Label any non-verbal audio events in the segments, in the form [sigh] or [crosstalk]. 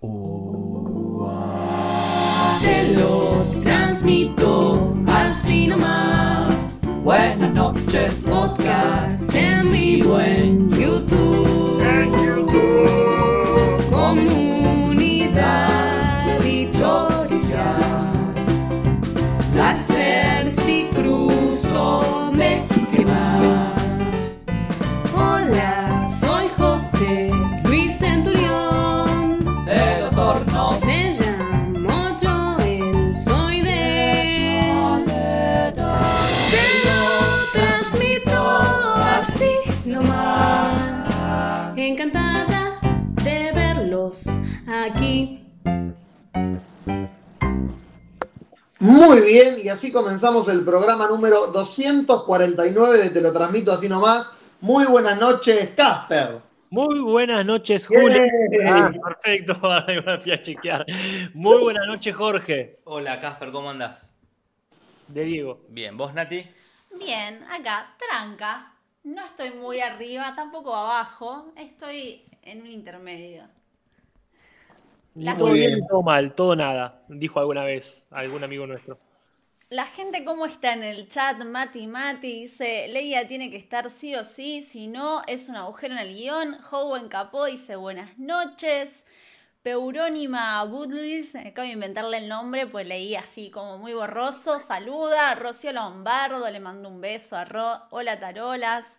Te lo transmito así nomás. Buenas noches, podcast en vivo en bien, y así comenzamos el programa número 249 de Te lo transmito así nomás. Muy buenas noches, Casper. Muy buenas noches, Julio. Ah, perfecto, [laughs] me fui a chequear. Muy buenas noches, Jorge. Hola Casper, ¿cómo andás? De Diego. Bien, ¿vos Nati? Bien, acá, tranca. No estoy muy arriba, tampoco abajo. Estoy en un intermedio. La todo bien. todo mal, todo nada, dijo alguna vez algún amigo nuestro. La gente, ¿cómo está en el chat? Mati Mati dice: Leia tiene que estar sí o sí, si no, es un agujero en el guion. Howen Capó dice: Buenas noches. Peurónima Budlis, acabo de inventarle el nombre, pues leí así como muy borroso. Saluda. Rocío Lombardo, le mando un beso a Ro. Hola Tarolas.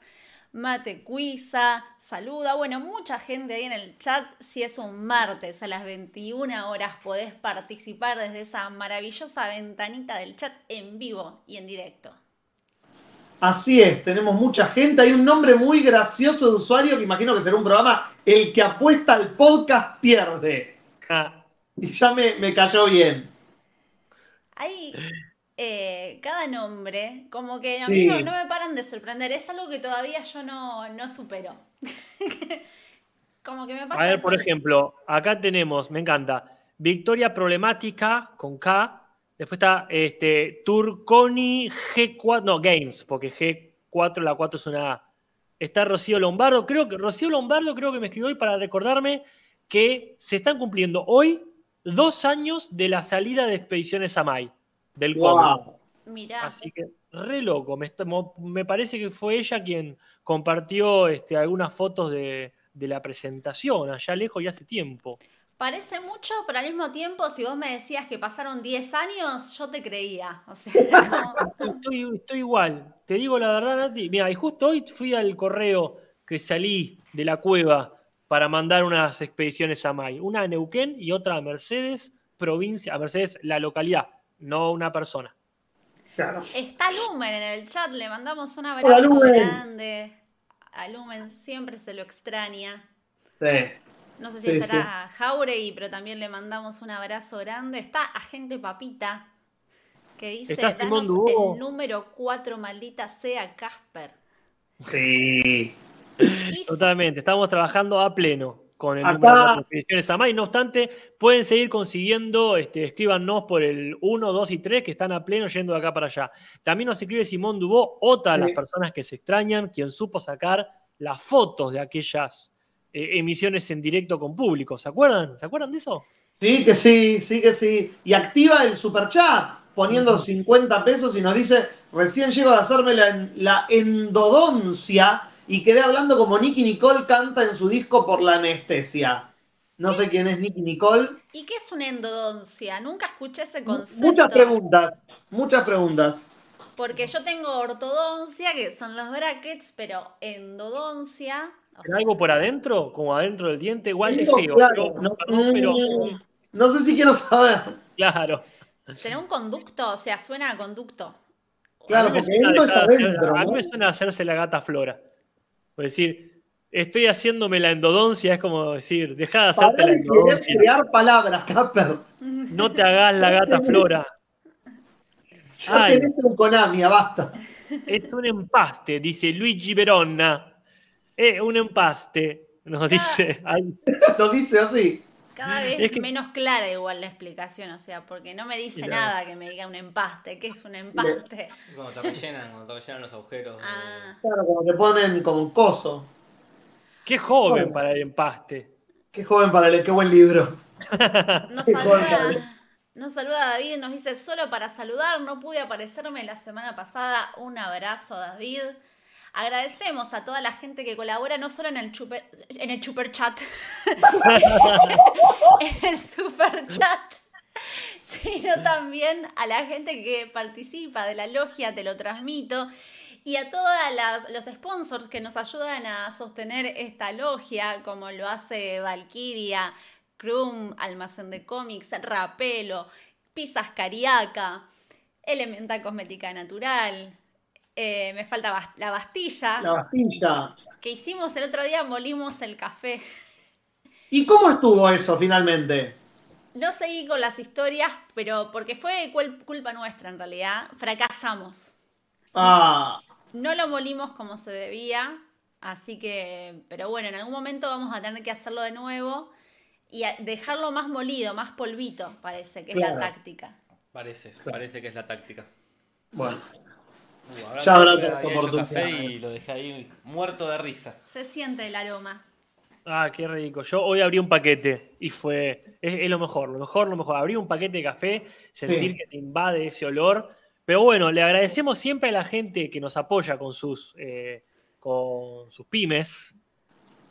Mate Cuisa, saluda. Bueno, mucha gente ahí en el chat. Si es un martes a las 21 horas, podés participar desde esa maravillosa ventanita del chat en vivo y en directo. Así es, tenemos mucha gente. Hay un nombre muy gracioso de usuario que imagino que será un programa El que apuesta al podcast pierde. Ja, Y ya me, me cayó bien. Hay eh, cada nombre, como que a Sí. mí no, no me paran de sorprender. Es algo que todavía yo no, no supero. [laughs] como que me pasa A ver, eso. por ejemplo, acá tenemos, me encanta, Victoria Problemática con K. Después está este, Turconi G4, no, Games, porque G4, la 4 es una A. Está Rocío Lombardo, creo que Rocío Lombardo creo que me escribió hoy para recordarme que se están cumpliendo hoy dos años de la salida de Expediciones Amay, del cómic. Wow. Mirá. Así que re loco. Me, parece que fue ella quien compartió este, algunas fotos de, de la presentación allá lejos y hace tiempo. Parece mucho, pero al mismo tiempo, si vos me decías que pasaron 10 años, yo te creía. O sea, como- [laughs] Estoy, estoy igual. Te digo la verdad, Nati. Mira, y justo hoy fui al correo que salí de la cueva para mandar unas expediciones a May. Una a Neuquén y otra a Mercedes, provincia, a Mercedes, la localidad, no una persona. Claro. Está Lumen en el chat, le mandamos un Hola, abrazo Lumen. grande. A Lumen siempre se lo extraña. Sí. No sé si Sí, estará Jauregui, pero también le mandamos un abrazo grande. Está Agente Papita, que dice, danos el número 4, maldita sea Casper. Sí. Y Totalmente, estamos trabajando a pleno con el Acá- número de expediciones a May. No obstante, pueden seguir consiguiendo, este, escríbanos por el 1, 2 y 3 que están a pleno yendo de acá para allá. También nos escribe Simón Dubó, otra de las personas que se extrañan, quien supo sacar las fotos de aquellas eh, emisiones en directo con público. ¿Se acuerdan? ¿Se acuerdan de eso? Sí que sí, sí que sí. Y activa el superchat poniendo 50 pesos y nos dice, recién llego a hacerme la, la endodoncia y quedé hablando como Nicky Nicole canta en su disco por la anestesia. No sé quién es Nicky Nicole. ¿Y qué es una endodoncia? Nunca escuché ese concepto. Muchas preguntas, muchas preguntas. Porque yo tengo ortodoncia, que son los brackets, pero endodoncia. o ¿Era sea, algo por adentro? Como adentro del diente, igual que feo. claro, pero- no, perdón, pero, no sé si quiero saber. claro. ¿Será un conducto? O sea, suena a conducto. Claro, a mí me porque suena a mí me suena hacerse la gata flora. Es decir, estoy haciéndome la endodoncia, es como decir, deja de hacerte Pará la endodoncia. crear palabras, Casper. No te hagas la gata flora. Ya Ay. tenés un basta. Es un empaste, dice Luigi Veronna. Es un empaste, nos dice. [laughs] Ay, Lo dice así. Cada vez Es que- menos clara igual la explicación, o sea, porque no me dice Claro. nada que me diga un empaste. ¿Qué es un empaste? Cuando te rellenan, cuando te rellenan los agujeros. de- Ah, Claro, como te ponen como un coso. qué joven Bueno. para el empaste. Qué joven para leer, qué buen libro. [laughs] Para saluda, nos saluda David, nos dice solo para saludar, no pude aparecerme la semana pasada. Un abrazo, David. Agradecemos a toda la gente que colabora, no solo en el chuper, en el super chat, [laughs] en el super chat, sino también a la gente que participa de la logia, te lo transmito, y a todos los sponsors que nos ayudan a sostener esta logia, como lo hace Valkyria, Krum, Almacén de Cómics, Rapelo, Pizzas Cariaca, Elementa Cosmética Natural, eh, me falta la Bastilla, La Bastilla. que hicimos el otro día, molimos el café. ¿Y cómo estuvo eso finalmente? No seguí con las historias, pero porque fue cul- culpa nuestra en realidad, fracasamos. Ah, No lo molimos como se debía, así que, pero bueno, en algún momento vamos a tener que hacerlo de nuevo y dejarlo más molido, más polvito, parece que es la táctica. Parece, parece que es la táctica. bueno. Uh, Ya habrá otra oportunidad. café y lo dejé ahí muerto de risa. Se siente el aroma. Ah, qué rico. Yo hoy abrí un paquete y fue. Es, es lo mejor, lo mejor, lo mejor. Abrí un paquete de café, sentir Sí. que te invade ese olor. Pero bueno, le agradecemos siempre a la gente que nos apoya con sus, eh, con sus pymes,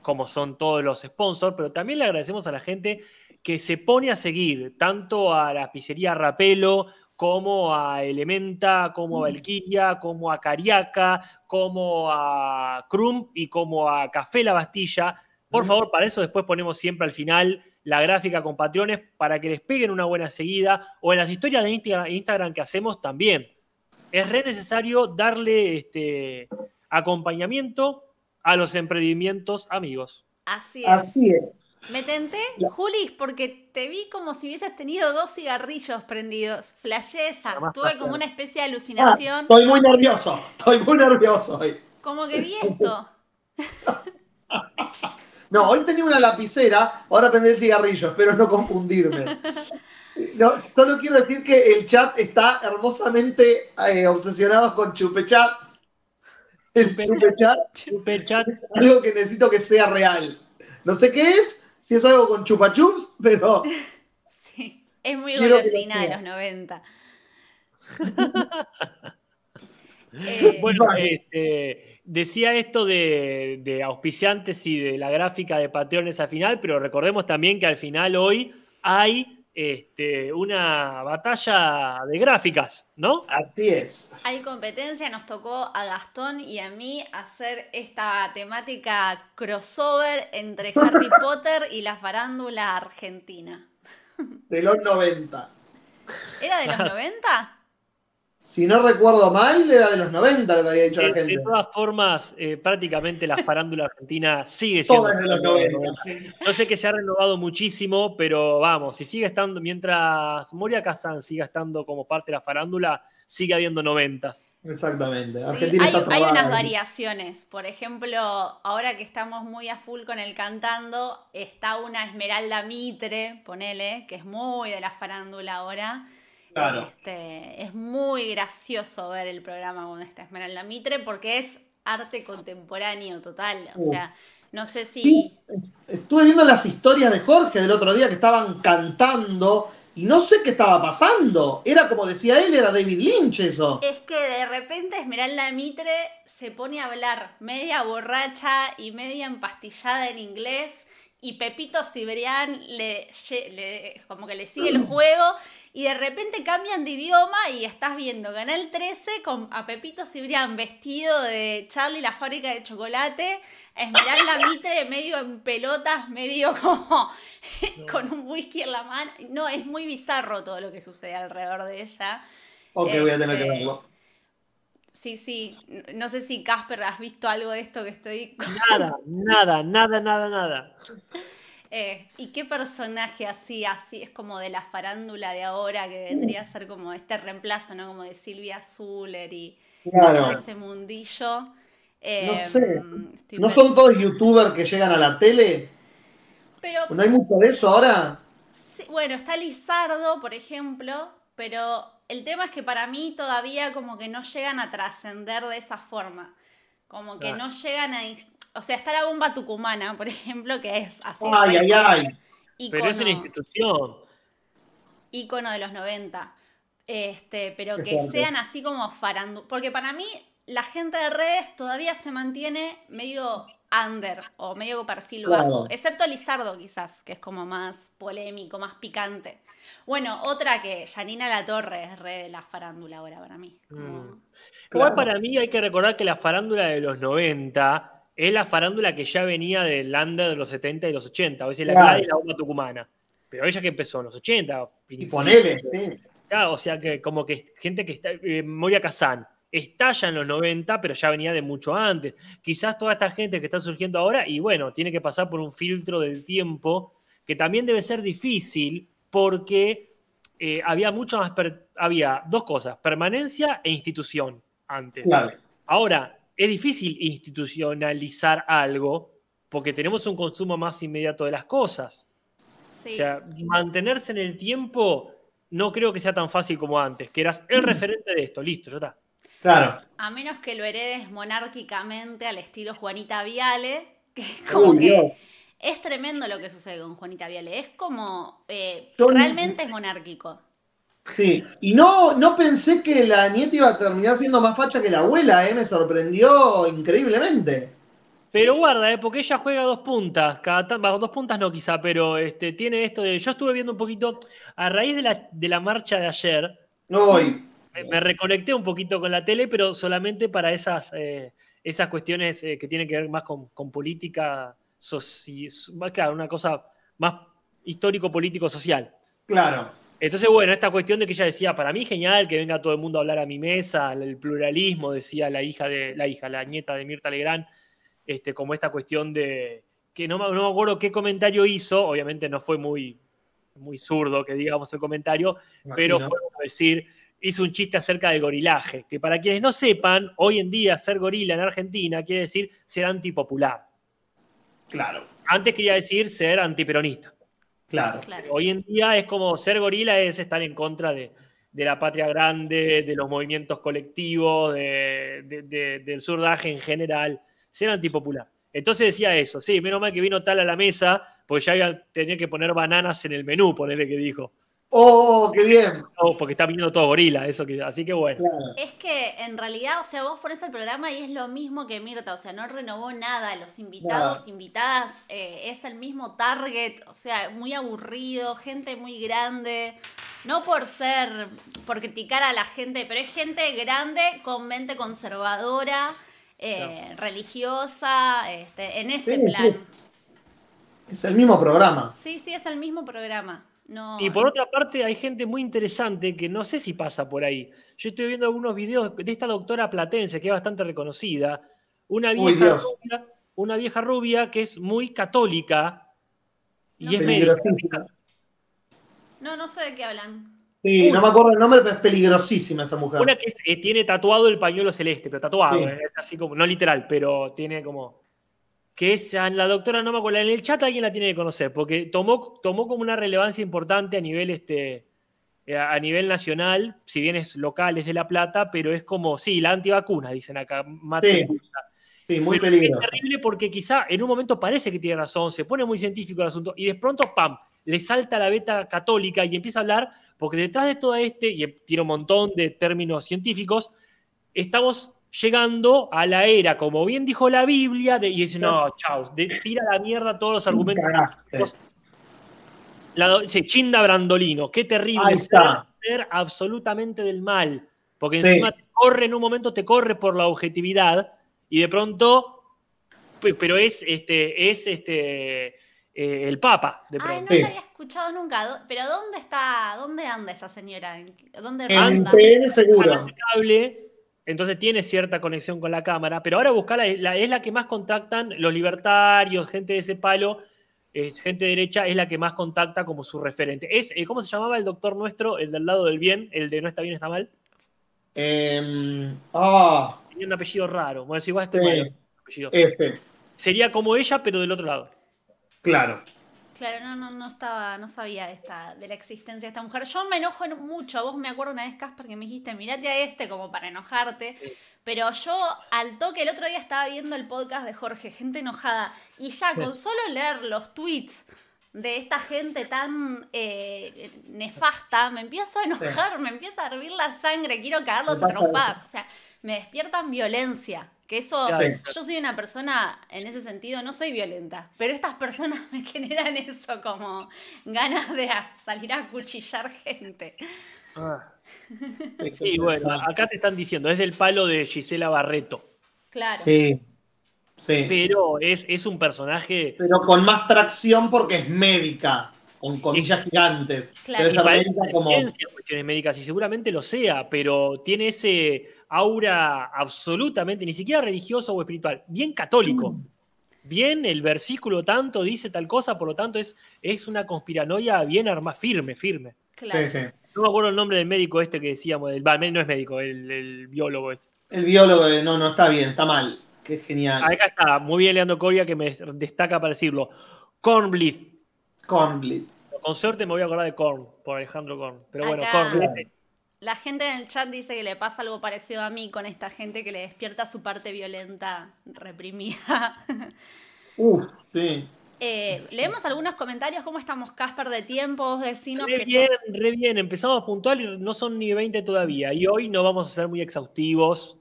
como son todos los sponsors, pero también le agradecemos a la gente que se pone a seguir, tanto a la pizzería Rapelo, como a Elementa, como a Valkyria, como a Cariaca, como a Krum y como a Café La Bastilla. Por Mm. favor, para eso después ponemos siempre al final la gráfica con patrones para que les peguen una buena seguida o en las historias de Insta- Instagram que hacemos también. Es re necesario darle este acompañamiento a los emprendimientos amigos. Así es. Así es. Me tenté, Julis, porque te vi como si hubieses tenido dos cigarrillos prendidos. Jamás Tuve como una especie de Ah, alucinación. estoy muy nervioso. Estoy muy nervioso hoy. Como que vi [laughs] esto. No, hoy tenía una lapicera, ahora prendí el cigarrillo, espero no confundirme. [laughs] No, solo quiero decir que el chat está hermosamente eh, obsesionado con Chupechat. El Chupechat Superchat, es algo que necesito que sea real. No sé qué es, si es algo con chupachups, pero [laughs] Sí. Es muy golosina de los 90. [laughs] Eh, Bueno, Vale. este, decía esto de, de auspiciantes y de la gráfica de patrones al final, pero recordemos también que al final hoy hay este, una batalla de gráficas, ¿no? así es. Hay competencia, nos tocó a Gastón y a mí hacer esta temática crossover entre Harry [laughs] Potter y la farándula argentina. De los 90. ¿Era de los 90? Si no recuerdo mal, era de los 90 lo que había dicho la De, gente. de todas formas, eh, prácticamente la farándula argentina sigue siendo. Todas de los 90. sí. Yo sé que se ha renovado muchísimo, pero vamos, si sigue estando, mientras Moria Kazan siga estando como parte de la farándula, sigue habiendo noventas. Exactamente. Sí, Argentina hay, está hay probada. unas variaciones. Por ejemplo, ahora que estamos muy a full con el cantando, está una Esmeralda Mitre, ponele, que es muy de la farándula ahora. Claro. Este, es muy gracioso ver el programa con esta Esmeralda Mitre porque es arte contemporáneo total. O Uh. sea, no sé si. Sí. Estuve viendo las historias de Jorge del otro día que estaban cantando y no sé qué estaba pasando. Era como decía él, era David Lynch eso. Es que de repente Esmeralda Mitre se pone a hablar media borracha y media empastillada en inglés y Pepito Cibrián le- como que le sigue el [laughs] juego y de repente cambian de idioma y estás viendo Canal 13 con a Pepito Cibrián vestido de Charlie la fábrica de chocolate, Esmeralda [laughs] Mitre medio en pelotas, medio como [laughs] con un whisky en la mano. No, es muy bizarro todo lo que sucede alrededor de ella. Ok, voy a tener que Este, verlo. Sí, sí. N- No sé si Casper has visto algo de esto que estoy. Nada, nada, nada, nada, nada. Eh, ¿Y qué personaje así, así es como de la farándula de ahora que vendría a ser como este reemplazo, ¿no? Como de Silvia Zuller y todo ese mundillo. Eh, No sé. estoy ¿No son todos youtubers que llegan a la tele? Pero ¿No hay mucho de eso ahora? Sí, bueno, está Lizardo, por ejemplo, pero el tema es que para mí todavía como que no llegan a trascender de esa forma. Como que Claro. no llegan a... o sea, está la bomba tucumana, por ejemplo, que es así. Ay, re ay, icono- ay. Pero es una institución. ícono de los 90. Este, pero que sean así como farandu. Porque para mí, la gente de redes todavía se mantiene medio under o medio perfil Claro. bajo. Excepto Lizardo, quizás, que es como más polémico, más picante. Bueno, otra que Janina La Torre es re de la farándula ahora para mí. Como- Mm. Claro. Igual para mí hay que recordar que la farándula de los 90 es la farándula que ya venía del under de los 70 y los 80. A veces la Claro. Y la bomba tucumana. Pero ella que empezó en los 80. Y principios. ponele, sí. Claro, o sea que como que gente que está, eh, Moria Kazan, estalla en los 90, pero ya venía de mucho antes. Quizás toda esta gente que está surgiendo ahora, y bueno, tiene que pasar por un filtro del tiempo, que también debe ser difícil, porque eh, había mucho más, había dos cosas, permanencia e institución antes. Claro. Ahora, es difícil institucionalizar algo, porque tenemos un consumo más inmediato de las cosas. Sí. O sea, mantenerse en el tiempo no creo que sea tan fácil como antes, que eras el referente de esto, listo, ya está. Claro. A menos que lo heredes monárquicamente al estilo Juanita Viale, que es como Uy, que Dios. es tremendo lo que sucede con Juanita Viale. Es como, eh, Yo- realmente es monárquico. Sí, y no, no pensé que la nieta iba a terminar siendo más facha que la abuela, ¿eh? me sorprendió increíblemente. Pero guarda, eh, porque ella juega dos puntas, cada va, dos puntas no quizá, pero este, tiene esto de, yo estuve viendo un poquito, a raíz de la, de la marcha de ayer, Hoy. me, me reconecté un poquito con la tele, pero solamente para esas, eh, esas cuestiones eh, que tienen que ver más con, con política, soci- claro, una cosa más histórico-político-social. Claro. Entonces, bueno, esta cuestión de que ella decía, para mí genial que venga todo el mundo a hablar a mi mesa, el pluralismo, decía la hija de, la hija, la nieta de Mirta Legrand, este, como esta cuestión de, que no me, no me acuerdo qué comentario hizo, obviamente no fue muy, muy zurdo que digamos el comentario, pero fue como decir, hizo un chiste acerca del gorilaje, que para quienes no sepan, hoy en día ser gorila en Argentina quiere decir ser antipopular. Claro, Antes quería decir ser antiperonista. Claro. Claro. Hoy en día es como ser gorila es estar en contra de, de la patria grande, de los movimientos colectivos, de- de- de- del surdaje en general, ser antipopular. Entonces decía eso, sí, menos mal que vino tal a la mesa, porque ya iba a tener que poner bananas en el menú, ponerle que dijo. Oh, qué bien. Oh, porque está viniendo todo gorila, eso que, así que bueno. Claro. Es que en realidad, o sea, vos pones el programa y es lo mismo que Mirta, o sea, no renovó nada, los invitados, invitadas, eh, es el mismo target, o sea, muy aburrido, gente muy grande, no por ser, por criticar a la gente, pero es gente grande con mente conservadora, eh, religiosa, este, en ese Sí, plan. sí. Es el mismo programa. Sí, sí, es el mismo programa. No, Y por otra parte, hay gente muy interesante que no sé si pasa por ahí. Yo estoy viendo algunos videos de esta doctora platense que es bastante reconocida. Una vieja, rubia, una vieja rubia que es muy católica y No es médica. Peligrosísima. no, no sé de qué hablan. Sí, no me acuerdo el nombre, pero es peligrosísima esa mujer. Una que es- eh, tiene tatuado el pañuelo celeste, pero tatuado, Sí. eh, es así como, no literal, pero tiene como. Que es la doctora, no me acuerdo, en el chat alguien la tiene que conocer, porque tomó, tomó como una relevancia importante a nivel este. eh, A nivel nacional, si bien es local, es de La Plata, pero es como, sí, la antivacuna, dicen acá. Mate Sí. Muy Pero peligrosa. Es terrible porque quizá en un momento parece que tiene razón, se pone muy científico el asunto y de pronto, ¡pam!, le salta la beta católica y empieza a hablar, porque detrás de todo este, y tiene un montón de términos científicos, estamos llegando a la era, como bien dijo la Biblia, de, y dice, no, chao, de- tira a la mierda todos los argumentos. La, sí, Chinda Brandolino, qué terrible está. ser absolutamente del mal, porque Sí. encima te corre, en un momento te corre por la objetividad y de pronto, pe- pero es este, es este eh, el Papa, de Ay, pronto. no Sí. la había escuchado nunca. Pero ¿dónde está? ¿Dónde anda esa señora? ¿En- ¿Dónde En anda? TN seguro. cable, entonces tiene cierta conexión con la cámara, pero ahora buscala, es la, es la que más contactan los libertarios, gente de ese palo, es gente derecha, es la que más contacta como su referente. Es, eh, ¿Cómo se llamaba el doctor nuestro, el del lado del bien, el de no está bien, está mal? Em, ah, Tenía un apellido raro. Bueno, si igual estoy mal, ese, Sería como ella, pero del otro lado. claro. Claro, no, no, no estaba, no sabía de esta, de la existencia de esta mujer. Yo me enojo mucho. Vos me acuerdo una vez, Casper, que me dijiste, mirate a este como para enojarte. Pero yo al toque el otro día estaba viendo el podcast de Jorge, gente enojada. Y ya con solo leer los tweets de esta gente tan eh, nefasta, me empiezo a enojar, me empieza a hervir la sangre, quiero cagarlos a trompadas. O sea, me despiertan violencia. Que eso, yo soy una persona, en ese sentido, no soy violenta, pero estas personas [laughs] me generan eso, como ganas de a- salir a cuchillar gente. Ah. Sí, bueno, acá te están diciendo, es del palo de Gisela Barreto, Claro. Sí. Sí. pero es, es un personaje Pero con más tracción porque es médica, con comillas gigantes. Claro. Y médica como. ciencia en cuestiones médicas y seguramente lo sea, pero tiene ese aura absolutamente, ni siquiera religioso o espiritual, bien católico. Mm. Bien, el versículo tanto dice tal cosa, por lo tanto es, es una conspiranoia bien armada, firme, firme. Claro. Sí, sí. No me acuerdo el nombre del médico este que decíamos, el, va, no es médico, el, el biólogo este. El biólogo de no, no está bien, está mal. Qué genial. Acá está, muy bien Leandro Coria que me destaca para decirlo. Cornblith. Cornblit. Con suerte me voy a acordar de Korn, por Alejandro Korn. Pero bueno, Acá- Kornblith. La gente en el chat dice que le pasa algo parecido a mí con esta gente que le despierta su parte violenta reprimida. [laughs] Uf, sí. Eh, Leemos algunos comentarios. ¿Cómo estamos, Casper, de tiempo? Vos decinos Re que bien, sos- re bien. Empezamos puntual y no son ni 20 todavía. Y hoy no vamos a ser muy exhaustivos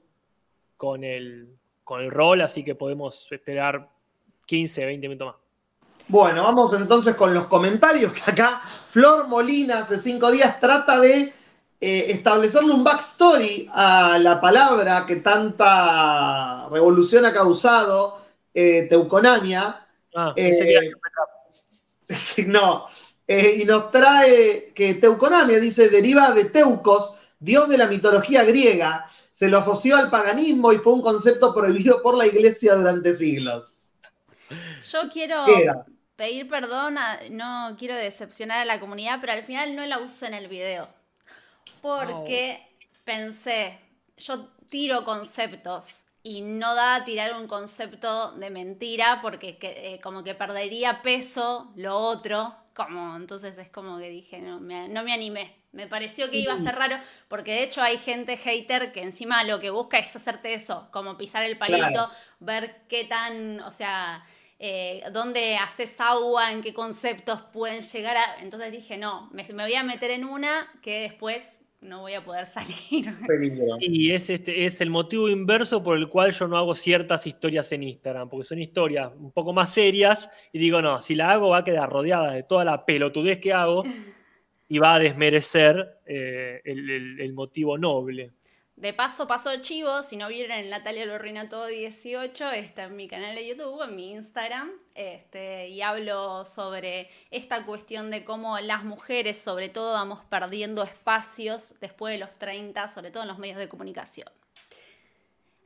con el, con el rol, así que podemos esperar 15, 20 minutos más. Bueno, vamos entonces con los comentarios que acá Flor Molina hace cinco días trata de eh, establecerle un backstory a la palabra que tanta revolución ha causado eh, Teuconamia. Ah, Eh, [laughs] no. Eh, y nos trae que Teuconamia, dice, deriva de Teucos, dios de la mitología griega. Se lo asoció al paganismo y fue un concepto prohibido por la iglesia durante siglos. Yo quiero pedir perdón, a- no quiero decepcionar a la comunidad, pero al final no la usé en el video. Porque pensé, yo tiro conceptos y no da tirar un concepto de mentira porque que- eh, como que perdería peso lo otro. Como, entonces es como que dije, no me, no me animé. Me pareció que iba a ser raro, porque de hecho hay gente hater que encima lo que busca es hacerte eso, como pisar el palito, Claro. ver qué tan, o sea, eh, dónde haces agua, en qué conceptos pueden llegar a... Entonces dije, no, me, me voy a meter en una que después no voy a poder [laughs] salir. Y es, este, es el motivo inverso por el cual yo no hago ciertas historias en Instagram, porque son historias un poco más serias y digo, no, si la hago va a quedar rodeada de toda la pelotudez que hago y va a desmerecer eh, el, el- el motivo noble. De paso, paso chivo, si no vieron en Natalia lo arruina todo 18, está en mi canal de YouTube, en mi Instagram, este, y hablo sobre esta cuestión de cómo las mujeres, sobre todo, vamos perdiendo espacios después de los 30, sobre todo en los medios de comunicación.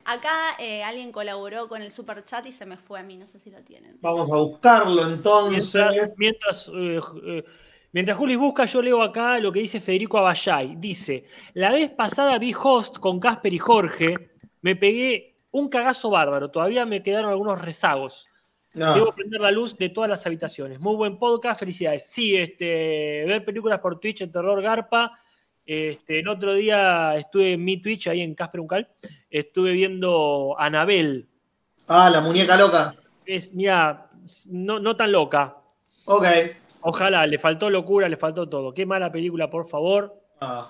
Acá eh, alguien colaboró con el super chat y se me fue a mí, no sé si lo tienen. Vamos a buscarlo entonces. Mientras, mientras, eh, eh, mientras Juli busca, yo leo acá lo que dice Federico Abayay. Dice, la vez pasada vi Host con Casper y Jorge, me pegué un cagazo bárbaro, todavía me quedaron algunos rezagos. No. Debo prender la luz de todas las habitaciones. Muy buen podcast, felicidades. Sí, este, ver películas por Twitch en Terror Garpa. Este, el otro día estuve en mi Twitch, ahí en Casper Uncal, estuve viendo Anabel. Ah, la muñeca loca. Es, mira, no, no tan loca. Ok. Ojalá, le faltó locura, le faltó todo. Qué mala película, por favor. Ah.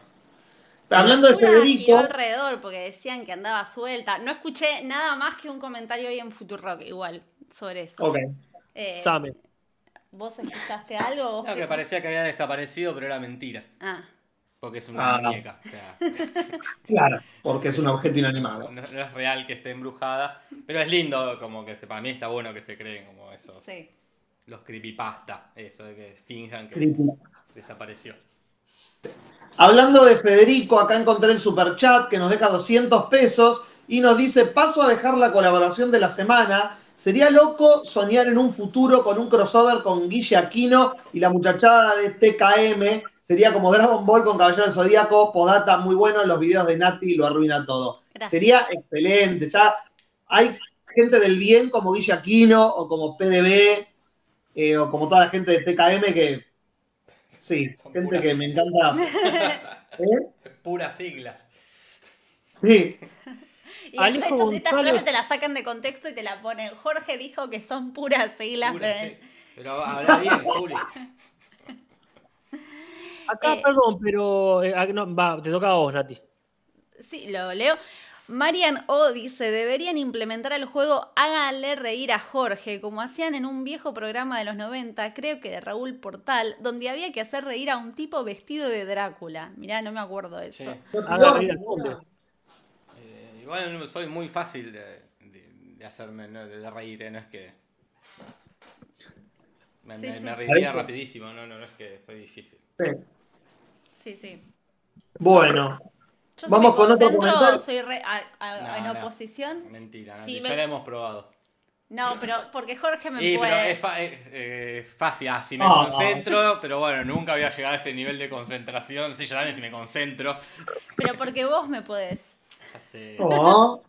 Hablando de Federico, alrededor porque decían que andaba suelta. No escuché nada más que un comentario hoy en Futurock, igual, sobre eso. ok. Eh, Same. ¿Vos escuchaste algo? ¿Vos No, que parecía que había desaparecido, pero era mentira. Ah, Porque es una Ah. muñeca. O sea, [laughs] Claro, porque es un objeto inanimado. no, no es real que esté embrujada. Pero es lindo, como que se, para mí está bueno que se creen como esos. sí. Los creepypasta. Eso de que finjan que Creepy. desapareció. Hablando de Federico, acá encontré el superchat que nos deja 200 pesos y nos dice, paso a dejar la colaboración de la semana. Sería loco soñar en un futuro con un crossover con Guille Aquino y la muchachada de TKM. Sería como Dragon Ball con Caballero del Zodíaco. Podata muy bueno, los videos de Nati lo arruina todo. Gracias. Sería excelente. Ya hay gente del bien como Guille Aquino o como PDB. Eh, o como toda la gente de TKM que. Sí, Son gente que me encanta. [laughs] ¿Eh? Puras siglas. Sí, [laughs] Y Alejo esto- estas frases te la sacan de contexto y te la ponen. Jorge dijo que son puras siglas, pero habla bien, [laughs] Juli. Acá, Eh, perdón, pero. eh, ah, no, va, te toca a vos, Nati. Sí, lo leo. Marian O dice, deberían implementar al juego Háganle reír a Jorge, como hacían en un viejo programa de los 90, creo que de Raúl Portal, donde había que hacer reír a un tipo vestido de Drácula. Mirá, no me acuerdo de eso. Sí. Haga reír al mundo. Eh, igual soy muy fácil de, de- de hacerme, ¿no? de, de reír, ¿eh? no es que. Me, Sí, me- sí. me reiría rapidísimo, no, no, no es que soy difícil. sí. Sí, sí. Bueno, Yo Vamos si me con otro concentro, comentario. soy re- a- a- No, en no. oposición. Mentira, me- ya lo hemos probado. No, pero porque Jorge me Y, pero puede... es, fa- es- eh, es fácil, ah, si me concentro, pero bueno, nunca había llegado a ese nivel de concentración. Sí, yo también si me concentro. Pero porque vos me podés. Ya sé. no.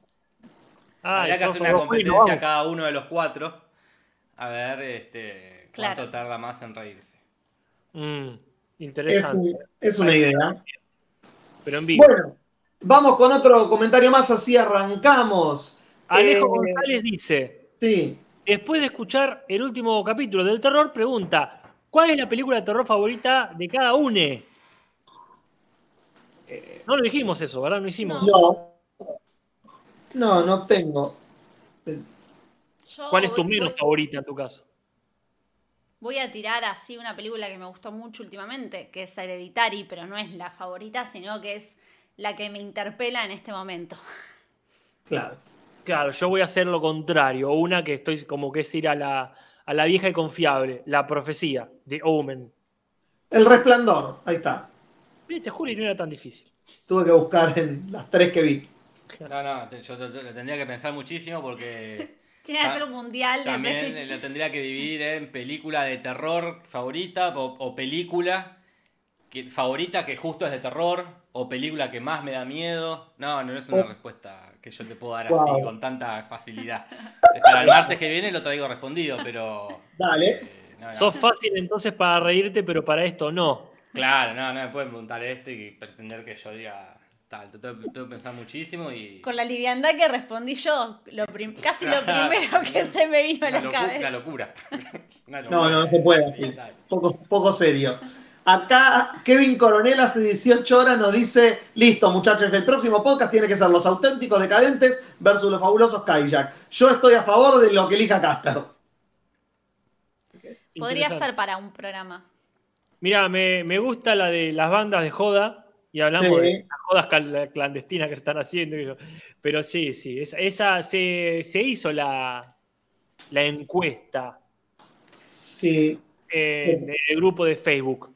Ah, Habría que hacer una competencia cada uno de los cuatro. A ver este, Claro. cuánto tarda más en reírse. Mm, Es, interesante. un- es una idea. Pero en vivo. Bueno, vamos con otro comentario más, así arrancamos. Alejo Eh, González dice: Sí, Después de escuchar el último capítulo del terror, pregunta: ¿Cuál es la película de terror favorita de cada une? No lo dijimos eso, ¿verdad? No hicimos. no. No, no tengo. Yo ¿Cuál es tu voy- menos voy- favorita en tu caso? Voy a tirar así una película que me gustó mucho últimamente, que es Hereditary, pero no es la favorita, sino que es la que me interpela en este momento. [laughs] Claro. Claro, yo voy a hacer lo contrario. Una que estoy como que es ir a la, a la vieja y confiable, la profecía de Omen. El resplandor, ahí está. Viste, Juli, no era tan difícil. Tuve que buscar en las tres que vi. No, no, yo lo tendría que pensar muchísimo porque [laughs] Tiene que ser un mundial de también lo tendría que dividir en película de terror favorita o, o película que, favorita que justo es de terror o película que más me da miedo. No, no es una Oh. respuesta que yo te puedo dar Wow. así con tanta facilidad. Para el martes que viene lo traigo respondido, pero... Dale. eh, no, no. Sos fácil entonces para reírte, pero para esto no. Claro, no, no me pueden preguntar esto y pretender que yo diga tal. Te tengo, tengo que pensar muchísimo y. Con la liviandad que respondí yo, lo prim- casi lo [laughs] primero que se me vino a la locu- cabeza. [laughs] una locura. Una No, locura. no, no se puede. Poco, poco serio. Acá Kevin Coronel hace 18 horas nos dice, listo muchachos, el próximo podcast tiene que ser los auténticos decadentes versus los fabulosos Kayak. Yo estoy a favor de lo que elija Casper. Podría ser para un programa. Mira, me, me gusta la de las bandas de joda y hablamos Sí. de las jodas clandestinas que están haciendo. y eso. Pero sí, sí, esa, esa se, se hizo la, la encuesta Sí. en el grupo de Facebook.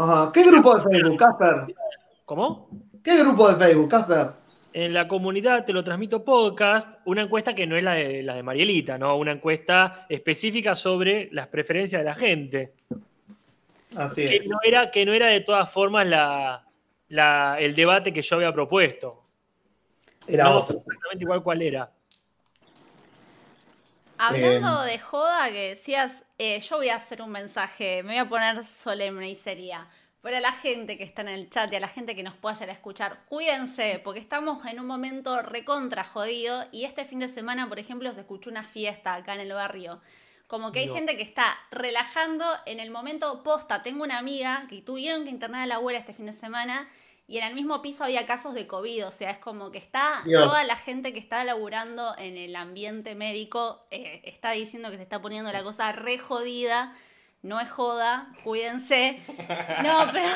Ajá. ¿Qué grupo de Facebook, Casper? ¿Cómo? ¿Qué grupo de Facebook, Casper? En la comunidad Te lo transmito podcast, una encuesta que no es la de, la de Marielita, ¿no? Una encuesta específica sobre las preferencias de la gente. Así Que es. no era, que no era de todas formas la, la- el debate que yo había propuesto. Era no, otro. exactamente igual cuál era. Hablando de joda que decías, eh, yo voy a hacer un mensaje, me voy a poner solemne y seria. Para la gente que está en el chat y a la gente que nos pueda llegar a escuchar, cuídense, porque estamos en un momento recontra jodido y este fin de semana, por ejemplo, se escuchó una fiesta acá en el barrio. Como que hay No. gente que está relajando en el momento posta. Tengo una amiga que tuvieron que internar a la abuela este fin de semana y en el mismo piso había casos de COVID. O sea, es como que está Dios. toda la gente que está laburando en el ambiente médico eh, está diciendo que se está poniendo la cosa re jodida. No es joda, cuídense. [laughs] No, pero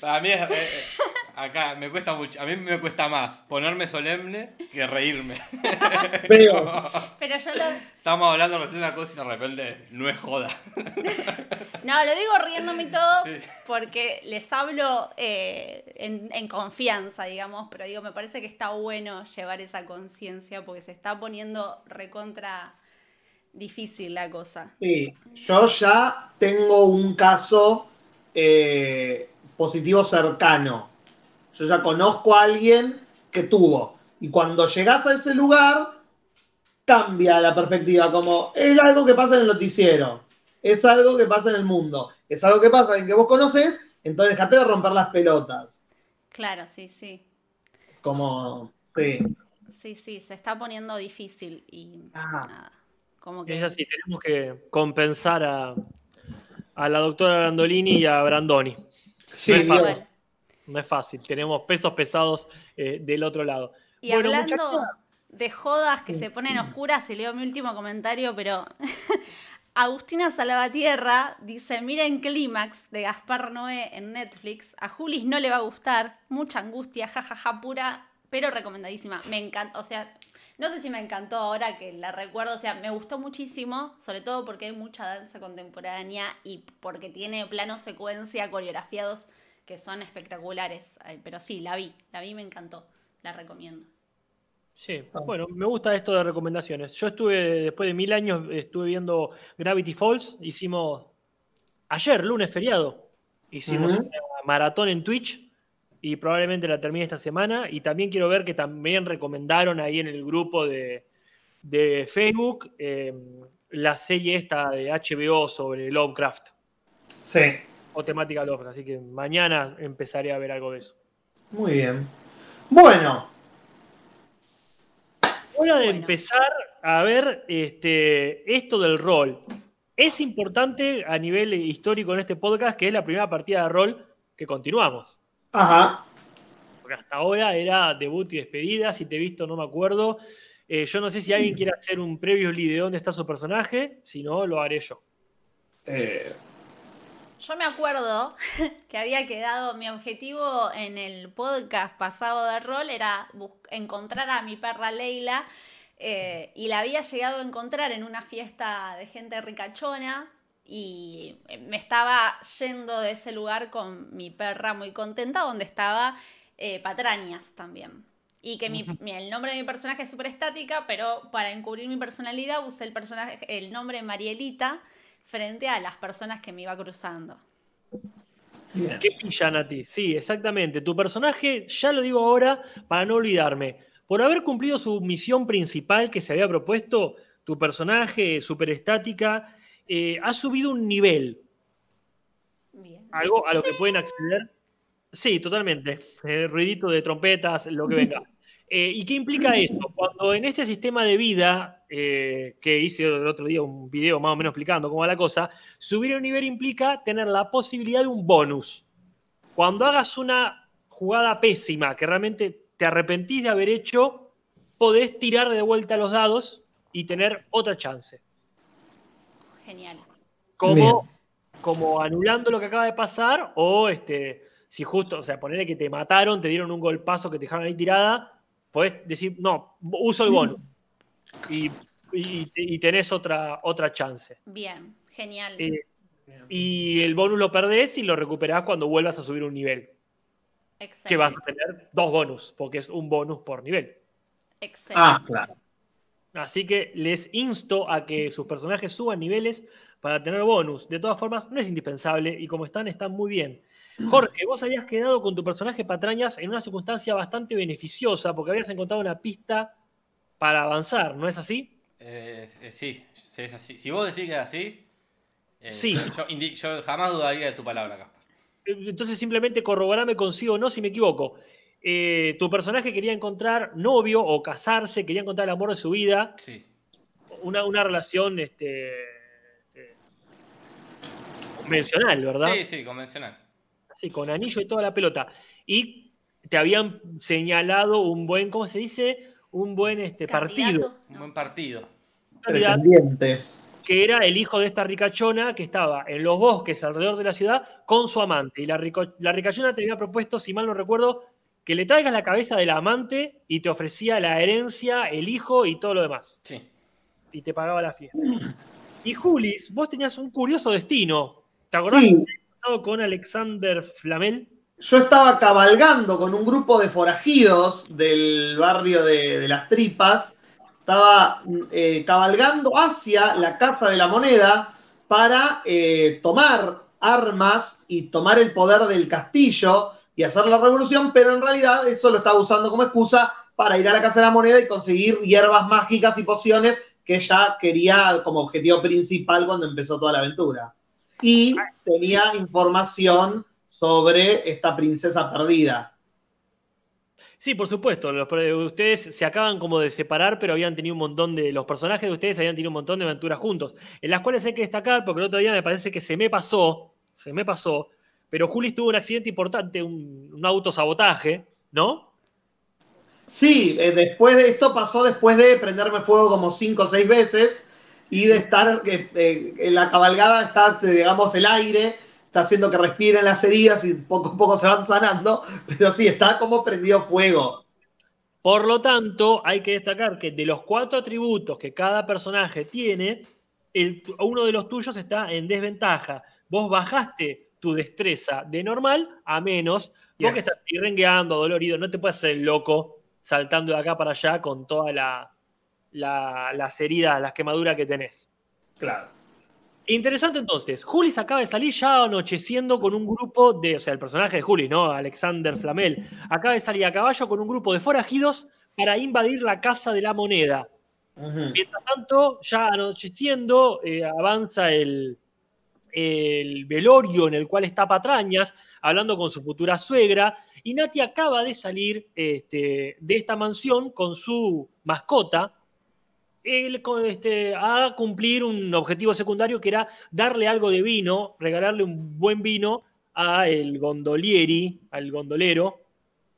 A mí, es- eh, eh, acá me cuesta mucho. A mí me cuesta más ponerme solemne que reírme. [laughs] Veo. pero yo lo, Estamos hablando recién de una cosa y de repente no es joda. [laughs] No, lo digo riéndome y todo Sí. porque les hablo eh, en, en confianza, digamos, pero digo, me parece que está bueno llevar esa conciencia porque se está poniendo recontra difícil la cosa. Sí, yo ya tengo un caso eh, positivo cercano. Yo ya conozco a alguien que tuvo. Y cuando llegas a ese lugar, cambia la perspectiva. Como es algo que pasa en el noticiero. es algo que pasa en el mundo. Es algo que pasa en que vos conoces, entonces dejate de romper las pelotas. Claro, sí, sí. Como, sí. Sí, sí, se está poniendo difícil y Ah. nada. Como que Es así, tenemos que compensar a, a la doctora Brandolini y a Brandoni. Sí, No. No es fácil, tenemos pesos pesados eh, del otro lado. Y Bueno, hablando muchachos. de jodas que se ponen oscuras, y leo mi último comentario, pero [laughs] Agustina Salvatierra dice, miren Clímax de Gaspar Noé en Netflix, a Julis no le va a gustar, mucha angustia, jajaja, pura, pero recomendadísima. Me encanta, o sea, no sé si me encantó ahora que la recuerdo, o sea, me gustó muchísimo, sobre todo porque hay mucha danza contemporánea y porque tiene planos secuencia coreografiados que son espectaculares. Pero sí, la vi, la vi y me encantó, la recomiendo. Sí, bueno, me gusta esto de recomendaciones. Yo estuve, después de mil años, estuve viendo Gravity Falls. Hicimos, ayer, lunes feriado, hicimos una maratón en Twitch y probablemente la termine esta semana. Y también quiero ver que también recomendaron ahí en el grupo de, de Facebook eh, la serie esta de HBO sobre Lovecraft Sí, o temática Lovecraft. Así que mañana empezaré a ver algo de eso. muy bien. Bueno, Hora de Bueno. empezar a ver este, esto del rol. Es importante a nivel histórico en este podcast que es la primera partida de rol que continuamos. ajá. Porque hasta ahora era debut y despedida, si te he visto no me acuerdo. Eh, yo no sé si alguien quiere hacer un previously de dónde está su personaje, si no, lo haré yo. Eh, Yo me acuerdo [laughs] que había quedado, mi objetivo en el podcast pasado de rol era encontrar a mi perra Leila eh, y la había llegado a encontrar en una fiesta de gente ricachona y me estaba yendo de ese lugar con mi perra muy contenta donde estaba eh, Patrañas también. Y que mi, mi- el nombre de mi personaje es súper estática, pero para encubrir mi personalidad usé el, personaje, el nombre Marielita frente a las personas que me iba cruzando. bien. ¿Qué pillan a ti? Sí, exactamente. Tu personaje, ya lo digo ahora para no olvidarme, por haber cumplido su misión principal que se había propuesto, tu personaje, super estática, eh, ha subido un nivel, Bien. algo a lo que pueden acceder. Sí, totalmente. Eh, ruidito de trompetas, lo que venga. [laughs] Eh, ¿Y qué implica esto? Cuando en este sistema de vida, eh, que hice el otro día un video más o menos explicando cómo va la cosa, subir un nivel implica tener la posibilidad de un bonus. Cuando hagas una jugada pésima que realmente te arrepentís de haber hecho, podés tirar de vuelta los dados y tener otra chance. Genial. Como, como anulando lo que acaba de pasar o este, si justo, o sea, ponerle que te mataron, te dieron un golpazo que te dejaron ahí tirada, podés decir, no, uso el bono. [laughs] Y, y- y tenés otra, otra chance. Bien, genial. Eh, y el bonus lo perdés y lo recuperás cuando vuelvas a subir un nivel. excelente. Que vas a tener dos bonus, porque es un bonus por nivel. excelente. Ah, claro. Así que les insto a que sus personajes suban niveles para tener bonus. De todas formas, no es indispensable y como están, están muy bien. Jorge, vos habías quedado con tu personaje Patrañas en una circunstancia bastante beneficiosa porque habías encontrado una pista para avanzar, ¿no es así? Eh, eh, sí, sí, es así. Si vos decís que es así, eh, Sí. Yo, jamás dudaría de tu palabra, Caspar. Entonces simplemente corroborame consigo o no si me equivoco. Tu personaje quería encontrar novio o casarse, quería encontrar el amor de su vida, Sí. una, una relación este, este, convencional, ¿verdad? Sí, sí, convencional. Así, con anillo y toda la pelota. Y te habían señalado un buen, ¿cómo se dice? Un buen este, partido. Un buen partido. Que era el hijo de esta ricachona que estaba en los bosques alrededor de la ciudad con su amante. Y la, rico- la ricachona te había propuesto, si mal no recuerdo, que le traigas la cabeza del amante y te ofrecía la herencia, el hijo y todo lo demás. Sí. Y te pagaba la fiesta. Y Julis, vos tenías un curioso destino. ¿Te acordás Sí. que habías pasado con Alexander Flamel? Yo estaba cabalgando con un grupo de forajidos del barrio de, de las tripas. Estaba eh, cabalgando hacia la Casa de la Moneda para eh, tomar armas y tomar el poder del castillo y hacer la revolución, pero en realidad eso lo estaba usando como excusa para ir a la Casa de la Moneda y conseguir hierbas mágicas y pociones que ella quería como objetivo principal cuando empezó toda la aventura. Y tenía información sobre esta princesa perdida. Sí, por supuesto. Los, ustedes se acaban como de separar, pero habían tenido un montón de. Los personajes de ustedes habían tenido un montón de aventuras juntos. En las cuales hay que destacar, porque el otro día me parece que se me pasó. Se me pasó. Pero Juli tuvo un accidente importante, un, un autosabotaje, ¿no? Sí, eh, después de esto pasó después de prenderme fuego como cinco o seis veces y de estar eh, eh, en la cabalgada está, digamos, el aire está haciendo que respiren las heridas y poco a poco se van sanando, pero sí, está como prendido fuego. Por lo tanto, hay que destacar que de los cuatro atributos que cada personaje tiene, el, uno de los tuyos está en desventaja. Vos bajaste tu destreza de normal a menos, vos que estás rengueando, dolorido, no te puedes hacer el loco saltando de acá para allá con todas la, las heridas, las quemaduras que tenés. Claro. Interesante entonces, Juli acaba de salir ya anocheciendo con un grupo de, o sea, el personaje de Juli, ¿no? Alexander Flamel, acaba de salir a caballo con un grupo de forajidos para invadir la Casa de la Moneda. Mientras tanto, ya anocheciendo, eh, avanza el, el velorio en el cual está Patrañas, hablando con su futura suegra, y Nati acaba de salir este, de esta mansión con su mascota, este, a cumplir un objetivo secundario que era darle algo de vino, regalarle un buen vino a el gondolieri, al gondolero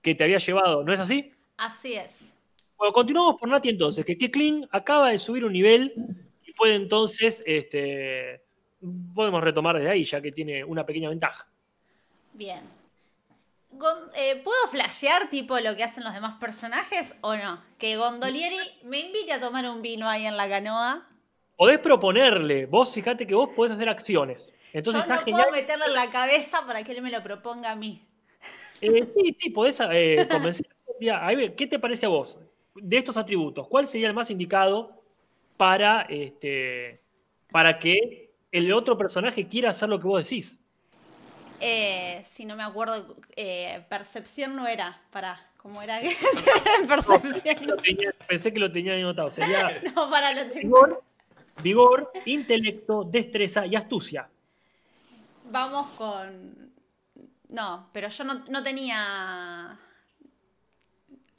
que te había llevado, ¿no es así? Así es. Bueno, continuamos por Nati entonces, que Kekling acaba de subir un nivel y puede entonces, este, podemos retomar desde ahí, ya que tiene una pequeña ventaja. Bien. Eh, ¿Puedo flashear tipo lo que hacen los demás personajes o no? Que Gondolieri me invite a tomar un vino ahí en la canoa. Podés proponerle, vos fíjate que vos podés hacer acciones. Entonces Yo no puedo meterle en la cabeza para que él me lo proponga a mí. Eh, sí, sí, podés eh, convencer. a ver, ¿qué te parece a vos de estos atributos? ¿Cuál sería el más indicado para, este, para que el otro personaje quiera hacer lo que vos decís? Eh, si no me acuerdo, eh, percepción no era, para, ¿cómo era? [laughs] [laughs] percepción. pensé que lo tenía anotado. Sería [laughs] no, para lo tengo. Vigor, intelecto, destreza y astucia. Vamos con. No, pero yo no, tenía.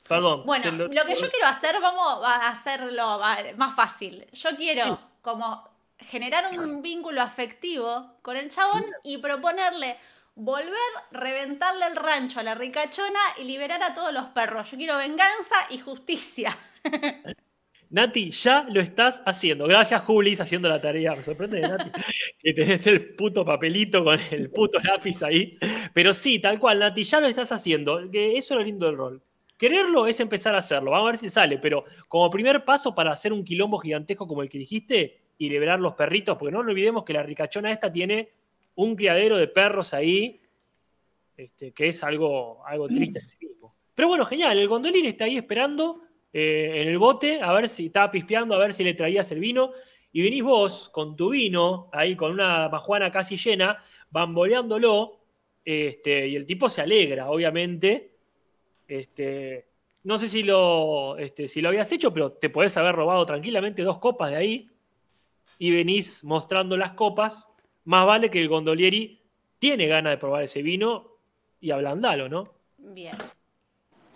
Perdón. Bueno, lo... que yo quiero hacer, vamos a hacerlo más fácil. Yo quiero como generar un vínculo afectivo con el chabón y proponerle volver, reventarle el rancho a la ricachona y liberar a todos los perros. Yo quiero venganza y justicia. [laughs] Nati, ya lo estás haciendo. Gracias, Julis, haciendo la tarea. Me sorprende, Nati, que tenés el puto papelito con el puto lápiz ahí. Pero sí, tal cual, Nati, ya lo estás haciendo. Que eso es lo lindo del rol. Quererlo es empezar a hacerlo. Vamos a ver si sale. Pero como primer paso para hacer un quilombo gigantesco como el que dijiste y liberar los perritos, porque no olvidemos que la ricachona esta tiene un criadero de perros ahí, este, que es algo, algo triste en sí mismo. Pero bueno, genial, el gondolín está ahí esperando eh, en el bote, a ver si estaba pispeando, a ver si le traías el vino, y venís vos con tu vino, ahí con una majuana casi llena, bamboleándolo, este, y el tipo se alegra, obviamente. Este, no sé si lo, este, si lo habías hecho, pero te podés haber robado tranquilamente dos copas de ahí y venís mostrando las copas más vale que el gondolieri tiene ganas de probar ese vino y ablandalo, ¿no? Bien.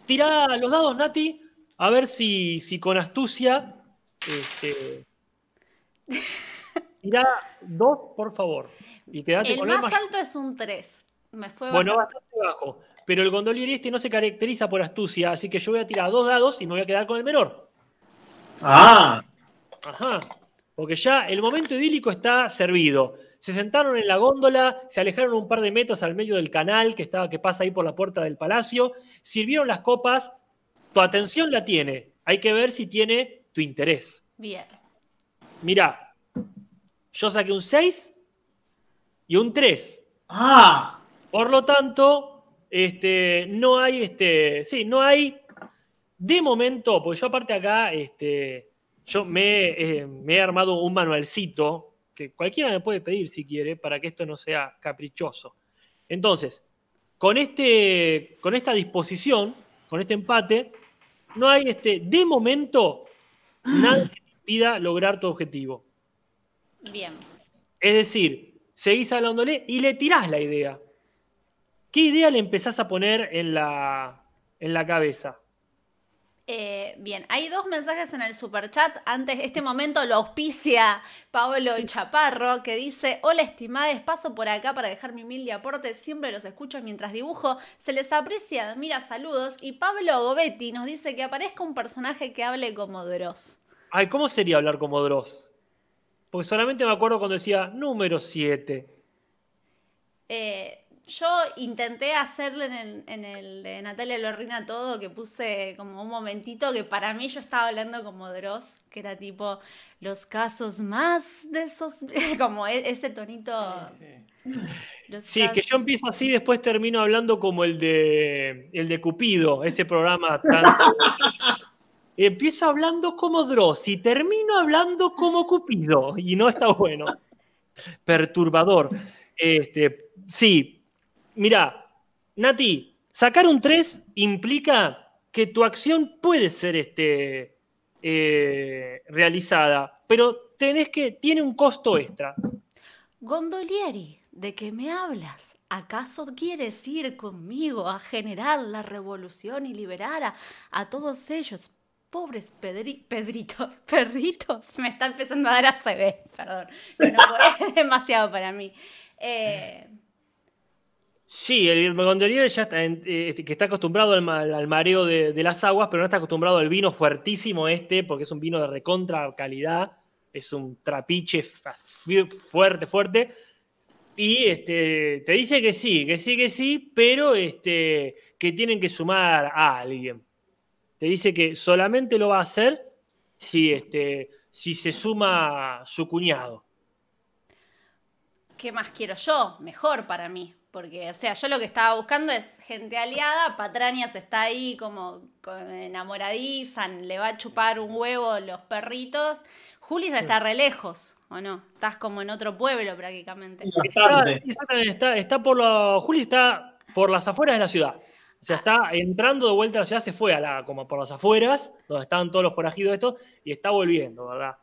Tirá los dados, Nati, a ver si, si con astucia. Este, [laughs] tirá dos, por favor. Y el con más alto es un 3. Me fue bueno, bastante bajo. Pero el gondolieri este no se caracteriza por astucia, así que yo voy a tirar dos dados y me voy a quedar con el menor. Ah. Ajá. Porque ya el momento idílico está servido se sentaron en la góndola, se alejaron un par de metros al medio del canal que, estaba, que pasa ahí por la puerta del palacio, sirvieron las copas, tu atención la tiene, hay que ver si tiene tu interés. Bien. Mira, yo saqué un 6 y un 3. Ah. Por lo tanto, este, no hay, este, sí, no hay, de momento, porque yo aparte acá, este, yo me, eh, me he armado un manualcito que cualquiera me puede pedir si quiere, para que esto no sea caprichoso. Entonces, con, este, con esta disposición, con este empate, no hay este, de momento nada que impida lograr tu objetivo. Bien. Es decir, seguís hablándole y le tirás la idea. ¿Qué idea le empezás a poner en la, en la cabeza? Eh, bien, hay dos mensajes en el superchat. Antes, este momento lo auspicia Pablo Chaparro, que dice: Hola, estimades, paso por acá para dejar mi humilde aporte. Siempre los escucho mientras dibujo. Se les aprecia, mira, saludos. Y Pablo Gobetti nos dice que aparezca un personaje que hable como Dross. Ay, ¿cómo sería hablar como Dross? Porque solamente me acuerdo cuando decía número 7. Eh, yo intenté hacerle en el, en el de Natalia Lorrina todo, que puse como un momentito que para mí yo estaba hablando como Dross, que era tipo los casos más de esos, [laughs] como e- ese tonito. Sí, que yo empiezo así, después termino hablando como el de, el de Cupido, ese programa tan... [laughs] Empiezo hablando como Dross y termino hablando como Cupido, y no está bueno. [laughs] Perturbador. Este, sí, mira, Nati, sacar un 3 implica que tu acción puede ser este, eh, realizada, pero tenés que, tiene un costo extra. Gondolieri, ¿de qué me hablas? ¿Acaso quieres ir conmigo a generar la revolución y liberar a, a todos ellos? Pobres pedri- pedritos, [laughs] perritos. Me está empezando a dar ACB, perdón. No, [laughs] es demasiado para mí. Eh, Sí, el gondoliero ya está, eh, que está acostumbrado al, ma- al mareo de, de las aguas, pero no está acostumbrado al vino fuertísimo este, porque es un vino de recontra calidad, es un trapiche fuerte, fuerte. Y este, te dice que sí, que sí, que sí, pero este, que tienen que sumar a alguien. Te dice que solamente lo va a hacer si, este, si se suma su cuñado. ¿Qué más quiero yo? Mejor para mí. Porque, o sea, yo lo que estaba buscando es gente aliada. Patrañas está ahí como con- enamoradiza, le va a chupar un huevo los perritos. Julis está re lejos, ¿o no? Estás como en otro pueblo prácticamente. Está, está, está por lo, Juli está por las afueras de la ciudad. O sea, está entrando de vuelta a la ciudad, se fue a la, como por las afueras, donde estaban todos los forajidos estos, y está volviendo, ¿verdad?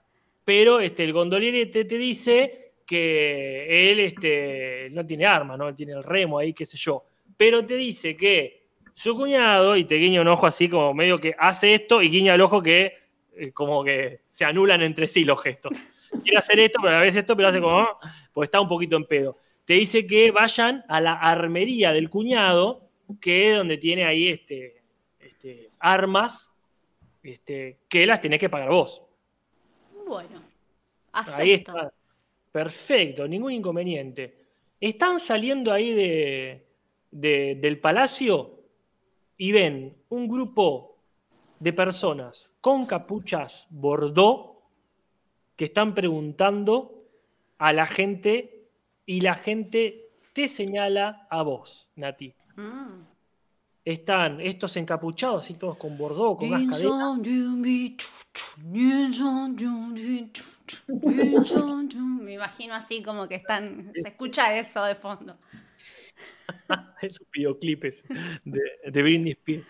Pero este, el gondoliere te, te dice que él este, no tiene arma, ¿no? Él tiene el remo ahí, qué sé yo. Pero te dice que su cuñado, y te guiña un ojo así como medio que hace esto, y guiña el ojo que eh, como que se anulan entre sí los gestos. [laughs] Quiere hacer esto, pero a vez esto, pero hace como, pues está un poquito en pedo. Te dice que vayan a la armería del cuñado, que es donde tiene ahí este, este, armas, este, que las tenés que pagar vos. Bueno, Ahí acepto. está. Perfecto, ningún inconveniente. Están saliendo ahí de, de- del palacio y ven un grupo de personas con capuchas bordó que están preguntando a la gente y la gente te señala a vos, Nati. Mm. Están estos encapuchados, así todos con bordó, con cadenas. Me imagino así como que están. Se escucha eso de fondo. [laughs] esos videoclipes de, de Britney Spears.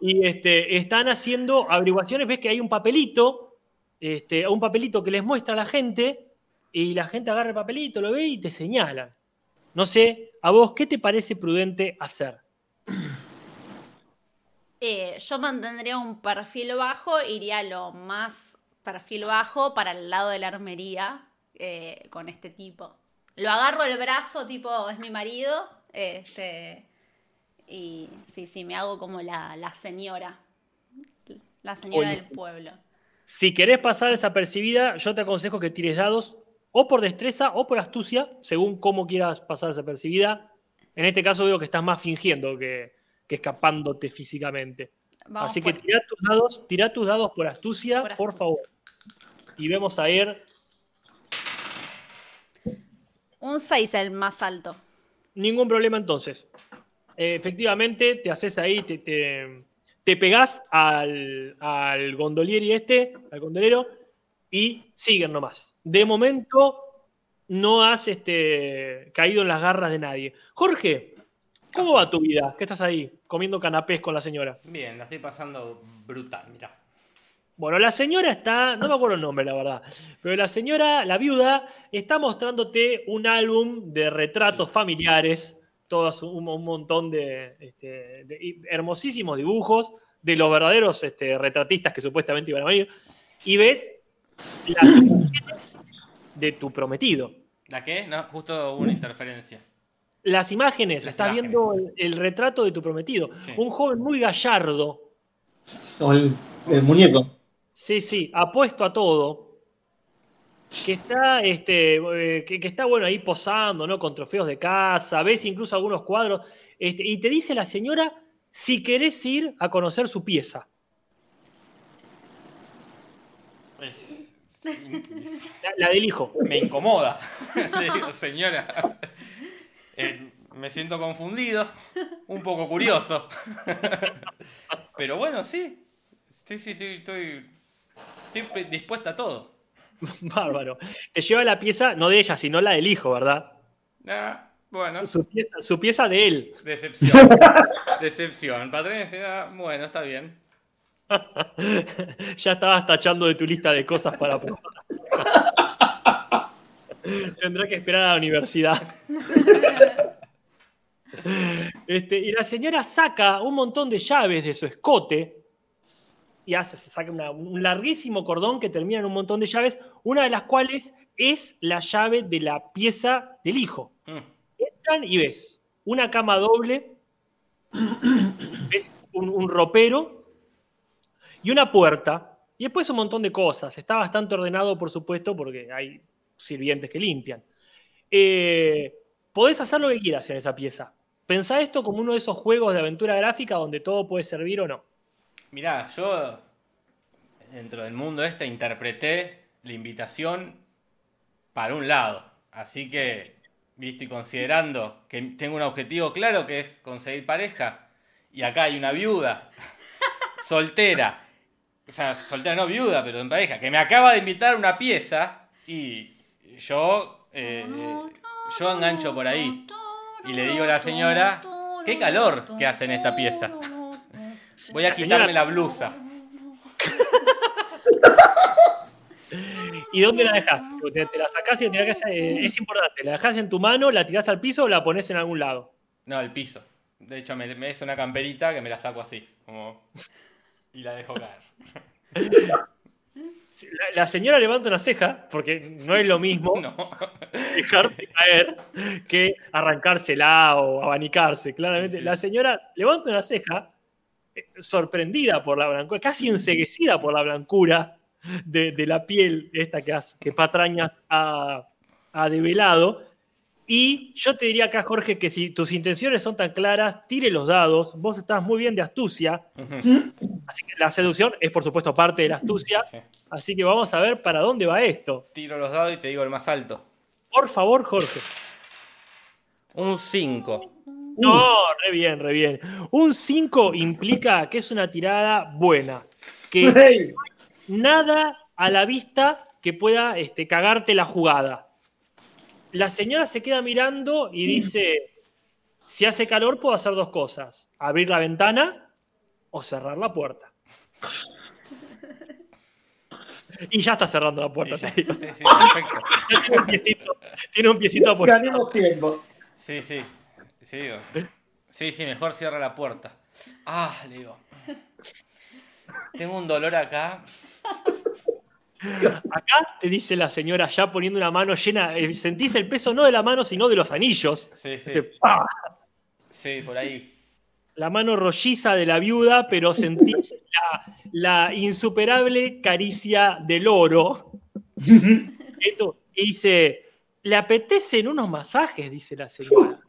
Y este, están haciendo averiguaciones, ves que hay un papelito, este, un papelito que les muestra a la gente, y la gente agarra el papelito, lo ve y te señalan. No sé, a vos, ¿qué te parece prudente hacer? Eh, yo mantendría un perfil bajo, iría lo más perfil bajo para el lado de la armería eh, con este tipo. Lo agarro el brazo, tipo, es mi marido, este, y sí, sí, me hago como la, la señora, la señora Oye. del pueblo. Si querés pasar desapercibida, yo te aconsejo que tires dados o por destreza o por astucia, según cómo quieras pasar desapercibida. En este caso veo que estás más fingiendo que, que escapándote físicamente. Vamos Así que tirá tus dados, tirá tus dados por astucia, Por por, astucia. favor. Y vemos a ir. Un 6 el más alto. Ningún problema entonces. Eh, efectivamente, te haces ahí, te, te, te pegás al, al gondolieri este, al gondolero, y siguen nomás. De momento no has este, caído en las garras de nadie. Jorge, ¿cómo va tu vida? ¿Qué estás ahí comiendo canapés con la señora? Bien, la estoy pasando brutal, mirá. Bueno, la señora está, no me acuerdo el nombre, la verdad, pero la señora, la viuda, está mostrándote un álbum de retratos familiares, todos un, un montón de, este, de hermosísimos dibujos de los verdaderos este, retratistas que supuestamente iban a venir, y ves las imágenes de tu prometido. ¿La qué? No, justo hubo una interferencia. Las imágenes, Las estás imágenes. viendo el, el retrato de tu prometido. Sí. Un joven muy gallardo, O el, el muñeco. Sí, sí, apuesto a todo. Que está, este, eh, que, que está bueno ahí posando, ¿no? Con trofeos de casa, ves incluso algunos cuadros. este, y te dice la señora si querés ir a conocer su pieza. Es- La, la del hijo. me incomoda. [laughs] Le digo, señora. Eh, me siento confundido, un poco curioso. Pero bueno, sí. Sí, sí, estoy, estoy, estoy dispuesta a todo. Bárbaro. Te lleva la pieza, no de ella, sino la del hijo, ¿verdad? Ah, bueno, Su, su pieza, su pieza de él. decepción. [laughs] Decepción. Patrón decía, bueno, está bien. [laughs] ya estabas tachando de tu lista de cosas para probar. [laughs] [laughs] Tendrá que esperar a la universidad. [laughs] Este, y la señora saca un montón de llaves de su escote y hace, se saca una- un larguísimo cordón que termina en un montón de llaves, una de las cuales es la llave de la pieza del hijo. Mm. Entran y ves una cama doble, ves un, un ropero y una puerta. Y después un montón de cosas. Está bastante ordenado, por supuesto, porque hay sirvientes que limpian. Eh, podés hacer lo que quieras en esa pieza. Pensá esto como uno de esos juegos de aventura gráfica donde todo puede servir o no. Mirá, yo dentro del mundo este interpreté la invitación para un lado. Así que, visto y considerando que tengo un objetivo claro que es conseguir pareja, y acá hay una viuda, [laughs] soltera, o sea, soltera no viuda, pero en pareja, que me acaba de invitar a una pieza, y yo, eh, yo engancho por ahí. Y le digo a la señora, qué calor que hace en esta pieza. [laughs] Voy a quitarme la blusa. [laughs] ¿Y dónde la dejás? Te, te la sacás y la tirás, eh, es importante. ¿La dejás en tu mano, la tirás al piso o la pones en algún lado? No, el piso. De hecho, me, me es una camperita que me la saco así. Como... Y la dejo caer. [laughs] La, la señora levanta una ceja, porque no es lo mismo [laughs] No. dejarte caer que arrancársela o abanicarse. Claramente, Sí, sí. la señora levanta una ceja, eh, sorprendida por la blancura, casi enseguecida por la blancura de, de la piel esta que, has- que Patrañas ha, ha develado. Y yo te diría acá, Jorge, que si tus intenciones son tan claras, tire los dados. Vos estás muy bien de astucia. Así que la seducción es, por supuesto, parte de la astucia. Sí. Así que vamos a ver para dónde va esto. Tiro los dados y te digo el más alto. Por favor, Jorge. Un 5. No, re bien, re bien. Un 5 implica que es una tirada buena. Que Hey, nada a la vista que pueda este, cagarte la jugada. La señora se queda mirando y dice, si hace calor puedo hacer dos cosas. Abrir la ventana o cerrar la puerta. Y ya está cerrando la puerta. Sí, te digo. sí, perfecto. [laughs] Ya tiene un piecito, tiene un piecito apoyado. tiempo. Sí, sí. Sí, digo. sí, sí, mejor cierra la puerta. Ah, le digo. Tengo un dolor acá. Acá te dice la señora ya poniendo una mano llena, eh, sentís el peso no de la mano, sino de los anillos. Sí, sí. Sí, por ahí. La mano rolliza de la viuda, pero sentís la, la insuperable caricia del oro. Esto, y dice, ¿le apetecen unos masajes? Dice la señora.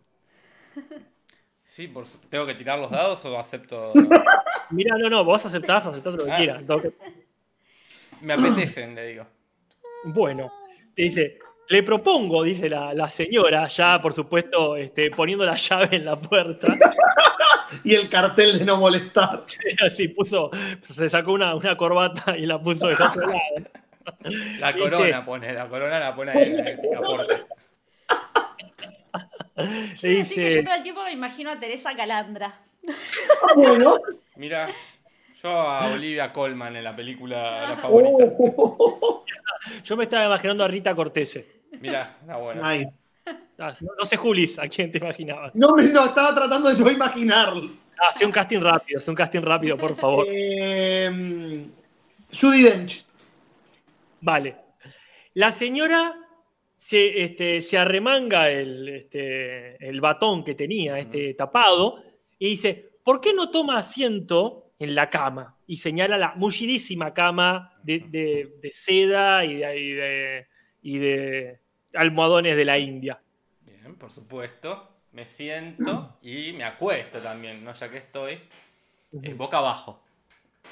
Sí, por su- ¿tengo que tirar los dados o acepto? Mira, no, no, vos aceptás, aceptás lo que Ah. quieras. Me apetecen, le digo. Bueno, te dice, le propongo, dice la, la señora, ya por supuesto este, poniendo la llave en la puerta. [laughs] Y el cartel de no molestar. [laughs] Así puso, se sacó una, una corbata y la puso del otro lado. [laughs] La Dice- corona pone, la corona la pone ahí en el caporte. Le decir que yo dice, todo el tiempo me imagino a Teresa Calandra. Bueno, Mira, Yo a Olivia Colman en la película La [laughs] Favorita. [laughs] Yo me estaba imaginando a Rita Cortese. Mirá, está bueno. Nice. Ah, no, no sé, Julis, a quién te imaginabas. No, me- no, estaba tratando de no imaginarlo. Ah, Hacé un casting rápido, hacé un casting rápido, por favor. [laughs] Eh, Judy Dench. Vale. La señora se, este, se arremanga el, este, el batón que tenía este, tapado y dice, ¿por qué no toma asiento en la cama? Y señala la mullidísima cama de, de- de seda y de, y de- y de almohadones de la India. Bien, por supuesto. Me siento y me acuesto también, ¿no? Ya que estoy eh, boca abajo.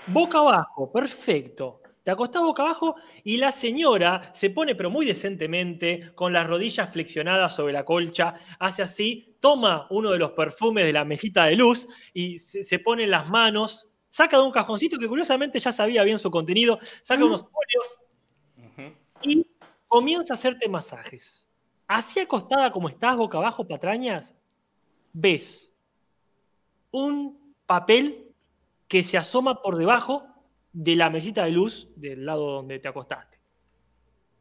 Boca abajo, perfecto. Te acostás boca abajo y la señora se pone, pero muy decentemente, con las rodillas flexionadas sobre la colcha, hace así, toma uno de los perfumes de la mesita de luz y se, se pone en las manos, saca de un cajoncito que curiosamente ya sabía bien su contenido, saca unos óleos Ujú. y comienza a hacerte masajes. Así acostada como estás, boca abajo, patrañas, ves un papel que se asoma por debajo de la mesita de luz del lado donde te acostaste.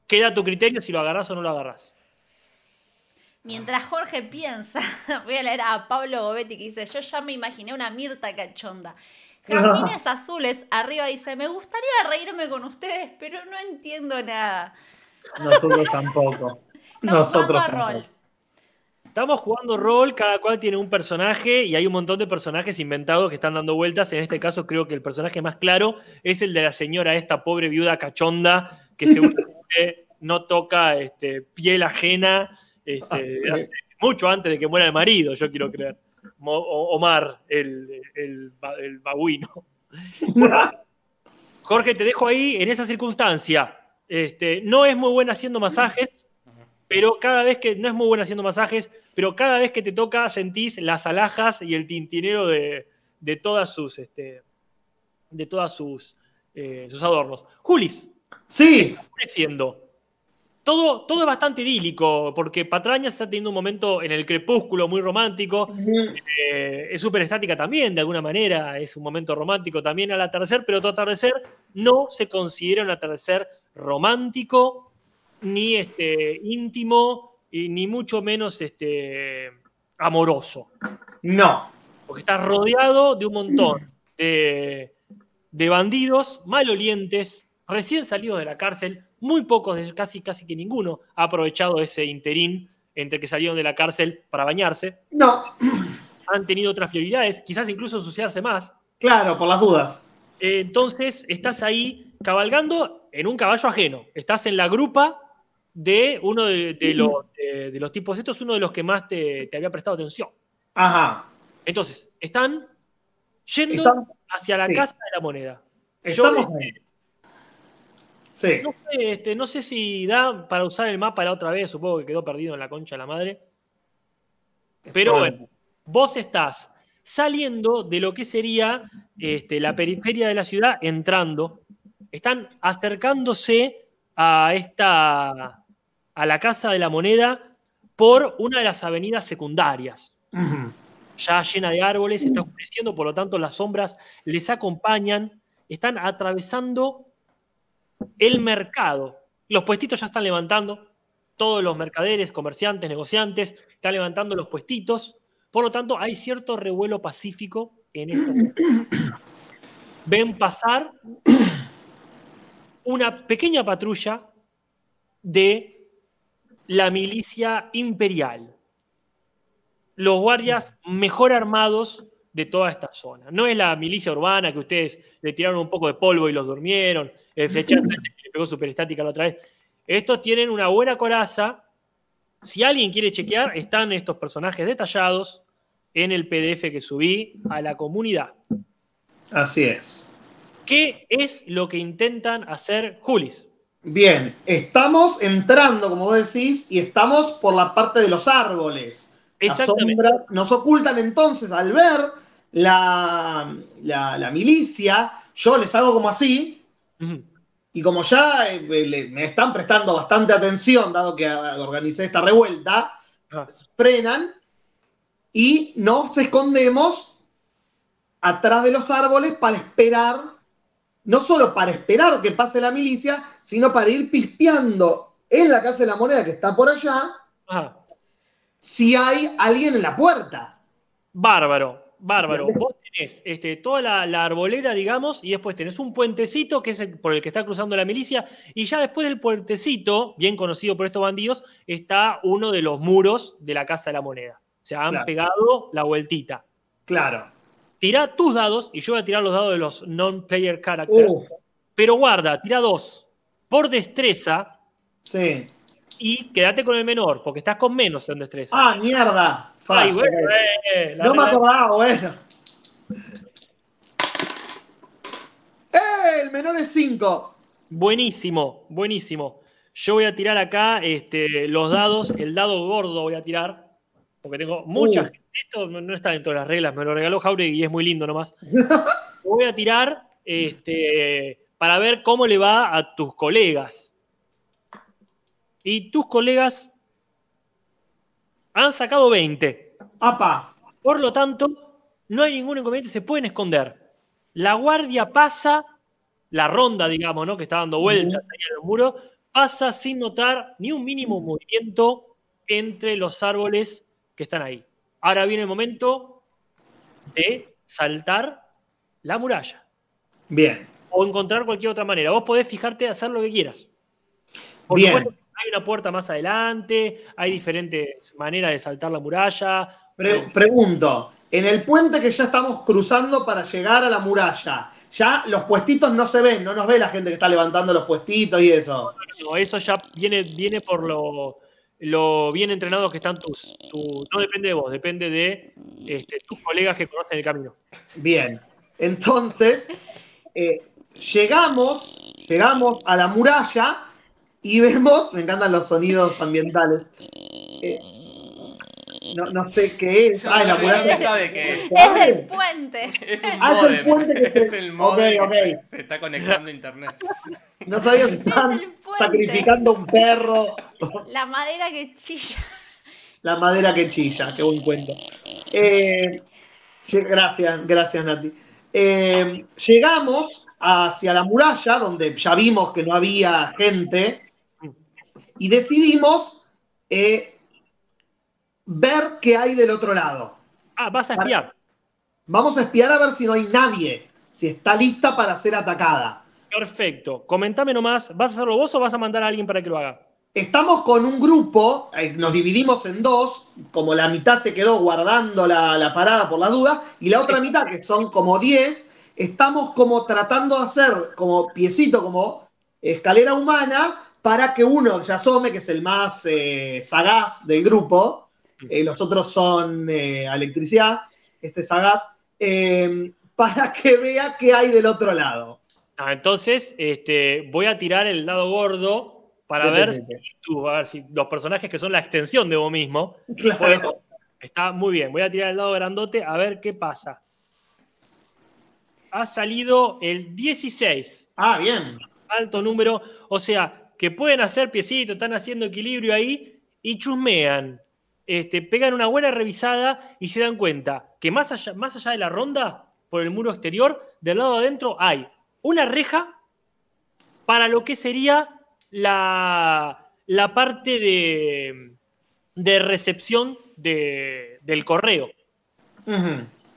Queda a tu criterio si lo agarrás o no lo agarrás. Mientras Jorge piensa, [laughs] voy a leer a Pablo Gobetti que dice, yo ya me imaginé una Mirta cachonda. [laughs] Jazmines Azules arriba dice, me gustaría reírme con ustedes, pero no entiendo nada. Nosotros [laughs] tampoco. Estamos Nosotros jugando a rol. Estamos jugando rol, cada cual tiene un personaje y hay un montón de personajes inventados que están dando vueltas. En este caso creo que el personaje más claro es el de la señora, esta pobre viuda cachonda, que seguramente [laughs] no toca este, piel ajena este, Ah, sí. hace mucho antes de que muera el marido, yo quiero creer. Mo- Omar, el, el, el babuino. [laughs] Jorge, te dejo ahí en esa circunstancia. Este, no es muy buena haciendo masajes, pero cada vez que, no es muy buena haciendo masajes, pero cada vez que te toca sentís las alhajas y el tintinero de, de todas sus, este, de todas sus, eh, sus adornos. Julis, Sí, siendo. Todo, todo es bastante idílico, porque Patraña está teniendo un momento en el crepúsculo muy romántico. Eh, es súper estática también, de alguna manera. Es un momento romántico también al atardecer, pero tu atardecer no se considera un atardecer romántico, ni este, íntimo, y ni mucho menos este, amoroso. no. Porque estás rodeado de un montón de, de bandidos malolientes, recién salidos de la cárcel. Muy pocos, casi, casi que ninguno, ha aprovechado ese interín entre que salieron de la cárcel para bañarse. No. Han tenido otras prioridades, quizás incluso ensuciarse más. Claro, por las dudas. Eh, Entonces estás ahí cabalgando en un caballo ajeno. Estás en la grupa de uno de, de los, de- de los tipos. Estos es uno de los que más te, te había prestado atención. Ajá. Entonces, están yendo Estamos- hacia la sí. casa de la moneda. Yo, Estamos. Sí. no, sé, este, no sé si da para usar el mapa la otra vez, supongo que quedó perdido en la concha de la madre. Pero bueno, vos estás saliendo de lo que sería este, la periferia de la ciudad, entrando. Están acercándose a esta a la casa de la moneda por una de las avenidas secundarias. Ya llena de árboles, está oscureciendo, por lo tanto las sombras les acompañan, están atravesando el mercado. Los puestitos ya están levantando, todos los mercaderes, comerciantes, negociantes, están levantando los puestitos, por lo tanto hay cierto revuelo pacífico en esto. Ven pasar una pequeña patrulla de la milicia imperial los guardias mejor armados de toda esta zona. No es la milicia urbana que ustedes le tiraron un poco de polvo y los durmieron, el flechante que le pegó superestática la otra vez. Estos tienen una buena coraza. Si alguien quiere chequear, están estos personajes detallados en el PDF que subí a la comunidad. Así es. ¿Qué es lo que intentan hacer Julis? Bien, estamos entrando, como vos decís, y estamos por la parte de los árboles. Las Exactamente. sombras nos ocultan entonces al ver la, la- la milicia. Yo les hago como así, Y como ya eh, me están prestando bastante atención, dado que ah, organicé esta revuelta, Ah, frenan y nos escondemos atrás de los árboles para esperar, no solo para esperar que pase la milicia, sino para ir pispeando en la Casa de la Moneda que está por allá, Ajá. si hay alguien en la puerta. Bárbaro, bárbaro. Tenés este, toda la, la arboleda, digamos, y después tenés un puentecito que es el- por el que está cruzando la milicia, y ya después del puentecito, bien conocido por estos bandidos, está uno de los muros de la Casa de la Moneda. O sea, han Claro. pegado la vueltita. Claro. Tira tus dados, y yo voy a tirar los dados de los non-player characters, Uf, pero guarda, tira dos por destreza sí. y quédate con el menor, porque estás con menos en destreza. Ah, mierda. Ay, bueno, eh, No me acordaba, bueno. ¡Eh! El menor es 5. Buenísimo, buenísimo. Yo voy a tirar acá este, los dados, el dado gordo voy a tirar, porque tengo mucha Uh. gente. Esto no, está dentro de las reglas, me lo regaló Jauregui y es muy lindo nomás. [laughs] Voy a tirar este, para ver cómo le va a tus colegas. Y tus colegas han sacado 20. Apa. Por lo tanto, no hay ningún inconveniente, se pueden esconder. La guardia pasa, la ronda, digamos, ¿no? Que está dando vueltas ahí en el muro, pasa sin notar ni un mínimo movimiento entre los árboles que están ahí. Ahora viene el momento de saltar la muralla Bien. o encontrar cualquier otra manera. Vos podés fijarte hacer lo que quieras. Por Bien. supuesto, hay una puerta más adelante, hay diferentes maneras de saltar la muralla. Pre- pregunto. En el puente que ya estamos cruzando para llegar a la muralla, ya los puestitos no se ven, no nos ve la gente que está levantando los puestitos y eso. No, eso ya viene, viene por lo, lo bien entrenados que están tus. tu- no depende de vos, depende de este, tus colegas que conocen el camino. Bien. Entonces, eh, llegamos, llegamos a la muralla y vemos, me encantan los sonidos ambientales. Eh, no, no sé qué es. Ah, la No muralla. sabe qué es. Es del puente. Es un Ah, es el puente que se- [laughs] Es el modem Ok, que ok. se está conectando a internet. No sabía que estaban el puente. sacrificando un perro. La madera que chilla. La madera que chilla, qué buen cuento. Eh, sí, gracias, gracias Nati. Eh, llegamos hacia la muralla, donde ya vimos que no había gente, y decidimos eh, ver qué hay del otro lado. Ah, vas a espiar. Vamos a espiar a ver si no hay nadie, si está lista para ser atacada. Perfecto. Comentame nomás, ¿vas a hacerlo vos o vas a mandar a alguien para que lo haga? Estamos con un grupo, eh, nos dividimos en dos, como la mitad se quedó guardando la, la parada por las dudas, y la otra mitad, que son como 10, estamos como tratando de hacer como piecito, como escalera humana, para que uno se asome, que es el más eh, sagaz del grupo, eh, los otros son eh, electricidad, este es sagaz, eh, para que vea qué hay del otro lado. Ah, entonces, este, voy a tirar el dado gordo para ver si, vete. tú, a ver si los personajes que son la extensión de vos mismo. Claro. Está muy bien. Voy a tirar el dado grandote a ver qué pasa. Ha salido el 16. Ah, bien. alto número, o sea, que pueden hacer piecitos, están haciendo equilibrio ahí y chusmean, este, pegan una buena revisada y se dan cuenta que más allá, más allá de la ronda, por el muro exterior, del lado de adentro hay una reja para lo que sería la, la parte de, de recepción de- del correo.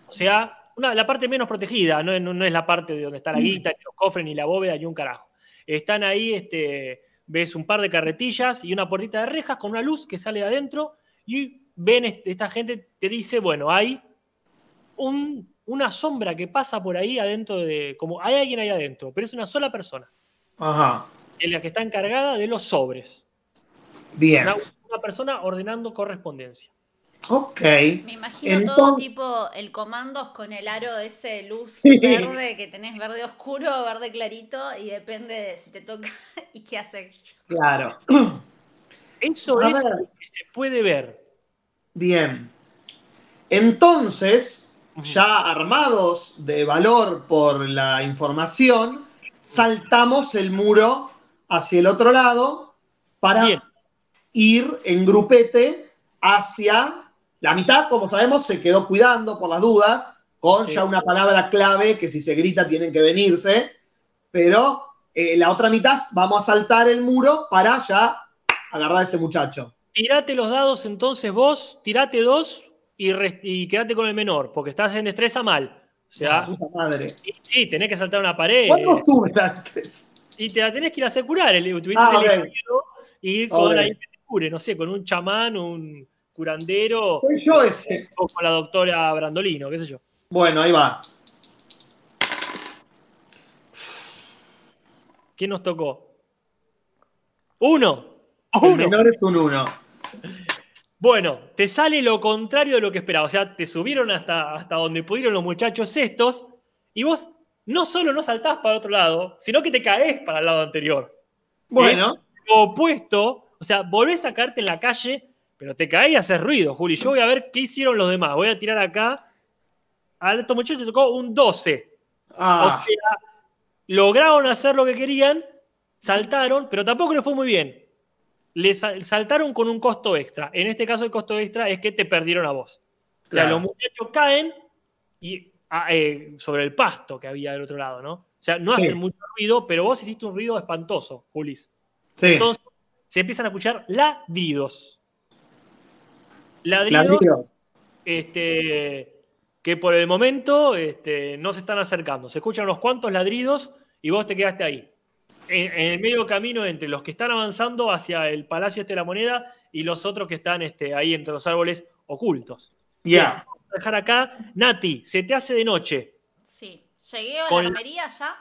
O sea, una- la parte menos protegida, no, es- no- no es la parte de donde está la guita, ni los cofres, ni la bóveda, ni un carajo. Están ahí, este, ves un par de carretillas y una puertita de rejas con una luz que sale de adentro y ven, esta gente te dice, bueno, hay un- una sombra que pasa por ahí adentro de, como hay alguien ahí adentro, pero es una sola persona, Ajá. en la que está encargada de los sobres. Bien. Una, una persona ordenando correspondencia. Ok. Me imagino todo tipo el comandos con el aro de ese luz Sí. verde que tenés verde oscuro, verde clarito y depende de si te toca [laughs] y qué hace. Claro. [clears throat] Eso A es ver. lo que se puede ver. Bien. Entonces, ya armados de valor por la información, saltamos el muro hacia el otro lado para Bien. ir en grupete hacia la mitad, como sabemos, se quedó cuidando por las dudas, con Sí. ya una palabra clave que si se grita tienen que venirse, pero eh, la otra mitad vamos a saltar el muro para ya agarrar a ese muchacho. Tirate los dados entonces vos, tirate dos y, y quedate con el menor, porque estás en destreza mal. O sea, madre. sí, tenés que saltar una pared. ¿Cuándo eh, antes? y te la tenés que ir a hacer curar. El, tuviste Ah, ok. elegido y ir con Ok. alguien que te cure, no sé, con un chamán, un curandero, Soy yo ese. o con la doctora Brandolino, qué sé yo. Bueno, ahí va. ¿Quién nos tocó? Uno. [laughs] El Uno. menor es un uno. Bueno, te sale lo contrario de lo que esperaba. O sea, te subieron hasta, hasta donde pudieron los muchachos estos y vos no solo no saltás para otro lado, sino que te caes para el lado anterior. Bueno, Lo opuesto, o sea, volvés a caerte en la calle, pero te caes y haces ruido, Juli. Yo voy a ver qué hicieron los demás. Voy a tirar acá. A estos muchachos tocó un 12. ah, O sea, lograron hacer lo que querían, saltaron, pero tampoco les fue muy bien. Les sal- saltaron con un costo extra. En este caso, el costo extra es que te perdieron a vos. O sea, los muchachos caen y, ah, eh, sobre el pasto que había del otro lado, ¿no? O sea, no Sí. hacen mucho ruido, pero vos hiciste un ruido espantoso, Julis. sí. Entonces, se empiezan a escuchar ladridos. Ladridos este, que por el momento este, no se están acercando. Se escuchan unos cuantos ladridos y vos te quedaste ahí. En, en el medio camino entre los que están avanzando hacia el Palacio este de la Moneda y los otros que están este, ahí entre los árboles ocultos. Ya. Vamos a dejar acá. Nati, se te hace de noche. Sí. Llegué a Con- la armería ya.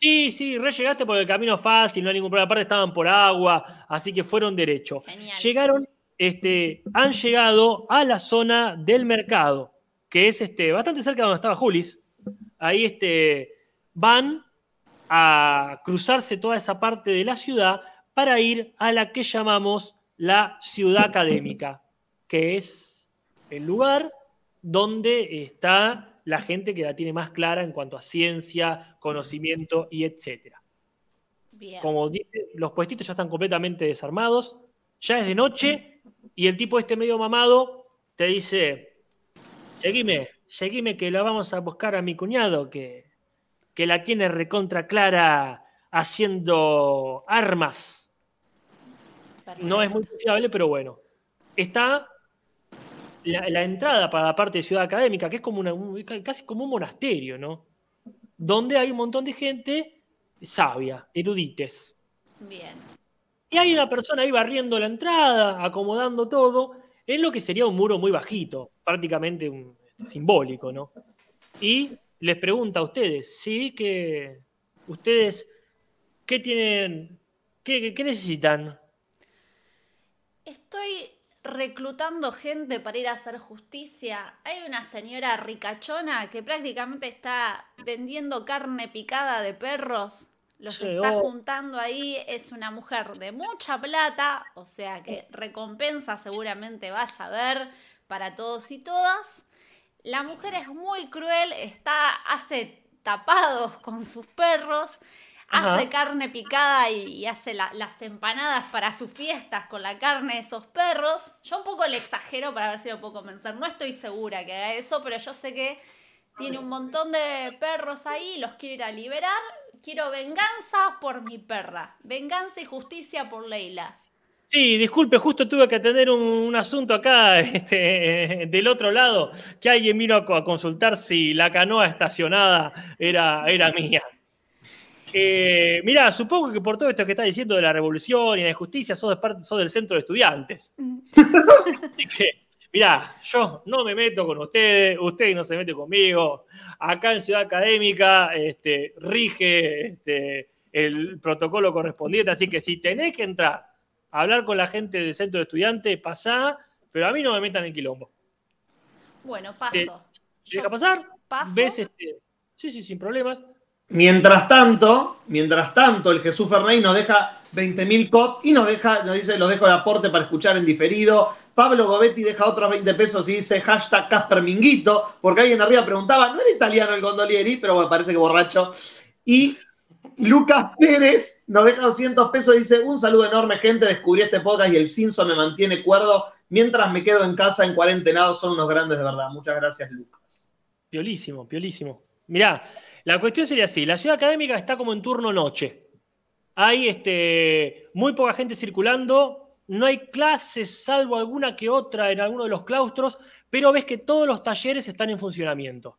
Sí, sí, re llegaste por el camino fácil, no hay ningún problema. Aparte estaban por agua, así que fueron derecho. Genial. Llegaron, este, han llegado a la zona del mercado, que es este, bastante cerca de donde estaba Julis. Ahí este, van a cruzarse toda esa parte de la ciudad para ir a la que llamamos la ciudad académica, que es el lugar donde está la gente que la tiene más clara en cuanto a ciencia, conocimiento y etcétera. Bien. Como dice, los puestitos ya están completamente desarmados, ya es de noche y el tipo este medio mamado te dice, seguime, seguime que la vamos a buscar a mi cuñado que, que la tiene recontra clara haciendo armas. No es muy fiable, pero bueno. Está la, la entrada para la parte de ciudad académica, que es como una, un- casi como un monasterio, ¿no? Donde hay un montón de gente sabia, erudites. Bien. Y hay una persona ahí barriendo la entrada, acomodando todo, en lo que sería un muro muy bajito, prácticamente un, simbólico, ¿no? Y les pregunta a ustedes, ¿sí? Que ustedes, ¿qué tienen? ¿Qué, qué necesitan? Estoy reclutando gente para ir a hacer justicia. Hay una señora ricachona que prácticamente está vendiendo carne picada de perros. Los Sí, está oh. juntando ahí. Es una mujer de mucha plata, o sea que recompensa seguramente vaya a ver para todos y todas. La mujer es muy cruel, está, hace tapados con sus perros, Ajá. hace carne picada y, y hace la- las empanadas para sus fiestas con la carne de esos perros. Yo un poco le exagero para ver si lo puedo convencer. No estoy segura que haga eso, pero yo sé que tiene un montón de perros ahí, los quiere ir a liberar. Quiero venganza por mi perra. Venganza y justicia por Leila. Sí, disculpe, justo tuve que atender un, un asunto acá [laughs] este, del otro lado, que alguien vino a, co- a consultar si la canoa estacionada era, era mía. Eh, mirá, supongo que por todo esto que estás diciendo de la revolución y la injusticia, sos, de parte, sos del centro de estudiantes. Así que, mirá, yo no me meto con ustedes, ustedes no se meten conmigo. Acá en Ciudad Académica este, rige este, el protocolo correspondiente, así que si tenés que entrar hablar con la gente del centro de estudiantes, pasá, pero a mí no me metan en quilombo. Bueno, paso. ¿Te- ¿Te deja pasar? paso. ¿Ves este? Sí, sí, sin problemas. Mientras tanto, mientras tanto, el Jesús Ferney nos deja 20.000 COP y nos deja, nos dice, los dejo el aporte para escuchar en diferido. Pablo Gobetti deja otros 20 pesos y dice hashtag Casper Minguito, porque alguien arriba preguntaba, no era italiano el gondolieri, pero bueno, parece que borracho. Y Lucas Pérez nos deja 200 pesos y dice, un saludo enorme gente, descubrí este podcast y el Simpson me mantiene cuerdo mientras me quedo en casa en cuarentenado, son unos grandes de verdad. Muchas gracias, Lucas. Piolísimo, piolísimo. Mirá, la cuestión sería así: la ciudad académica está como en turno noche. Hay este, muy poca gente circulando, no hay clases, salvo alguna que otra en alguno de los claustros, pero ves que todos los talleres están en funcionamiento.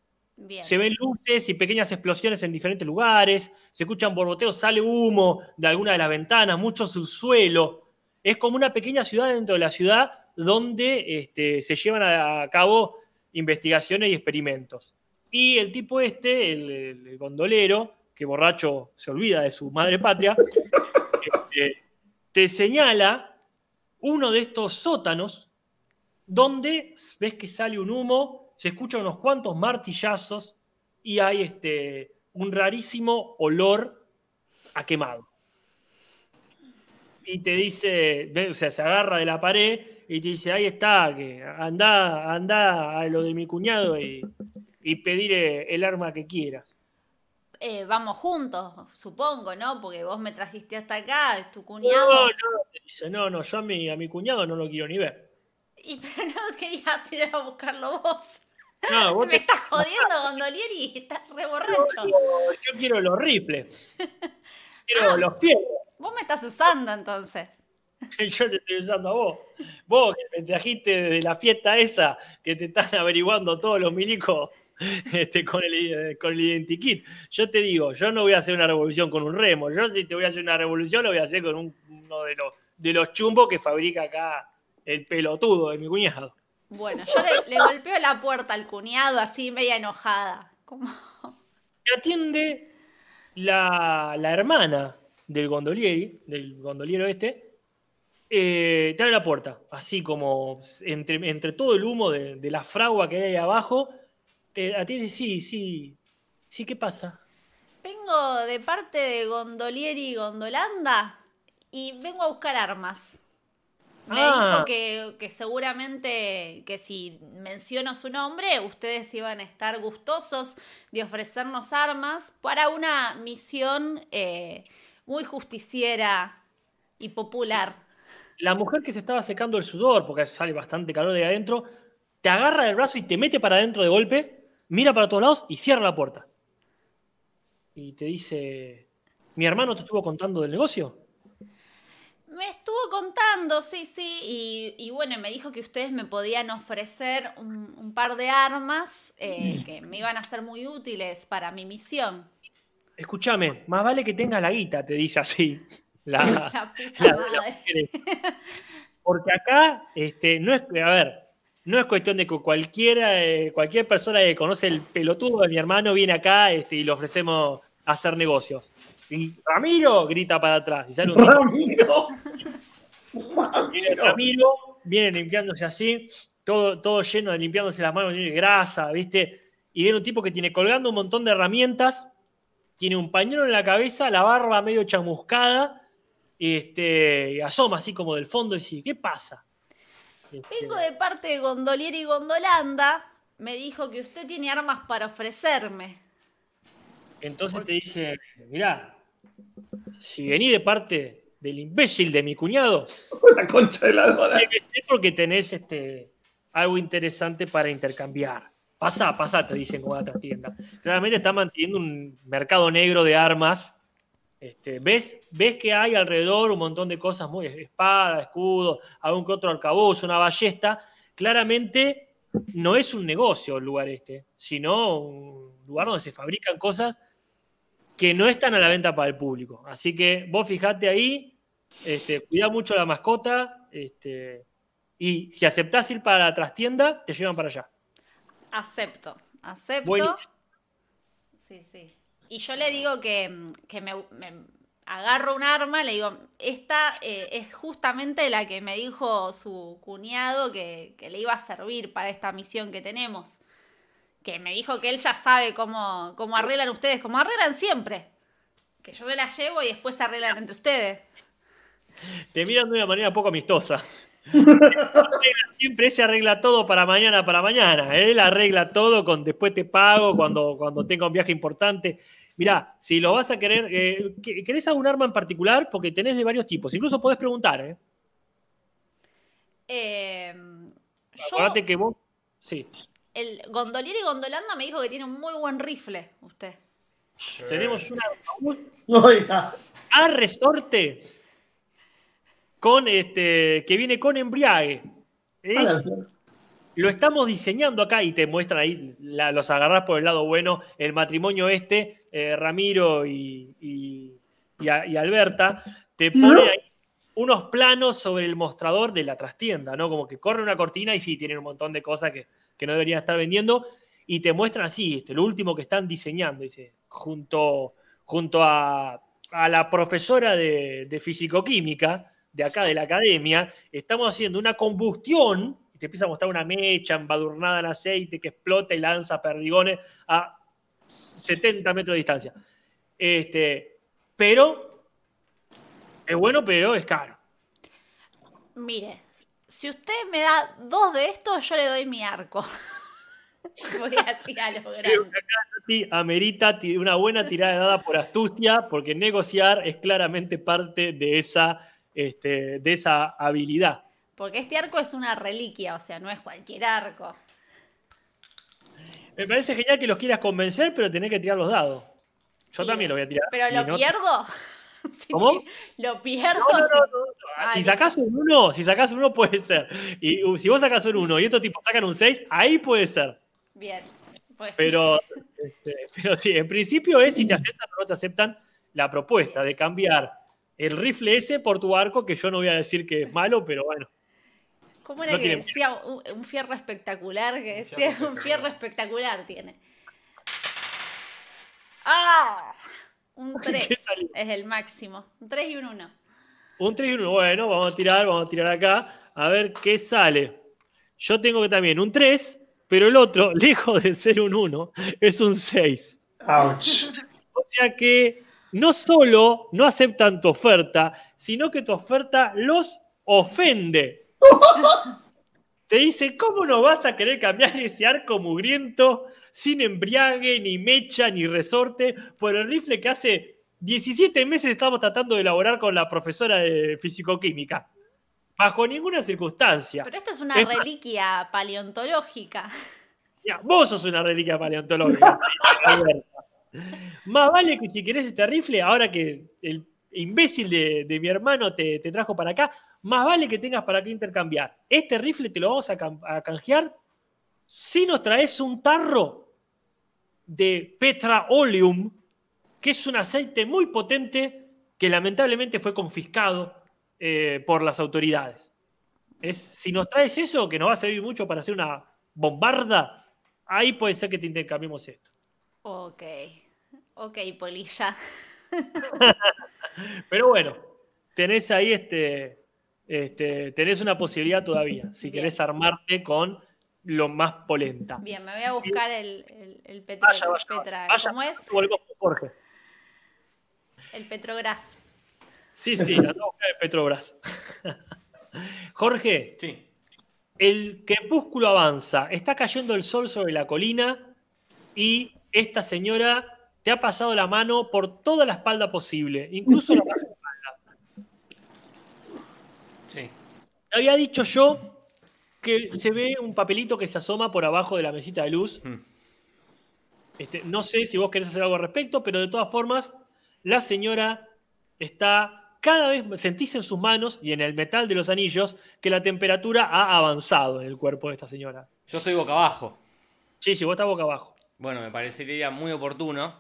Bien. Se ven luces y pequeñas explosiones en diferentes lugares, se escuchan borboteos, sale humo de alguna de las ventanas, mucho subsuelo. Es como una pequeña ciudad dentro de la ciudad donde este, se llevan a cabo investigaciones y experimentos. Y el tipo este, el, el- el gondolero, que borracho se olvida de su madre patria, [laughs] este, te señala uno de estos sótanos donde ves que sale un humo, se escuchan unos cuantos martillazos y hay este, un rarísimo olor a quemado. Y te dice, o sea, se agarra de la pared y te dice, ahí está, que anda, anda a lo de mi cuñado y, y pedir el arma que quieras. Eh, vamos juntos, supongo, ¿no? Porque vos me trajiste hasta acá, es tu No, cuñado. no, te dice, no, no, yo a mi, a mi cuñado no lo quiero ni ver. Y [laughs] pero no querías ir a buscarlo vos. No, [laughs] vos Me te- estás jodiendo, Gondolieri, estás re borracho. yo quiero los rifles. [laughs] Quiero Ah. los fierros. Vos me estás usando entonces. [laughs] Yo te estoy usando a vos. Vos que me trajiste de la fiesta esa, que te están averiguando todos los milicos este, con, el, con el identikit. Yo te digo, yo no voy a hacer una revolución con un remo. Yo si te voy a hacer una revolución, lo voy a hacer con un- uno de los, de los chumbos que fabrica acá el pelotudo de mi cuñado. Bueno, yo le, le golpeo la puerta al cuñado así media enojada. Como, Te atiende la, la hermana del gondolieri, del gondoliero este, eh, te abre la puerta, así como entre, entre todo el humo de, de la fragua que hay ahí abajo, te atiende, sí, sí, sí, ¿qué pasa? vengo de parte de Gondolieri y Gondolanda y vengo a buscar armas. Me Ah. dijo que, que seguramente que si menciono su nombre, ustedes iban a estar gustosos de ofrecernos armas para una misión eh, muy justiciera y popular. La mujer que se estaba secando el sudor, porque sale bastante calor de adentro, te agarra del brazo y te mete para adentro de golpe, mira para todos lados y cierra la puerta. Y te dice, ¿mi hermano te estuvo contando del negocio? Me estuvo contando, sí, sí, y, y bueno, me dijo que ustedes me podían ofrecer un, un par de armas eh, que me iban a ser muy útiles para mi misión. Escúchame, más vale que tengas la guita, te dice así. [laughs] La. Porque acá, este, no es, a ver, no es cuestión de que cualquiera, eh, cualquier persona que conoce el pelotudo de mi hermano viene acá este, y le ofrecemos hacer negocios. Y Ramiro grita para atrás. Y sale un Ramiro. Ramiro, viene limpiándose así, todo, todo lleno de limpiándose las manos, lleno de grasa, ¿viste? Y viene un tipo que tiene colgando un montón de herramientas, tiene un pañuelo en la cabeza, la barba medio chamuscada, y este, y asoma así como del fondo y dice, ¿qué pasa? Este, Vengo de parte de Gondolieri y Gondolanda. Me dijo que usted tiene armas para ofrecerme. Entonces te dice, mirá, si vení de parte del imbécil de mi cuñado, La concha de la lora. es porque tenés este, algo interesante para intercambiar. Pasá, pasá, te dicen a otra tienda. Claramente está manteniendo un mercado negro de armas. Este, ¿ves, ves que hay alrededor un montón de cosas muy espada, escudo, algún que otro arcabuz, una ballesta. Claramente no es un negocio el lugar este, sino un lugar donde se fabrican cosas que no están a la venta para el público. Así que vos fijate ahí, este, cuida mucho la mascota, este, y si aceptás ir para la trastienda, te llevan para allá. Acepto, acepto. Buenísimo. Sí, sí. Y yo le digo que, que me, me agarro un arma, le digo, esta eh, es justamente la que me dijo su cuñado que, que le iba a servir para esta misión que tenemos. Que me dijo que él ya sabe cómo, cómo arreglan ustedes, como arreglan siempre. Que yo me la llevo y después se arreglan entre ustedes. Te miran de una manera poco amistosa. [laughs] Siempre se arregla todo para mañana, para mañana. Él arregla todo con después te pago cuando, cuando tenga un viaje importante. Mirá, si lo vas a querer, eh, ¿que- ¿querés algún arma en particular? Porque tenés de varios tipos. Incluso podés preguntar, ¿eh? Eh, yo, que vos. Sí. El Gondolieri Gondolanda me dijo que tiene un muy buen rifle, usted. Tenemos una Oiga. a resorte con este que viene con embriague. Es- lo estamos diseñando acá y te muestran ahí, la- los agarrás por el lado bueno, el matrimonio este, eh, Ramiro y, y- y a- y Alberta, te pone ahí unos planos sobre el mostrador de la trastienda, ¿no? Como que corre una cortina y sí, tienen un montón de cosas que, que no deberían estar vendiendo y te muestran así, este, lo último que están diseñando, dice, junto, junto a, a la profesora de, de fisicoquímica de acá de la academia, estamos haciendo una combustión, y te empieza a mostrar una mecha embadurnada en aceite que explota y lanza perdigones a 70 metros de distancia. Este, pero es bueno, pero es caro. Mire, si usted me da dos de estos, yo le doy mi arco. [laughs] Voy así a lo grande. que acá Nati amerita una buena tirada de dada por astucia, porque negociar es claramente parte de esa, este, de esa habilidad. Porque este arco es una reliquia, o sea, no es cualquier arco. Me parece genial que los quieras convencer, pero tenés que tirar los dados. Yo Sí. también lo voy a tirar. Pero lo no- pierdo. [laughs] Si ¿Cómo? Lo pierdo. No, no, no. Ah, Si sacás un 1, si sacás un 1 puede ser. Y uh, si vos sacás un 1 y estos tipos sacan un 6, ahí puede ser. Bien. Pues, Pero, este, pero sí, en principio es si te aceptan o no te aceptan la propuesta de cambiar el rifle ese por tu arco, que yo no voy a decir que es [laughs] malo, pero bueno. ¿Cómo era no que decía un, un fierro espectacular? Que decía un fierro espectacular tiene. ¡Ah! Un 3 ¿Qué salió? es el máximo. Un 3 y un 1. Un 3 y un 1, bueno, vamos a tirar, vamos a tirar acá, a ver qué sale. Yo tengo que también un 3, pero el otro, [laughs] lejos de ser un 1, es un 6. Ouch. [laughs] O sea que no solo no aceptan tu oferta, sino que tu oferta los ofende. [laughs] Te dice, ¿cómo no vas a querer cambiar ese arco mugriento sin embriague, ni mecha, ni resorte por el rifle que hace 17 meses estamos tratando de elaborar con la profesora de fisicoquímica? Bajo ninguna circunstancia. Pero esto es una Es más- reliquia paleontológica. Ya, vos sos una reliquia paleontológica. [laughs] Más vale que si querés este rifle, ahora que el imbécil de, de mi hermano te, te trajo para acá, más vale que tengas para qué intercambiar. Este rifle te lo vamos a canjear si nos traes un tarro de petraoleum, que es un aceite muy potente que lamentablemente fue confiscado eh, por las autoridades. Es, si nos traes eso, que nos va a servir mucho para hacer una bombarda, ahí puede ser que te intercambiemos esto. Ok. Ok, polilla. [laughs] Pero bueno, tenés ahí este, este, tenés una posibilidad todavía, si Bien. querés armarte con lo más polenta. Bien, me voy a buscar el, el, el petro, Vaya, vaya, Petra. vaya, ¿Cómo es? volvemos con Jorge. El Petrogras. Sí, sí, la tengo que buscar en Petrobras. [laughs] Jorge, Sí. el crepúsculo avanza, está cayendo el sol sobre la colina y esta señora te ha pasado la mano por toda la espalda posible, incluso la baja Sí. Te había dicho yo que se ve un papelito que se asoma por abajo de la mesita de luz. Hmm. Este, no sé si vos querés hacer algo al respecto, pero de todas formas, la señora está cada vez, sentís en sus manos y en el metal de los anillos que la temperatura ha avanzado en el cuerpo de esta señora. Yo estoy boca abajo. Sí, sí, vos estás boca abajo. Bueno, me parecería muy oportuno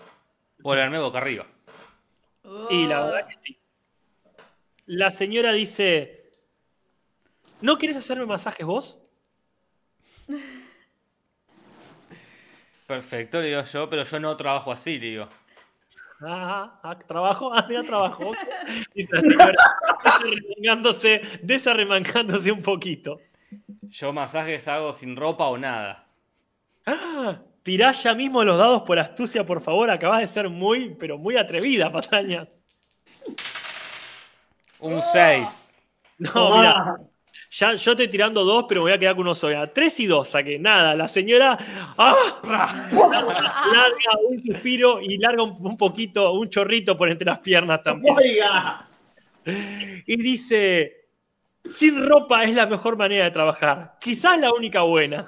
ponerme boca arriba. Y la verdad que sí. La señora dice, ¿no querés hacerme masajes vos? Perfecto, le digo yo, pero yo no trabajo así, le digo. Ah, ah, trabajo, ah, mira, trabajo. Dice la señora, desarremangándose, desarremangándose un poquito. Yo masajes hago sin ropa o nada. Ah, tirá ya mismo los dados por astucia, por favor. Acabas de ser muy, pero muy atrevida, patañas. Un 6. No, mira, ya yo estoy tirando dos, pero me voy a quedar con uno solo. Tres y dos saqué. Nada, la señora ¡ah! [laughs] larga un suspiro y larga un, un poquito, un chorrito por entre las piernas también. Oiga. Y dice, sin ropa es la mejor manera de trabajar. Quizás la única buena.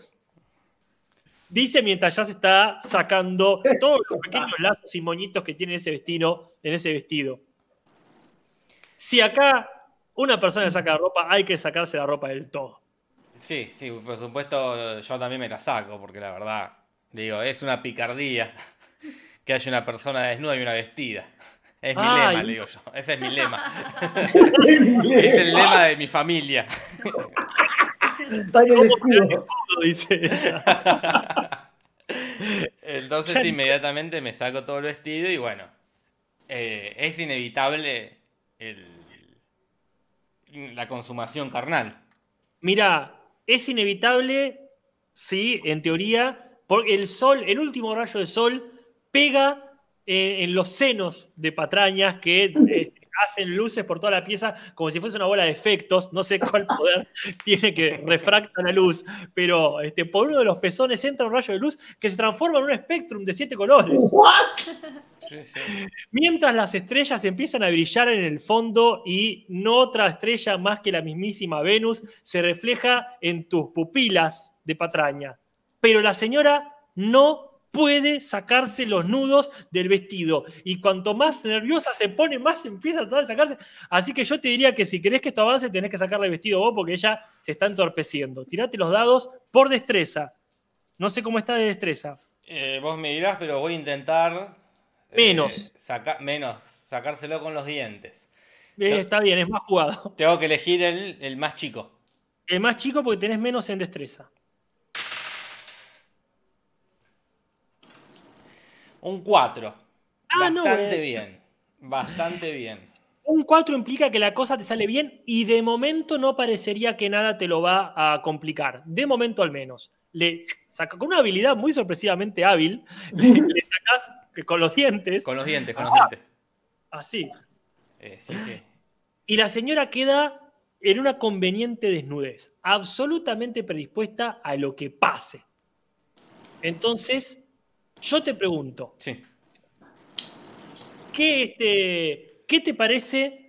Dice mientras ya se está sacando [laughs] todos los pequeños lazos y moñitos que tiene ese vestido, en ese vestido. Si acá una persona saca la ropa, hay que sacarse la ropa del todo. Sí, sí, por supuesto yo también me la saco, porque la verdad, digo, es una picardía [laughs] que haya una persona desnuda y una vestida. Es mi Ay. lema, le digo yo. Ese es mi lema. [laughs] es el lema de mi familia. Dice. [laughs] Entonces inmediatamente me saco todo el vestido y bueno, eh, es inevitable el- la consumación carnal. Mira, es inevitable, sí, en teoría, porque el sol, el último rayo de sol, pega eh, en los senos de patrañas que eh, hacen luces por toda la pieza como si fuese una bola de efectos. No sé cuál poder [laughs] tiene que refracta la luz, pero este, por uno de los pezones entra un rayo de luz que se transforma en un espectrum de siete colores. Sí, sí. Mientras las estrellas empiezan a brillar en el fondo y no otra estrella más que la mismísima Venus se refleja en tus pupilas de patraña. Pero la señora no puede sacarse los nudos del vestido y cuanto más nerviosa se pone, más empieza a tratar de sacarse. Así que yo te diría que si querés que esto avance, tenés que sacarle el vestido vos porque ella se está entorpeciendo. Tirate los dados por destreza. No sé cómo está de destreza. Eh, vos me dirás, pero voy a intentar... eh, Menos. saca- menos, sacárselo con los dientes. Eh, está bien, es más jugado. Tengo que elegir el, el más chico. El más chico porque tenés menos en destreza. Un 4. Ah, no, Bastante eh. bien. Bastante bien. Un 4 implica que la cosa te sale bien y de momento no parecería que nada te lo va a complicar. De momento al menos. Le saca con una habilidad muy sorpresivamente hábil, [laughs] le, le sacás que con los dientes, Con los dientes, con los dientes. así. Eh, sí, sí. Y la señora queda en una conveniente desnudez, absolutamente predispuesta a lo que pase. Entonces, yo te pregunto, Sí. ¿Qué, este, ¿qué te parece?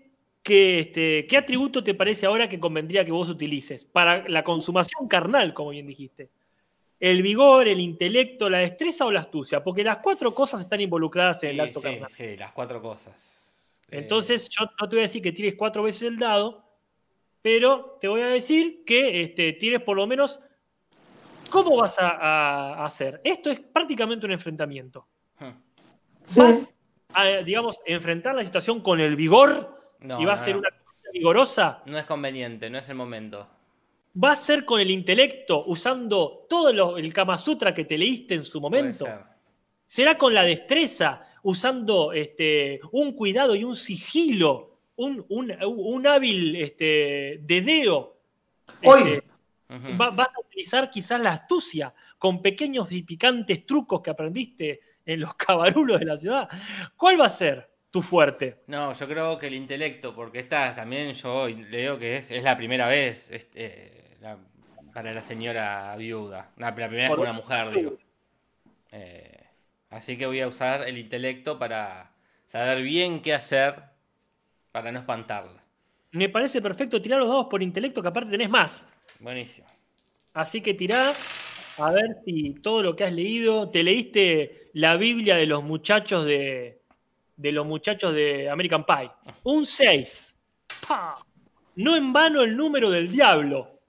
Que, este, ¿Qué atributo te parece ahora que convendría que vos utilices para la consumación carnal, como bien dijiste? ¿El vigor, el intelecto, la destreza o la astucia? Porque las cuatro cosas están involucradas en el acto sí, carnal. sí, las cuatro cosas. Eh, Entonces, yo no te voy a decir que tires cuatro veces el dado, pero te voy a decir que este, tires por lo menos. ¿Cómo vas a, hacer? Esto es prácticamente un enfrentamiento. Vas a, digamos, enfrentar la situación con el vigor No, y va a ser no. una cosa vigorosa. No es conveniente, no es el momento. Va a ser con el intelecto, usando todo lo- el Kama Sutra que te leíste en su Puede momento. ser. Será con la destreza, usando este, un cuidado y un sigilo, un, un- un hábil este, dedeo. Hoy. Va- vas a utilizar quizás la astucia con pequeños y picantes trucos que aprendiste en los [laughs] cabarulos de la ciudad. ¿Cuál va a ser tu fuerte? No, yo creo que el intelecto, porque esta también yo leo que es, es la primera vez este, la- para la señora viuda. La, la primera vez con una mujer, digo. Eh, así que voy a usar el intelecto para saber bien qué hacer para no espantarla. Me parece perfecto tirar los dados por intelecto, que aparte tenés más. Buenísimo. Así que tirá a ver si todo lo que has leído, te leíste la Biblia de los muchachos de, de los muchachos de American Pie. Un 6. No en vano el número del diablo.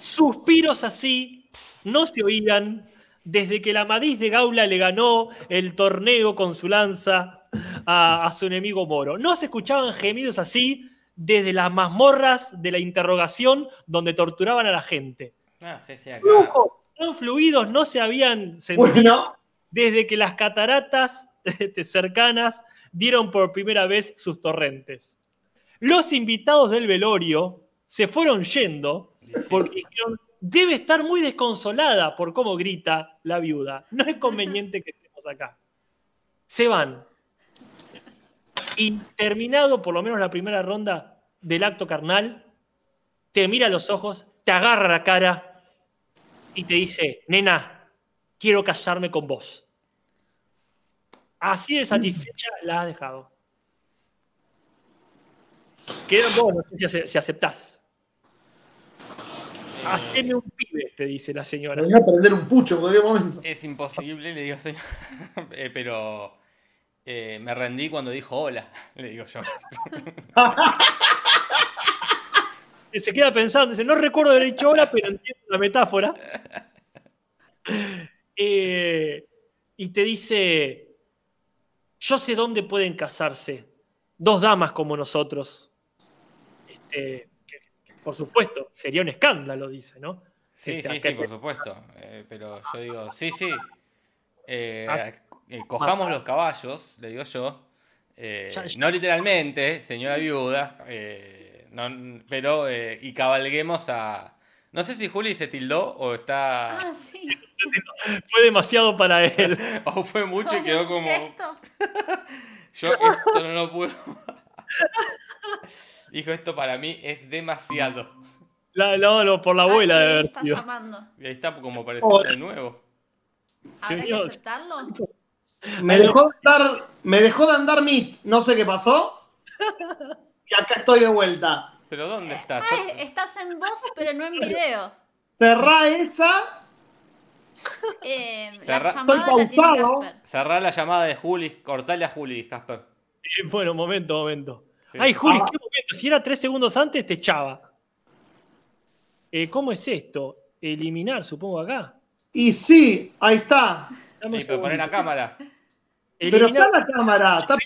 Suspiros así no se oían desde que la Madís de Gaula le ganó el torneo con su lanza a su enemigo Moro. No se escuchaban gemidos así desde las mazmorras de la interrogación donde torturaban a la gente. Ah, sí, sí, acá. Flujos tan fluidos no se habían sentido Bueno, desde que las cataratas [laughs] este, cercanas dieron por primera vez sus torrentes. Los invitados del velorio se fueron yendo porque dijeron, debe estar muy desconsolada por cómo grita la viuda. No es conveniente que estemos acá. Se van. Y terminado por lo menos la primera ronda del acto carnal, te mira a los ojos, te agarra la cara y te dice, nena, quiero casarme con vos. Así de satisfecha la has dejado. Quedan vos, no sé si, ace- si aceptás. Haceme un pibe, te dice la señora. Me voy a prender un pucho en cualquier momento. Es imposible, le digo, señor. [laughs] Eh, pero eh, me rendí cuando dijo hola, [laughs] le digo yo. Y [laughs] se queda pensando, dice, no recuerdo haber dicho hola, pero entiendo la metáfora. [laughs] Eh, y te dice, yo sé dónde pueden casarse dos damas como nosotros. Este, que- que, por supuesto, sería un escándalo, dice, ¿no? Sí, Este, sí, sí, por supuesto. Eh, pero yo digo, sí, sí. Eh, Ah. Eh, cojamos los caballos, le digo yo. Eh, Ya- ya- No literalmente, señora viuda. eh, no- pero, eh, y cabalguemos a. No sé si Juli se tildó o está. Ah, sí. [laughs] Fue demasiado para él. [laughs] O fue mucho y quedó como. Esto. [laughs] Yo esto no lo puedo. Dijo, esto para mí es demasiado. La, no, no, por la abuela de Ay, está llamando. Y ahí está como apareciendo de nuevo. ¿Habrá que aceptarlo? Me dejó, de andar, me dejó de andar Meet, no sé qué pasó. [laughs] Y acá estoy de vuelta. ¿Pero dónde estás? Ah, estás en voz, pero no en video. Cerrá esa. Eh, la llamada Estoy pausado. Casper. Cerrar la llamada de Juli, cortale a Juli, Casper. Eh, Bueno, momento, momento. Sí. Ay, Juli, Ah. qué momento. Si era tres segundos antes, te echaba. Eh, ¿Cómo es esto? Eliminar, supongo, acá. Y sí, ahí está. Dame Sí, poner la cámara. Pero está la cámara. Está...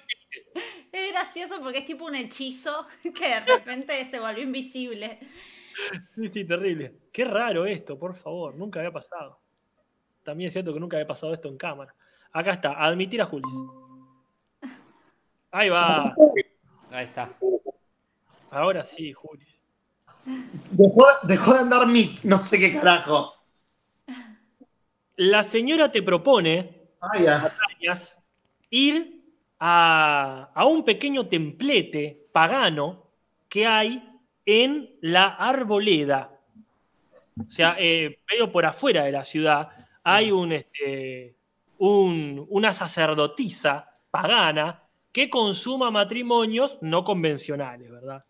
Es gracioso porque es tipo un hechizo [laughs] que de repente se volvió invisible. Sí, sí, terrible. Qué raro esto, por favor. Nunca había pasado. También es cierto que nunca había pasado esto en cámara. Acá está, admitir a Julis. Ahí va. Ahí está. Ahora sí, Julis. Dejó, dejó de andar Meet, no sé qué carajo. La señora te propone Ah, ya. Ir a, a un pequeño templete pagano que hay en la arboleda. O sea, eh, medio por afuera de la ciudad hay un, este, un- una sacerdotisa pagana que consuma matrimonios no convencionales, ¿verdad?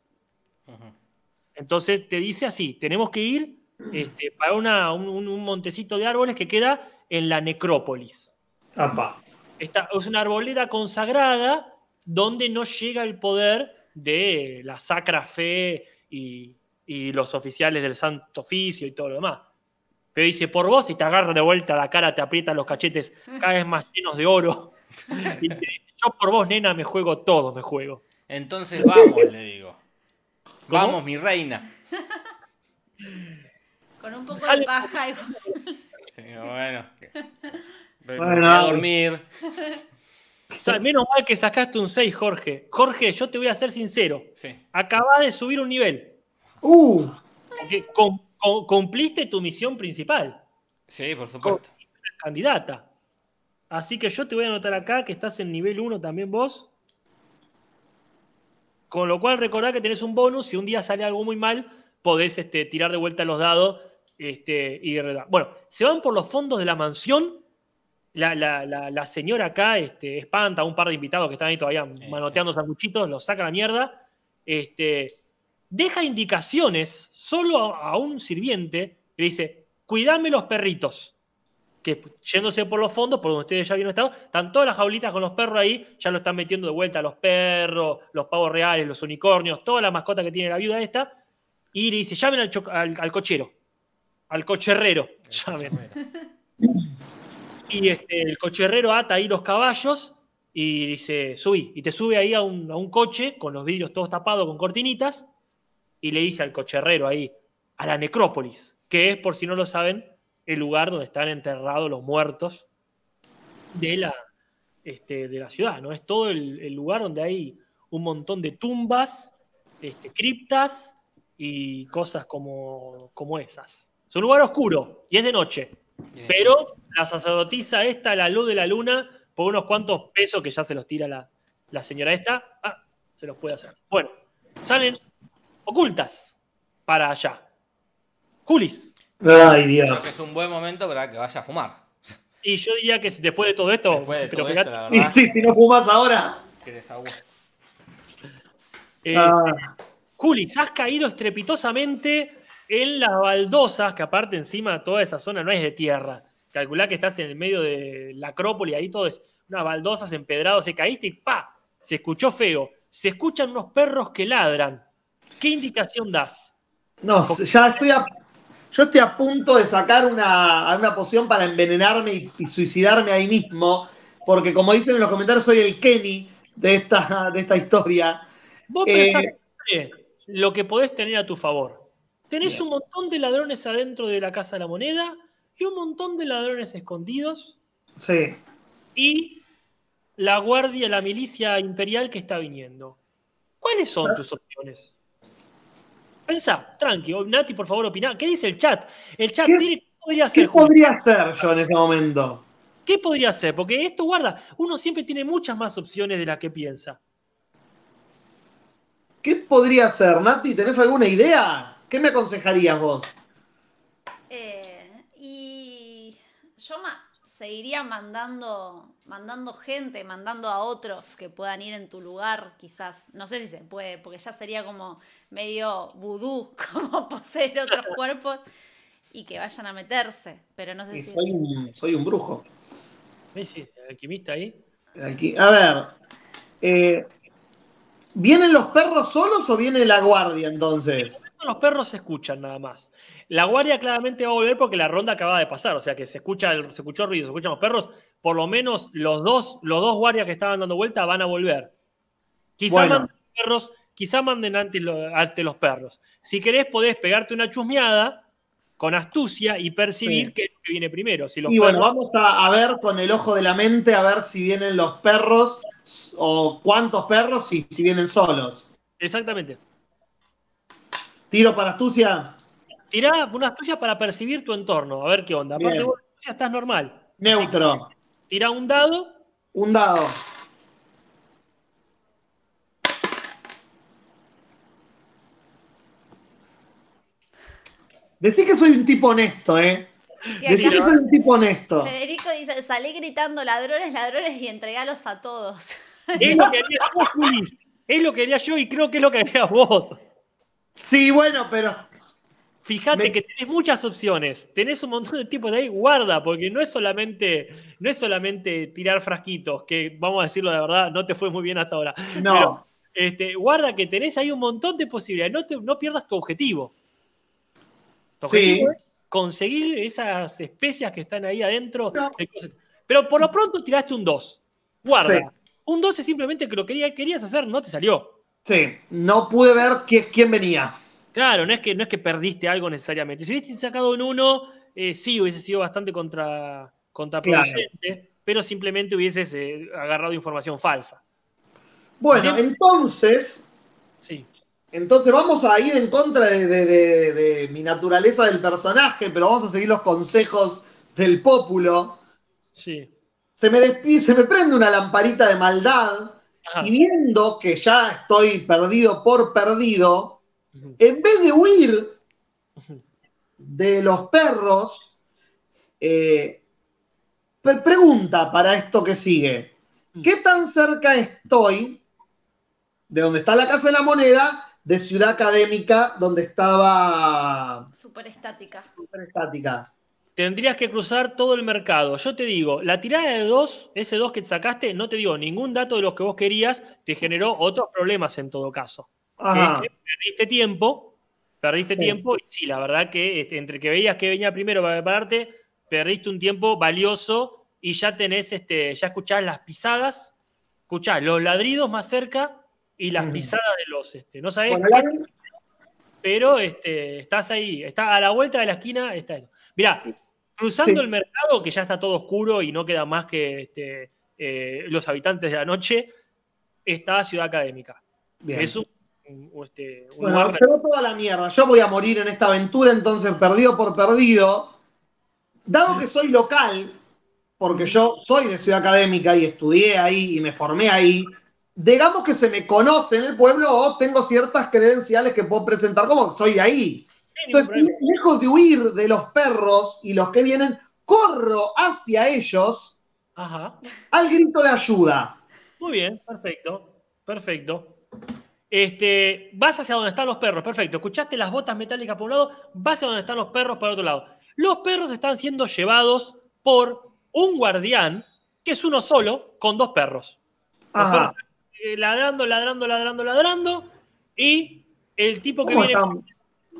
Entonces te dice así, tenemos que ir este, para una- un, un- un montecito de árboles que queda en la necrópolis. Apa. Esta es una arboleda consagrada donde no llega el poder de la sacra fe y, y los oficiales del santo oficio y todo lo demás. Pero dice, por vos, y te agarra de vuelta la cara, te aprieta los cachetes cada vez más llenos de oro. [laughs] Y te dice, yo por vos, nena, me juego todo, me juego. Entonces vamos, le digo. ¿Cómo? Vamos, mi reina. Con un poco Sale- de paja. igual. Sí, bueno. [laughs] Pero Bueno, voy a dormir. [laughs] Menos mal que sacaste un 6, Jorge. Jorge, yo te voy a ser sincero. Sí. Acabas de subir un nivel. Uh, cumpliste tu misión principal. Sí, por supuesto. candidata. Así que yo te voy a anotar acá que estás en nivel 1 también vos. Con lo cual recordá que tenés un bonus. Si un día sale algo muy mal, podés este, tirar de vuelta los dados este, y derrotar. Bueno, se van por los fondos de la mansión. La, la- la- la señora acá este, espanta a un par de invitados que están ahí todavía Sí, manoteando sanguchitos, los saca a la mierda. Este, deja indicaciones solo a, a un sirviente que le dice: Cuidame los perritos que yéndose por los fondos, por donde ustedes ya habían estado, están todas las jaulitas con los perros ahí, ya lo están metiendo de vuelta los perros, los pavos reales, los unicornios, toda la mascota que tiene la viuda esta, y le dice, llamen al- al cochero, al cocherrero, llamen. [laughs] Y este, el cocherrero ata ahí los caballos y dice, subí, y te sube ahí a un, a un coche con los vidrios todos tapados con cortinitas, y le dice al cocherrero ahí, a la necrópolis, que es, por si no lo saben, el lugar donde están enterrados los muertos de la, este, de la ciudad, ¿no? Es todo el, el lugar donde hay un montón de tumbas, este, criptas y cosas como, como esas. Es un lugar oscuro y es de noche, pero la sacerdotisa esta, la luz de la luna, por unos cuantos pesos que ya se los tira la, la señora esta, ah, se los puede hacer. Bueno, salen ocultas para allá. Julis. ay Creo que es Dios. un buen momento para que vaya a fumar. Y yo diría que después de todo esto, Después de pero todo mirá, esto, la Y verdad, sí, si no fumas ahora. que desagüe. eh, Ah, Julis, has caído estrepitosamente en las baldosas, que aparte encima toda esa zona no es de tierra. Calculá que estás en el medio de la Acrópolis, ahí todo es unas baldosas empedrados, se caíste y ¡pa! Se escuchó feo. Se escuchan unos perros que ladran. ¿Qué indicación das? No, ya estoy a, yo estoy a punto de sacar una, una poción para envenenarme y, y suicidarme ahí mismo, porque como dicen en los comentarios, soy el Kenny de esta, de esta historia. Vos Eh, pensás lo que podés tener a tu favor. Tenés un montón de ladrones adentro de la Casa de la Moneda y un montón de ladrones escondidos Sí. y la guardia, la milicia imperial que está viniendo. ¿Cuáles son tus opciones? Pensá, tranqui, Nati, por favor, opina. ¿Qué dice el chat? El chat ¿Qué- tiene- ¿qué podría hacer, ¿Qué podría hacer yo en ese momento? ¿Qué podría hacer? Porque esto, guarda, uno siempre tiene muchas más opciones de las que piensa. ¿Qué podría hacer, Nati? ¿Tenés alguna idea? ¿Qué me aconsejarías vos? Eh, y yo ma- seguiría mandando, mandando gente, mandando a otros que puedan ir en tu lugar, quizás. No sé si se puede, porque ya sería como medio vudú, [laughs] como poseer otros cuerpos y que vayan a meterse. Pero no sé Sí, si soy, es- un, soy un brujo. Sí, sí, el alquimista ahí. A ver. eh, ¿Vienen los perros solos o viene la guardia entonces? Los perros se escuchan nada más. La guardia claramente va a volver porque la ronda acaba de pasar, o sea que se escucha el, se escuchó ruido, se escuchan los perros. Por lo menos los dos, los dos guardias que estaban dando vuelta van a volver. Quizá Bueno. manden perros, quizá manden ante, lo- ante los perros. Si querés, podés pegarte una chusmeada con astucia y percibir Sí. qué es lo que viene primero. Si los Y bueno, vamos a, a ver con el ojo de la mente a ver si vienen los perros o cuántos perros y si vienen solos. Exactamente. Tiro para astucia, Tirá una astucia para percibir tu entorno, a ver qué onda. Aparte, Bien. vos ya estás normal. neutro, Tirá un dado. un dado. Decí que soy un tipo honesto, ¿eh? Decí que soy un tipo honesto. Federico dice, salí gritando ladrones, ladrones y entregalos a todos. Es lo que [laughs] haría yo, Julis. Es lo que haría yo y creo que es lo que harías vos. Sí, bueno, pero Fíjate Me- que tenés muchas opciones. Tenés un montón de tipos de ahí. Guarda, porque no es solamente, no es solamente tirar frasquitos, que vamos a decirlo de verdad, no te fue muy bien hasta ahora. no. Pero, este, guarda que tenés ahí un montón de posibilidades. No, te- no pierdas tu objetivo. Tu Sí. es conseguir esas especias que están ahí adentro. No. Pero por lo pronto tiraste un 2. Guarda. Sí. Un 2 es simplemente que lo quería- querías hacer, no te salió. Sí, no pude ver qui- quién venía. Claro, no es que, no es que perdiste algo necesariamente. Si hubiese sacado un 1, eh, sí hubiese sido bastante contra, contraproducente, pero simplemente hubieses eh, agarrado información falsa. Bueno, entonces, Sí. entonces vamos a ir en contra de, de- de- de mi naturaleza del personaje, pero vamos a seguir los consejos del pópulo. Sí. Se me, se me prende una lamparita de maldad Ajá. y viendo que ya estoy perdido por perdido, en vez de huir de los perros, eh, pre- pregunta para esto que sigue. Mm. ¿Qué tan cerca estoy de donde está la Casa de la Moneda, de Ciudad Académica, donde estaba Súper estática. Tendrías que cruzar todo el mercado. Yo te digo, la tirada de 2, ese 2 que te sacaste, no te digo ningún dato de los que vos querías, te generó otros problemas en todo caso. Ajá. que- que perdiste tiempo, perdiste Sí. tiempo, y sí, la verdad que este, entre que veías que venía primero para prepararte, perdiste un tiempo valioso y ya tenés, este, ya escuchás las pisadas, escuchás los ladridos más cerca y las pisadas de los, este, no sabés pero este, estás ahí, está a la vuelta de la esquina, está eso. Mirá, cruzando Sí. el mercado, que ya está todo oscuro y no queda más que este, eh, los habitantes de la noche, está Ciudad Académica. Bien. Es un, un- este, un Bueno, se va toda la mierda. Yo voy a morir en esta aventura, entonces perdido por perdido. Dado que soy local, porque yo soy de Ciudad Académica y estudié ahí y me formé ahí, digamos que se me conoce en el pueblo o tengo ciertas credenciales que puedo presentar como soy de ahí. Entonces, lejos de huir de los perros y los que vienen, corro hacia ellos Ajá. al grito de ayuda. Muy bien, perfecto. Perfecto. Este, vas hacia donde están los perros, perfecto. Escuchaste las botas metálicas por un lado, vas hacia donde están los perros por otro lado. Los perros están siendo llevados por un guardián, que es uno solo, con dos perros. Ajá. perros eh, ladrando, ladrando, ladrando, ladrando. Y el tipo que ¿Cómo viene. están?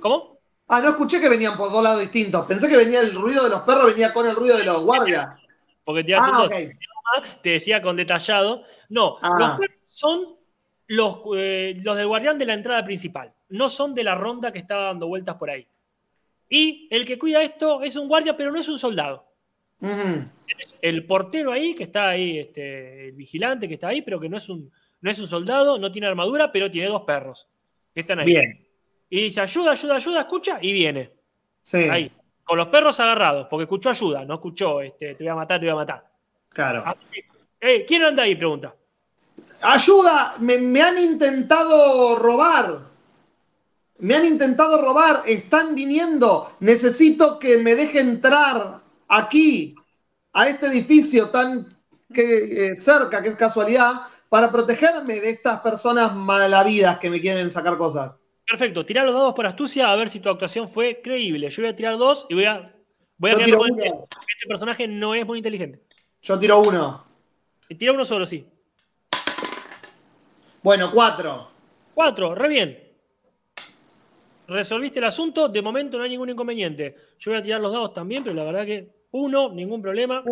¿Cómo? Ah, no escuché que venían por dos lados distintos. Pensé que venía el ruido de los perros, venía con el ruido de los guardias. Porque un Ah, te decía con detallado. No, Ah. los perros son los, eh, los del guardián de la entrada principal. No son de la ronda que estaba dando vueltas por ahí. Y el que cuida esto es un guardia, pero no es un soldado. El portero ahí, que está ahí, este, el vigilante que está ahí, pero que no es un, no es un soldado, no tiene armadura, pero tiene dos perros que están ahí. Bien. Y dice, ayuda, ayuda, ayuda, escucha, y viene. Sí, Ahí. Con los perros agarrados, porque escuchó ayuda, no escuchó, este, te voy a matar, te voy a matar. claro. Eh, ¿Quién anda ahí? Pregunta. ¡Ayuda! Me, me han intentado robar. Me han intentado robar. Están viniendo. Necesito que me deje entrar aquí, a este edificio tan que, eh, cerca, que es casualidad, para protegerme de estas personas malavidas que me quieren sacar cosas. Perfecto, tirar los dados por astucia a ver si tu actuación fue creíble. Yo voy a tirar dos y voy a. Voy a Yo tirar tiro con uno. este, este personaje no es muy inteligente. Yo tiro uno. Y tira uno solo, sí. Bueno, cuatro. Cuatro, re bien. Resolviste el asunto, de momento no hay ningún inconveniente. Yo voy a tirar los dados también, pero la verdad que uno, ningún problema.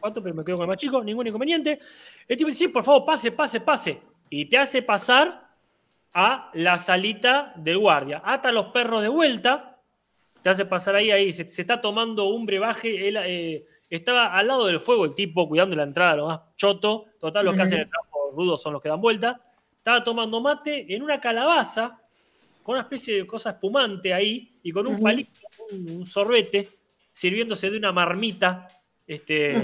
Cuatro, pero me quedo con el más chico, ningún inconveniente. El tipo dice, sí, por favor, pase, pase, pase. Y te hace pasar a la salita del guardia. Ata los perros de vuelta, te hace pasar ahí, ahí. Se, se está tomando un brebaje. Él, eh, estaba al lado del fuego el tipo, cuidando la entrada, lo más choto. Total, los que hacen el trabajo rudo son los que dan vuelta. Estaba tomando mate en una calabaza, con una especie de cosa espumante ahí, y con un palito, un, un sorbete, sirviéndose de una marmita, este,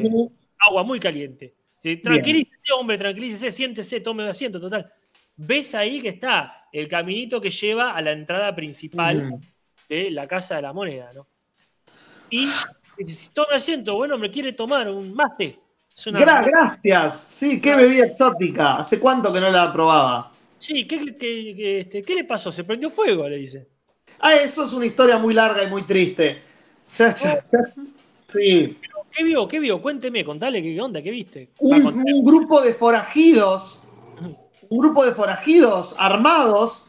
agua muy caliente. Tranquilícese, hombre, tranquilícese, siéntese, tome asiento, total. Ves ahí que está el caminito que lleva a la entrada principal de la Casa de la Moneda, ¿no? Y tome asiento, bueno, me quiere tomar un mate. Gra- gracias. Sí, qué bebida exótica. ¿Hace cuánto que no la probaba? Sí, ¿qué, qué- qué- este, ¿qué le pasó? Se prendió fuego, le dice. Ah, eso es una historia muy larga y muy triste. Ya, ya, ya. Sí. ¿Qué vio? ¿Qué vio? Cuénteme, contale qué onda, qué viste. Un grupo de forajidos, un grupo de forajidos armados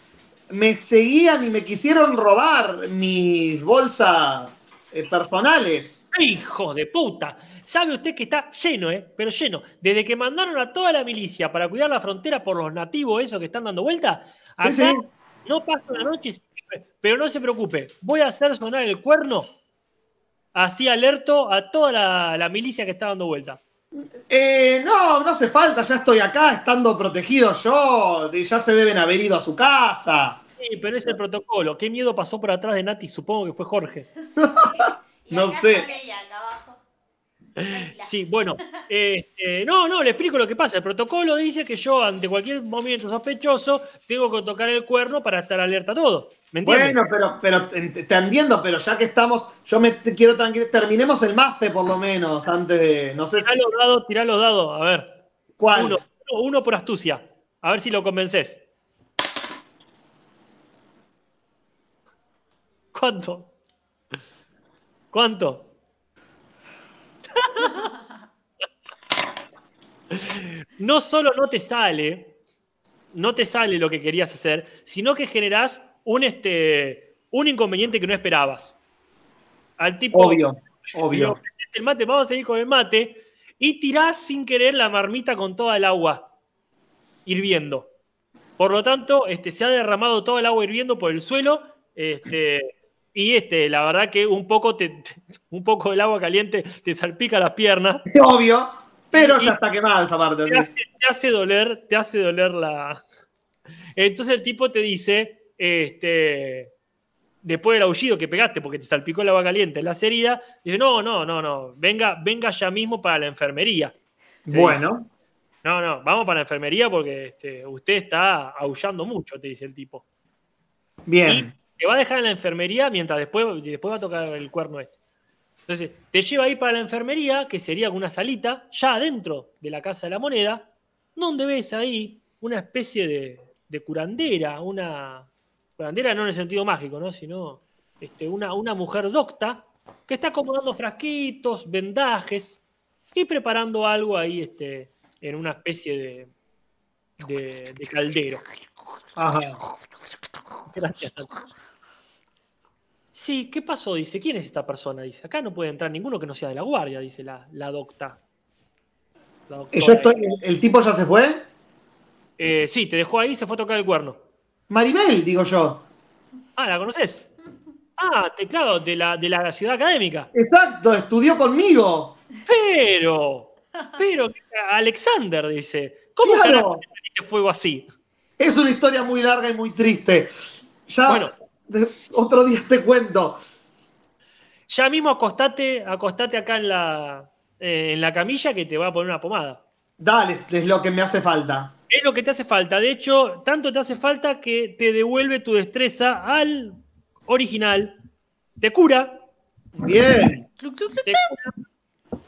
me seguían y me quisieron robar mis bolsas eh, personales. ¡Hijo de puta! Sabe usted que está lleno, ¿eh? Pero lleno. Desde que mandaron a toda la milicia para cuidar la frontera por los nativos esos que están dando vuelta, acá Sí, sí. no pasa la noche. siempre. Pero no se preocupe, voy a hacer sonar el cuerno. Así alerto a toda la, la milicia que está dando vuelta. Eh, no, no hace falta, ya estoy acá estando protegido yo. Ya se deben haber ido a su casa. Sí, pero es el protocolo. ¿Qué miedo pasó por atrás de Nati? Supongo que fue Jorge. [laughs] No sé. Tranquila. Sí, bueno. este, no, no, le explico lo que pasa. El protocolo dice que yo, ante cualquier movimiento sospechoso, tengo que tocar el cuerno para estar alerta a todo. ¿Me entiendes? Bueno, pero, pero te entiendo, pero ya que estamos, yo me quiero tranquilizar. Terminemos el mace por lo menos, antes de. No sé si. Tirá los dados, tirá los dados. A ver. ¿Cuál? Uno por astucia. A ver si lo convences. ¿Cuánto? ¿Cuánto? No solo no te sale, no te sale lo que querías hacer, sino que generás un, este, un inconveniente que no esperabas. Al tipo, Obvio, obvio. El mate, vamos a seguir con el mate. Y tirás sin querer la marmita con toda el agua hirviendo. Por lo tanto, este, se ha derramado todo el agua hirviendo por el suelo. Este, y este, la verdad que un poco, te, un poco del agua caliente te salpica las piernas. [laughs] Obvio, pero ya está quemada esa parte. Te hace, te hace doler, te hace doler la. Entonces el tipo te dice, este, después del aullido que pegaste porque te salpicó el agua caliente en las heridas, dice, no, no, no, no, venga, venga ya mismo para la enfermería. te Bueno, No, no, vamos para la enfermería porque este, usted está aullando mucho, te dice el tipo. Bien. Te va a dejar en la enfermería mientras después, después va a tocar el cuerno este. Entonces, te lleva ahí para la enfermería, que sería una salita, ya adentro de la Casa de la Moneda, donde ves ahí una especie de, de curandera, una curandera no en el sentido mágico, ¿no? sino este, una, una mujer docta que está acomodando frasquitos, vendajes y preparando algo ahí este, en una especie de, de, de caldero. Ajá. Gracias. Sí, ¿qué pasó? Dice, ¿quién es esta persona? Dice, acá no puede entrar ninguno que no sea de la guardia, dice la, la docta. La Yo doctora. estoy- ¿El tipo ya se fue? Eh, sí, te dejó ahí y se fue a tocar el cuerno. Maribel, digo yo. Ah, ¿la conoces? Ah, te, claro, de la, de la ciudad académica. Exacto, estudió conmigo. Pero, pero, Alexander dice, ¿cómo Claro. fuego así? Es una historia muy larga y muy triste. Ya Bueno. Otro día te cuento. Ya mismo acostate, acostate acá en la, eh, en la camilla que te va a poner una pomada. Dale, es lo que me hace falta. Es lo que te hace falta. De hecho, tanto te hace falta que te devuelve tu destreza al original. Te cura. Bien. Te cura,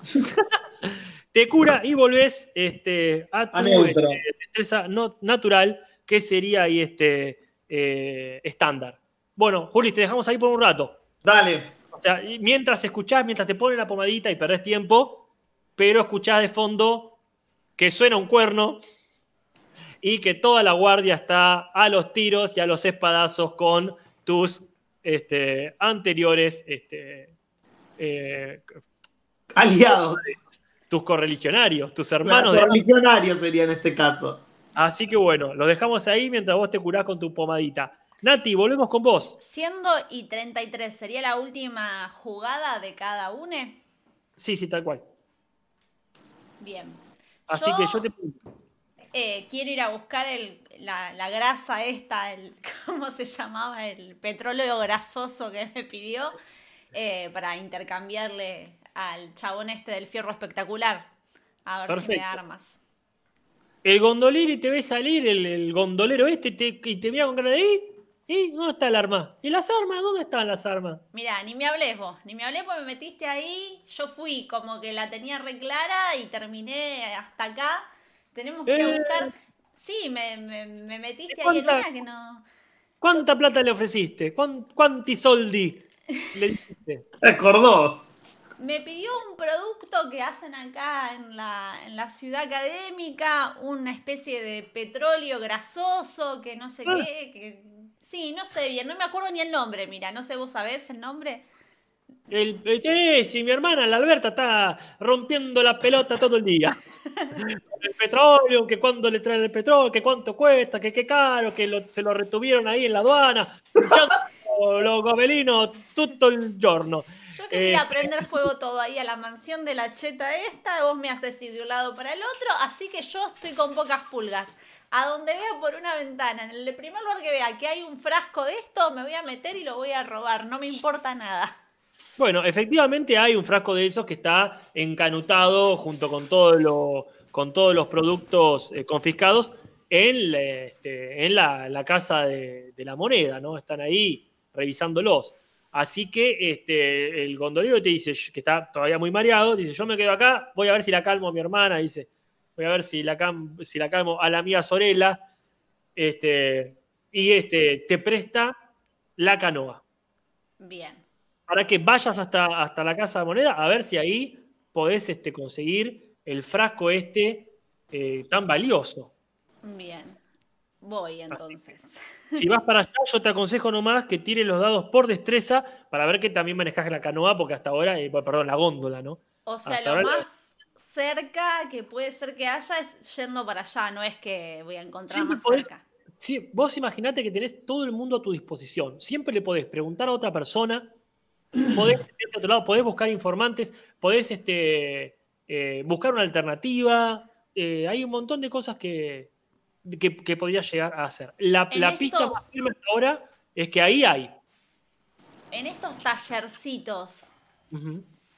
[laughs] te cura y volvés este, a tu A este, destreza no, natural, que sería ahí este eh, estándar. Bueno, Juli, te dejamos ahí por un rato. Dale. O sea, mientras escuchás, mientras te ponen la pomadita y perdés tiempo, pero escuchás de fondo que suena un cuerno y que toda la guardia está a los tiros y a los espadazos con tus este, anteriores, este, eh, Aliados. tus correligionarios, tus hermanos. Claro, Legionario sería en este caso. Así que bueno, los dejamos ahí mientras vos te curás con tu pomadita. Nati, volvemos con vos. Siendo y 33, ¿sería la última jugada de cada une? Sí, sí, tal cual. Bien. Así que yo te eh, quiero ir a buscar el, la, la grasa esta, el, [laughs] ¿cómo se llamaba? El petróleo grasoso que me pidió eh, para intercambiarle al chabón este del fierro espectacular. A ver si me Perfecto. armas. El gondolero y te ve salir el, el gondolero este te- y te mira con cara de ¿y? ¿Y? ¿Dónde está el arma? ¿Y las armas? ¿Dónde están las armas? Mira, ni me hables vos, ni me hablé porque me metiste ahí, yo fui como que la tenía re clara y terminé hasta acá. Tenemos que Eh. buscar. Sí, me, me, me metiste ¿De ahí en cuánta- una que no. ¿Cuánta plata le ofreciste? ¿Cuán- ¿Cuánti soldi le dijiste? ¿Te [laughs] acordó? Me pidió un producto que hacen acá en la, en la ciudad académica, una especie de petróleo grasoso, que no sé Ah. qué, que... Sí, no sé bien, no me acuerdo ni el nombre, mira, no sé, vos sabés el nombre. El, eh, si mi hermana, la Alberta, está rompiendo la pelota todo el día. [laughs] el petróleo, que cuándo le traen el petróleo, que cuánto cuesta, que qué caro, que lo- se lo retuvieron ahí en la aduana. [laughs] Los gobelinos todo el giorno. Yo quería Eh, prender [laughs] fuego todo ahí a la mansión de la cheta esta, vos me haces ir de un lado para el otro, así que yo estoy con pocas pulgas. A donde vea por una ventana, en el primer lugar que vea que hay un frasco de esto, me voy a meter y lo voy a robar, no me importa nada. Bueno, efectivamente hay un frasco de esos que está encanutado junto con, todo lo- con todos los productos eh, confiscados en, este, en la, casa de, de la moneda, ¿no? Están ahí revisándolos. Así que este, el gondolero te dice que está todavía muy mareado, dice, yo me quedo acá, voy a ver si la calmo a mi hermana, dice, voy a ver si la, cam- si la calmo a la amiga Sorella, este, y este, te presta la canoa Bien. para que vayas hasta, hasta la casa de moneda a ver si ahí podés este, conseguir el frasco este eh, tan valioso. Bien. Voy entonces. Si vas para allá, yo te aconsejo nomás que tires los dados por destreza para ver que también manejas la canoa, porque hasta ahora, eh, perdón, la góndola, ¿no? O sea, Hasta lo más cerca que puede ser que haya es yendo para allá, no es que voy a encontrar Siempre más podés- cerca. Sí, vos imaginate que tenés todo el mundo a tu disposición. Siempre le podés preguntar a otra persona, [clears throat] podés a otro lado, podés buscar informantes, podés este, eh, buscar una alternativa. eh, hay un montón de cosas que, que, que podrías llegar a hacer. La, la pista más firme hasta ahora es que ahí hay. En estos tallercitos.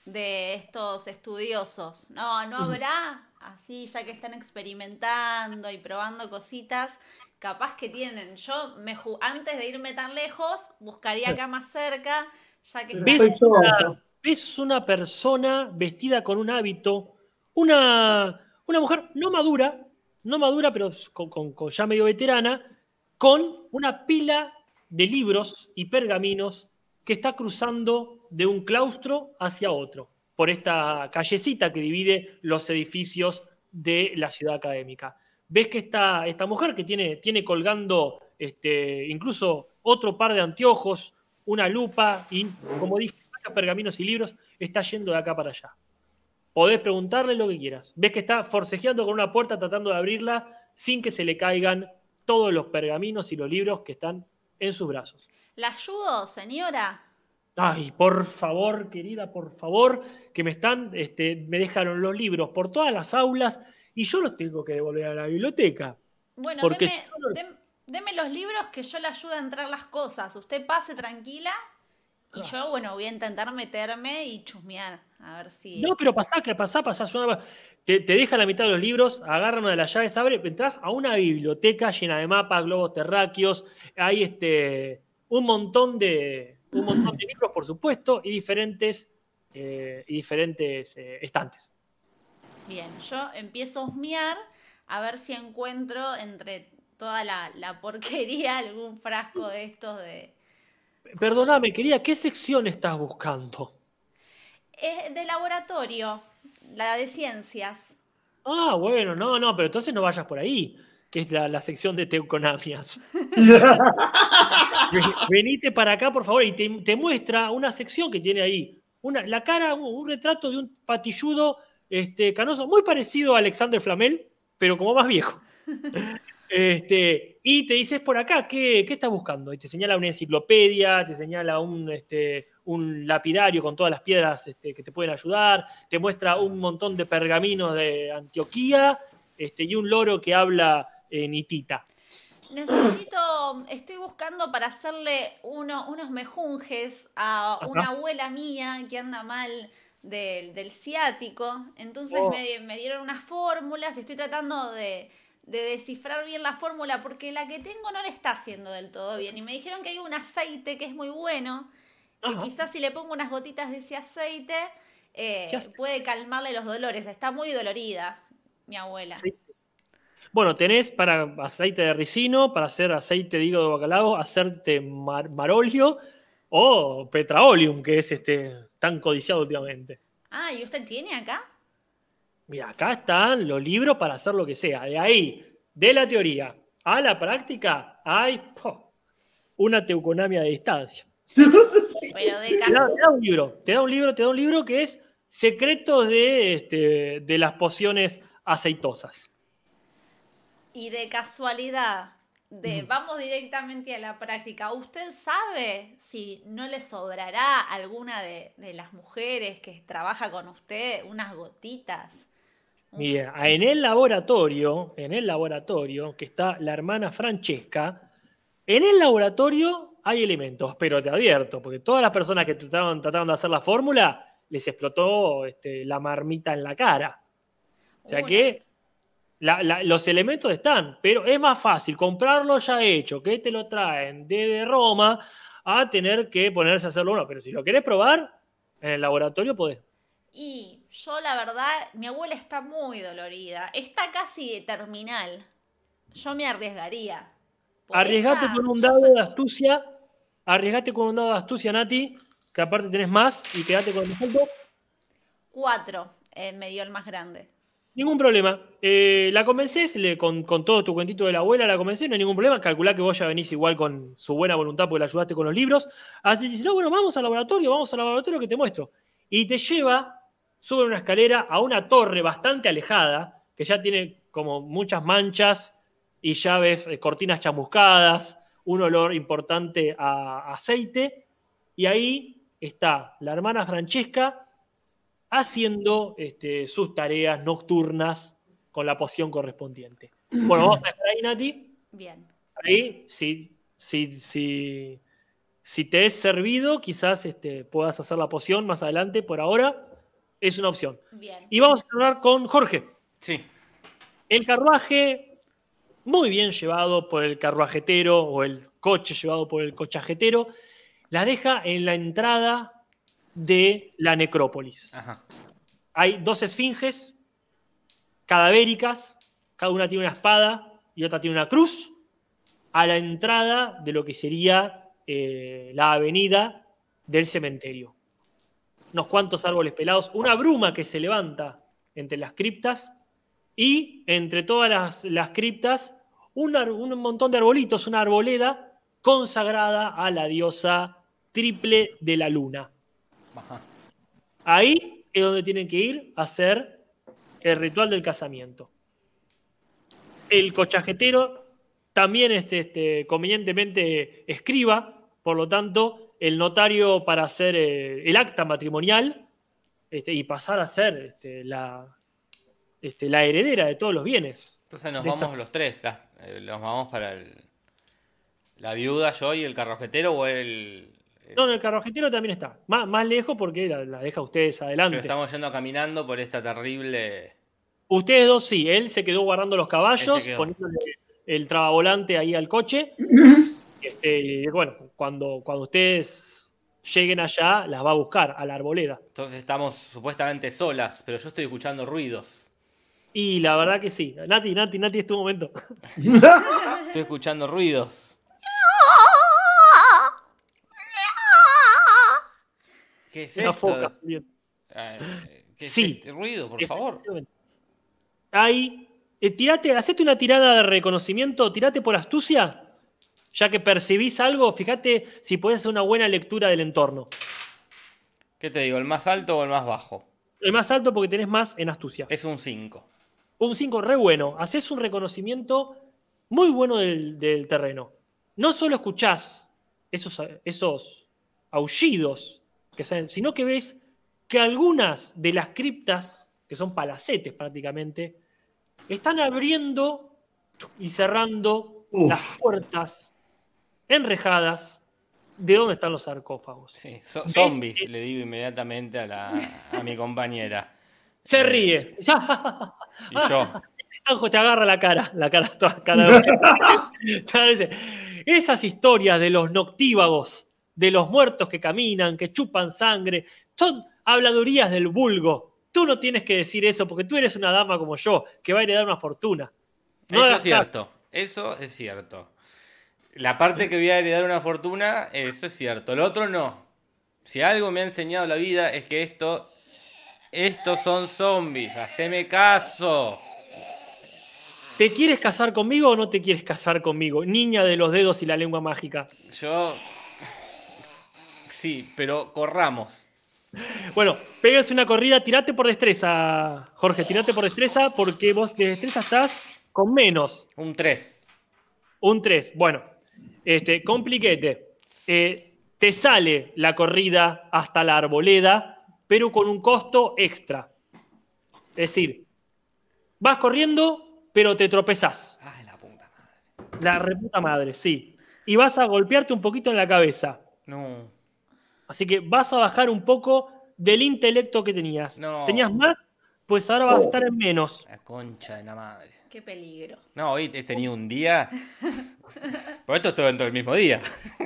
De estos estudiosos, no, no habrá así, ya que están experimentando y probando cositas, capaz que tienen. Yo me antes de irme tan lejos, buscaría acá más cerca, ya que ¿Ves? yo. ves una persona vestida con un hábito, una, una mujer no madura, no madura, pero con, con- con ya medio veterana, con una pila de libros y pergaminos que está cruzando de un claustro hacia otro, por esta callecita que divide los edificios de la ciudad académica. Ves que esta, esta mujer que tiene, tiene colgando este, incluso otro par de anteojos, una lupa y, como dije, pergaminos y libros, está yendo de acá para allá. Podés preguntarle lo que quieras. Ves que está forcejeando con una puerta tratando de abrirla sin que se le caigan todos los pergaminos y los libros que están en sus brazos. ¿La ayudo, señora? Ay, por favor, querida, por favor, que me están, este, me dejaron los libros por todas las aulas y yo los tengo que devolver a la biblioteca. Bueno, Porque deme, si dem- deme los libros que yo le ayudo a entrar las cosas. Usted pase tranquila y yo, bueno, voy a intentar meterme y chusmear. A ver si... No, pero pasá, que pasá, pasá. Te, te deja la mitad de los libros, agarra una de las llaves, abre, entras a una biblioteca llena de mapas, globos terráqueos, hay este, un montón de, un montón de libros, por supuesto, y diferentes, eh, y diferentes eh, estantes. Bien, yo empiezo a husmear a ver si encuentro entre toda la, la porquería algún frasco de estos de... Perdóname, querida, ¿qué sección estás buscando? Es de laboratorio, la de ciencias. Ah, bueno, no, no, pero entonces no vayas por ahí, que es la, la sección de teuconamias. [laughs] Ven- Venite para acá, por favor, y te, te muestra una sección que tiene ahí. Una, la cara, un, un retrato de un patilludo este, canoso, muy parecido a Alexander Flamel, pero como más viejo. [laughs] Este, y te dices por acá, ¿qué, qué estás buscando? Y te señala una enciclopedia, te señala un, este, un lapidario con todas las piedras este, que te pueden ayudar, te muestra un montón de pergaminos de Antioquía este, y un loro que habla en hitita. Necesito, estoy buscando para hacerle uno- unos mejunjes a Ajá. una abuela mía que anda mal del, del ciático. Entonces Oh. me, me dieron unas fórmulas y estoy tratando de, de descifrar bien la fórmula porque la que tengo no le está haciendo del todo bien. Y me dijeron que hay un aceite que es muy bueno, que Ajá. quizás si le pongo unas gotitas de ese aceite eh, puede calmarle los dolores. Está muy dolorida, mi abuela. Sí. Bueno, tenés para aceite de ricino, para hacer aceite de hígado de bacalao, hacerte mar- marolio o petraolium, que es este, tan codiciado últimamente. Ah, ¿y usted tiene acá? Mira, acá están los libros para hacer lo que sea. De ahí, de la teoría a la práctica, hay po, una teuconamia de distancia. [laughs] Pero de Te da, te da un libro, te da un libro, te da un libro que es Secretos de, este, de las pociones aceitosas. Y de casualidad, de vamos directamente a la práctica, ¿usted sabe si no le sobrará alguna de, de las mujeres que trabaja con usted unas gotitas? Mira, en el laboratorio, en el laboratorio, que está la hermana Francesca, en el laboratorio hay elementos, pero te advierto, porque todas las personas que trataron, trataron de hacer la fórmula, les explotó este, la marmita en la cara. O sea Uy, que la- la- los elementos están, pero es más fácil comprarlo ya hecho, que te lo traen desde Roma, a tener que ponerse a hacerlo uno. Pero si lo querés probar, en el laboratorio podés. Y yo la verdad, mi abuela está muy dolorida, está casi terminal. Yo me arriesgaría. Por Arriesgate ella, con un dado soy- de astucia. Arriesgate con un dado de astucia, Nati, que aparte tenés más y quedate con el salto. Cuatro, eh, me dio el más grande. Ningún problema. Eh, la convencés, le- con, con todo tu cuentito de la abuela la convencés, no hay ningún problema. Calculá que vos ya venís igual con su buena voluntad porque la ayudaste con los libros. Así dice, no, bueno, vamos al laboratorio, vamos al laboratorio que te muestro. Y te lleva, sube una escalera a una torre bastante alejada, que ya tiene como muchas manchas y llaves, eh, cortinas chamuscadas, un olor importante a aceite. Y ahí está la hermana Francesca haciendo este, sus tareas nocturnas con la poción correspondiente. Bueno, vamos a dejar ahí, Nati. Bien. Ahí, si, si, si, si te es servido, quizás este, puedas hacer la poción más adelante. Por ahora, es una opción. Bien. Y vamos a hablar con Jorge. Sí. El carruaje, muy bien llevado por el carruajetero o el coche llevado por el cochajetero, la deja en la entrada de la necrópolis. Ajá. Hay dos esfinges cadavéricas, cada una tiene una espada y otra tiene una cruz. a la entrada de lo que sería eh, la avenida del cementerio. Unos cuantos árboles pelados, una bruma que se levanta entre las criptas y entre todas las, las criptas un montón de arbolitos, una arboleda consagrada a la diosa triple de la luna. Ajá. Ahí es donde tienen que ir a hacer el ritual del casamiento. El cochajetero también es este, convenientemente escriba, por lo tanto, el notario para hacer eh, el acta matrimonial este, y pasar a ser este, la, este, la heredera de todos los bienes. Entonces nos vamos esta- los tres. las- eh, nos vamos para el. La viuda, yo y el carrojetero o el. No, no, el carrojetero también está. Más, más lejos porque la, la deja ustedes adelante. Pero estamos yendo caminando por esta terrible. Ustedes dos sí, él se quedó guardando los caballos, poniéndole el trabavolante ahí al coche. Este, y bueno, cuando, cuando ustedes lleguen allá, las va a buscar a la arboleda. Entonces estamos supuestamente solas, pero yo estoy escuchando ruidos. Y la verdad que sí. Nati, Nati, Nati, es tu momento. Estoy escuchando ruidos. ¿Qué es esto? foca. Bien. Eh, ¿Qué es Sí. este ruido, por favor? Ahí, eh, tirate, hacete una tirada de reconocimiento, tirate por astucia, ya que percibís algo, fíjate si podés hacer una buena lectura del entorno. ¿Qué te digo, el más alto o el más bajo? El más alto porque tenés más en astucia. Es un 5. Un 5 re bueno. Haces un reconocimiento muy bueno del, del terreno. No solo escuchás esos, esos aullidos, que salen, sino que ves que algunas de las criptas, que son palacetes prácticamente, están abriendo y cerrando Uf. las puertas enrejadas de donde están los sarcófagos. Sí, so- ¿Ves? zombies, le digo inmediatamente a, la, a mi compañera. Se Eh, ríe. Y yo, [laughs] Anjo te agarra la cara, la cara toda cara. [laughs] Esas historias de los noctívagos, de los muertos que caminan, que chupan sangre, son habladurías del vulgo. Tú no tienes que decir eso porque tú eres una dama como yo, que va a heredar una fortuna. No eso es cierto. Eso es cierto. La parte que voy a heredar una fortuna, eso es cierto. Lo otro no. Si algo me ha enseñado la vida es que esto. Estos son zombies. Haceme caso. ¿Te quieres casar conmigo o no te quieres casar conmigo? Niña de los dedos y la lengua mágica. Yo. Sí, pero corramos. Bueno, péguense una corrida, tirate por destreza, Jorge, tirate por destreza porque vos de destreza estás con menos. Un 3. Un 3. Bueno, este, compliquete. Eh, te sale la corrida hasta la arboleda, pero con un costo extra. Es decir, vas corriendo, pero te tropezás. Ay, la puta madre. La reputa madre, sí. Y vas a golpearte un poquito en la cabeza. No. Así que vas a bajar un poco del intelecto que tenías. No. ¿Tenías más? Pues ahora vas a estar en menos. La concha de la madre. Qué peligro. No, hoy he tenido un día. [laughs] Por esto es todo dentro del mismo día. [laughs]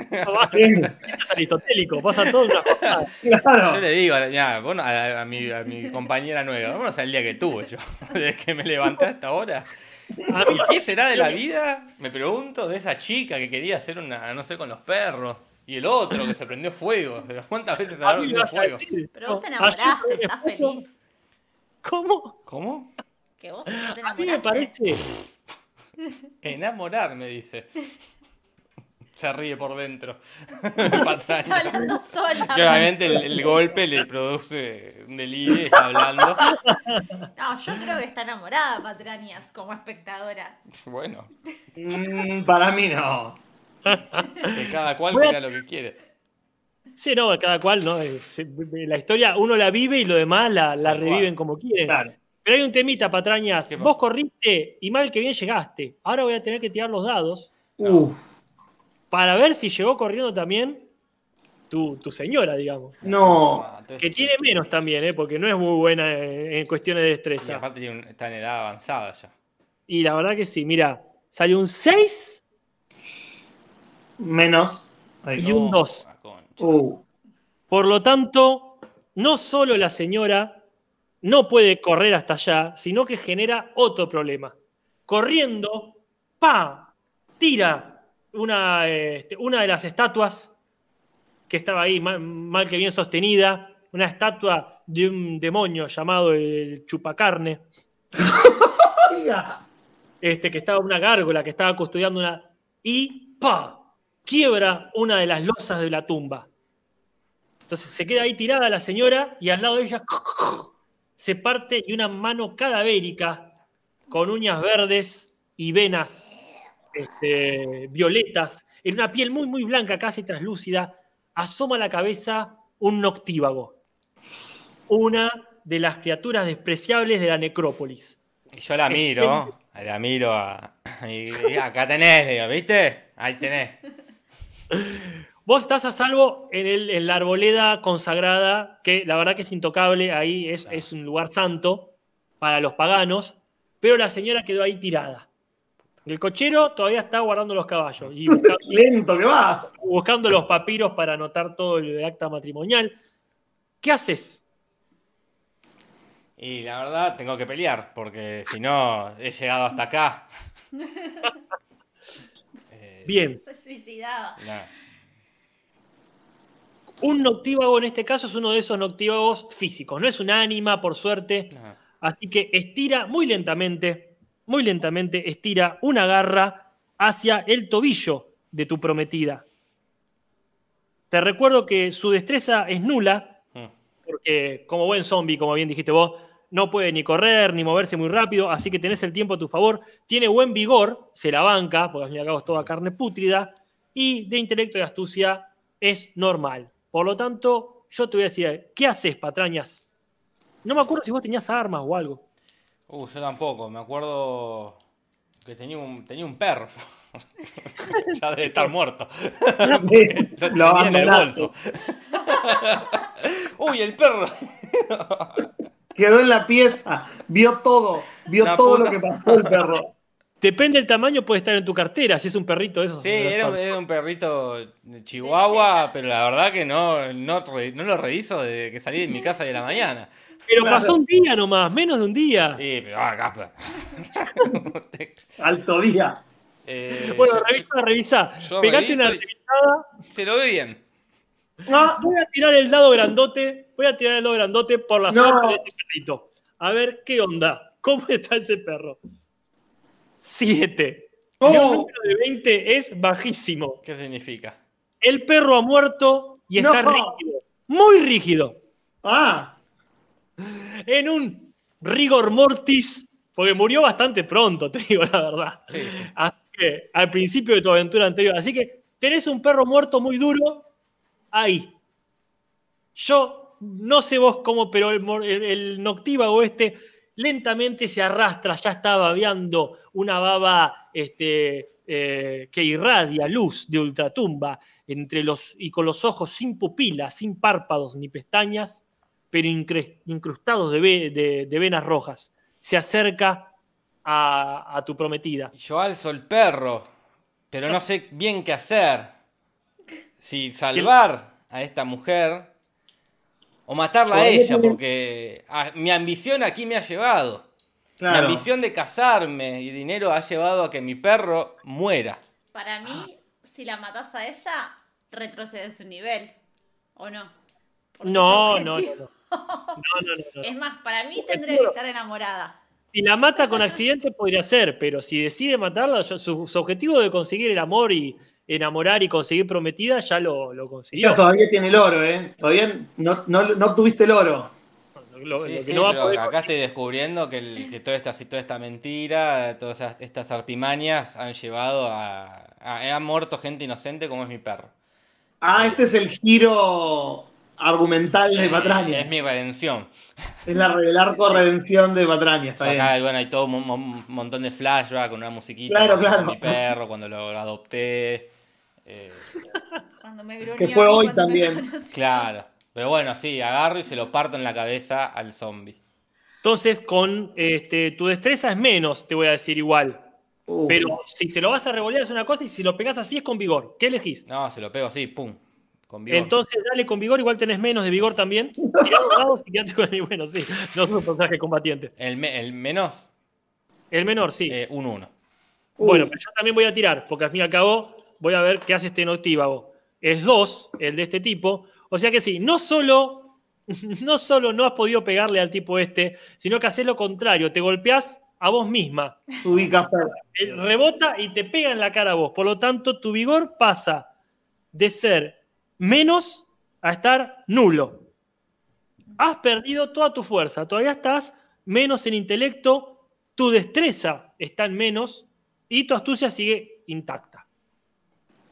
Es aristotélico, pasa todo una jornada. [laughs] Yo Claro. le digo, mirá, vos no- a, a mi, a mi compañera nueva, no sabés el día que tuve yo. Desde que me levanté hasta ahora. ¿Y qué será de la vida? Me pregunto de esa chica que quería hacer una, no sé, con los perros. Y el otro que se prendió fuego. [laughs] ¿Cuántas veces se a fuego? Pero vos te enamoraste, estás feliz. ¿Cómo? ¿Cómo? Que vos no te A mí me enamoraste. parece. Enamorar, me dice. Se ríe por dentro. [laughs] [laughs] Está hablando sola. Que obviamente el, el golpe le produce un delirio y está hablando. No, yo creo que está enamorada, Patrañas, como espectadora. Bueno, Mm, para mí no. Que cada cual crea lo que quiere. Sí, no, cada cual, ¿no? Eh, La historia uno la vive y lo demás la, reviven como quieren. Claro. Pero hay un temita, patrañas. ¿Qué Vos corriste y mal que bien llegaste. Ahora voy a tener que tirar los dados Uf, para ver si llegó corriendo también tu, tu señora, digamos. no. Ah, Que tiene menos también, ¿eh? porque no es muy buena en, en cuestiones de Y destreza. aparte tiene un- está en edad avanzada ya. Y la verdad que sí, mira, salió un 6 Menos. Ahí. y un No, 2. la concha. Uh, Por lo tanto, no solo la señora no puede correr hasta allá, sino que genera otro problema. Corriendo, pa, tira una, este, una de las estatuas que estaba ahí, mal, mal que bien sostenida, una estatua de un demonio llamado el chupacarne, [laughs] este, que estaba una gárgola, que estaba custodiando una... Y ¡pa! Quiebra una de las losas de la tumba. Entonces se queda ahí tirada la señora y al lado de ella [laughs] se parte y una mano cadavérica con uñas verdes y venas este, violetas, en una piel muy, muy blanca, casi translúcida, asoma a la cabeza un noctívago. Una de las criaturas despreciables de la necrópolis. Y yo la miro, la miro a- y, y acá tenés, digo, ¿viste? Ahí tenés. Vos estás a salvo en, el- en la arboleda consagrada, que la verdad que es intocable, ahí es, Claro. es un lugar santo para los paganos, pero la señora quedó ahí tirada. El cochero todavía está guardando los caballos y buscando, [laughs] Lento que va. buscando los papiros para anotar todo el acta matrimonial. ¿Qué haces? Y la verdad, tengo que pelear, porque si no, he llegado hasta acá. [laughs] Bien, Se suicidaba. un noctívago en este caso es uno de esos noctívagos físicos, no es un ánima, por suerte. Así que estira muy lentamente, muy lentamente, estira una garra hacia el tobillo de tu prometida. Te recuerdo que su destreza es nula, Mm. porque como buen zombie, como bien dijiste vos, no puede ni correr ni moverse muy rápido, así que tenés el tiempo a tu favor. Tiene buen vigor, se la banca, porque al fin y al cabo es toda carne pútrida, y de intelecto y astucia es normal. Por lo tanto, yo te voy a decir, ¿qué haces, patrañas? No me acuerdo si vos tenías armas o algo. Uh, yo tampoco, me acuerdo que tenía un, tenía un perro. [laughs] ya debe estar muerto. [laughs] Lo Lo tenía en el bolso. [laughs] Uy, el perro. Quedó en la pieza, vio todo, vio La todo puta lo que pasó el perro. [laughs] Depende del tamaño, puede estar en tu cartera. Si es un perrito de esos. Sí, era, era un perrito chihuahua, pero la verdad que no, no, no lo reviso desde que salí de mi casa de la mañana. Pero Claro. pasó un día nomás, menos de un día. Sí, pero ah. [laughs] Alto día. Eh, bueno, yo- revisa, revisa. yo Pegate una revisada. Se lo ve bien. Ah, Voy a tirar el dado grandote. Voy a tirar el dado grandote por la No. suerte de este perrito. A ver qué onda. ¿Cómo está ese perro? Siete. Oh. Y un número de 20 es bajísimo. ¿Qué significa? El perro ha muerto y está rígido. Muy rígido. ah, en un rigor mortis, porque murió bastante pronto, te digo la verdad. Sí, sí. Así que, al principio de tu aventura anterior. Así que tenés un perro muerto muy duro ahí. Yo no sé vos cómo, pero el, el- noctívago este lentamente se arrastra, ya está babeando una baba este, eh, que irradia luz de ultratumba entre los, y con los ojos sin pupilas, sin párpados ni pestañas, pero incrustados de, ve- de- de venas rojas. Se acerca a, a tu prometida. Yo alzo el perro, pero no sé bien qué hacer. Si salvar a esta mujer o matarla a ella, porque ah, mi ambición aquí me ha llevado. Mi claro. ambición de casarme y dinero ha llevado a que mi perro muera. Para mí, si la matas a ella, retrocedes un nivel. ¿O no? No, no, no, no. No, no, no, no. Es más, para mí tendría que estar enamorada. Si la mata con accidente podría ser, pero si decide matarla, su, su objetivo de conseguir el amor y enamorar y conseguir prometida ya lo, lo consiguió. Todavía tiene el oro, ¿eh? Todavía no, no, no obtuviste el oro. Lo- lo Sí, que sí, no va a pero poder acá estoy descubriendo que, el- que toda, esta, toda esta mentira, todas estas artimañas han llevado a, a- Han muerto gente inocente como es mi perro. Ah, este es el giro argumental de Patraña. Es mi redención. Es la el arco de redención de Patraña, está O sea, bien. acá bueno, hay todo un, un montón de flashback con una musiquita Claro, con claro. mi perro, cuando lo adopté. Eh, Cuando me gruñó Que fue a mí hoy también. claro. Pero bueno, sí, agarro y se lo parto en la cabeza al zombie. Entonces, con este, tu destreza es menos, te voy a decir igual. Uf. Pero si se lo vas a revolear es una cosa y si lo pegás así es con vigor. ¿Qué elegís? No, se lo pego así, pum. Con vigor. Entonces, dale con vigor, igual tenés menos de vigor también. Tirá los dados y quedate con el bueno, sí. No es un personaje combatiente. el, me- el menos, El menor, sí. eh, un 1. Uh, Bueno, pero yo también voy a tirar, porque al fin y al cabo voy a ver qué hace este noctívago. Es 2, el de este tipo. O sea que sí, no solo, [laughs] no solo no has podido pegarle al tipo este, sino que haces lo contrario, te golpeás a vos misma. Tu ubicas [laughs] Rebota y te pega en la cara a vos. Por lo tanto, tu vigor pasa de ser menos a estar nulo. Has perdido toda tu fuerza, todavía estás menos en intelecto, tu destreza está en menos y tu astucia sigue intacta.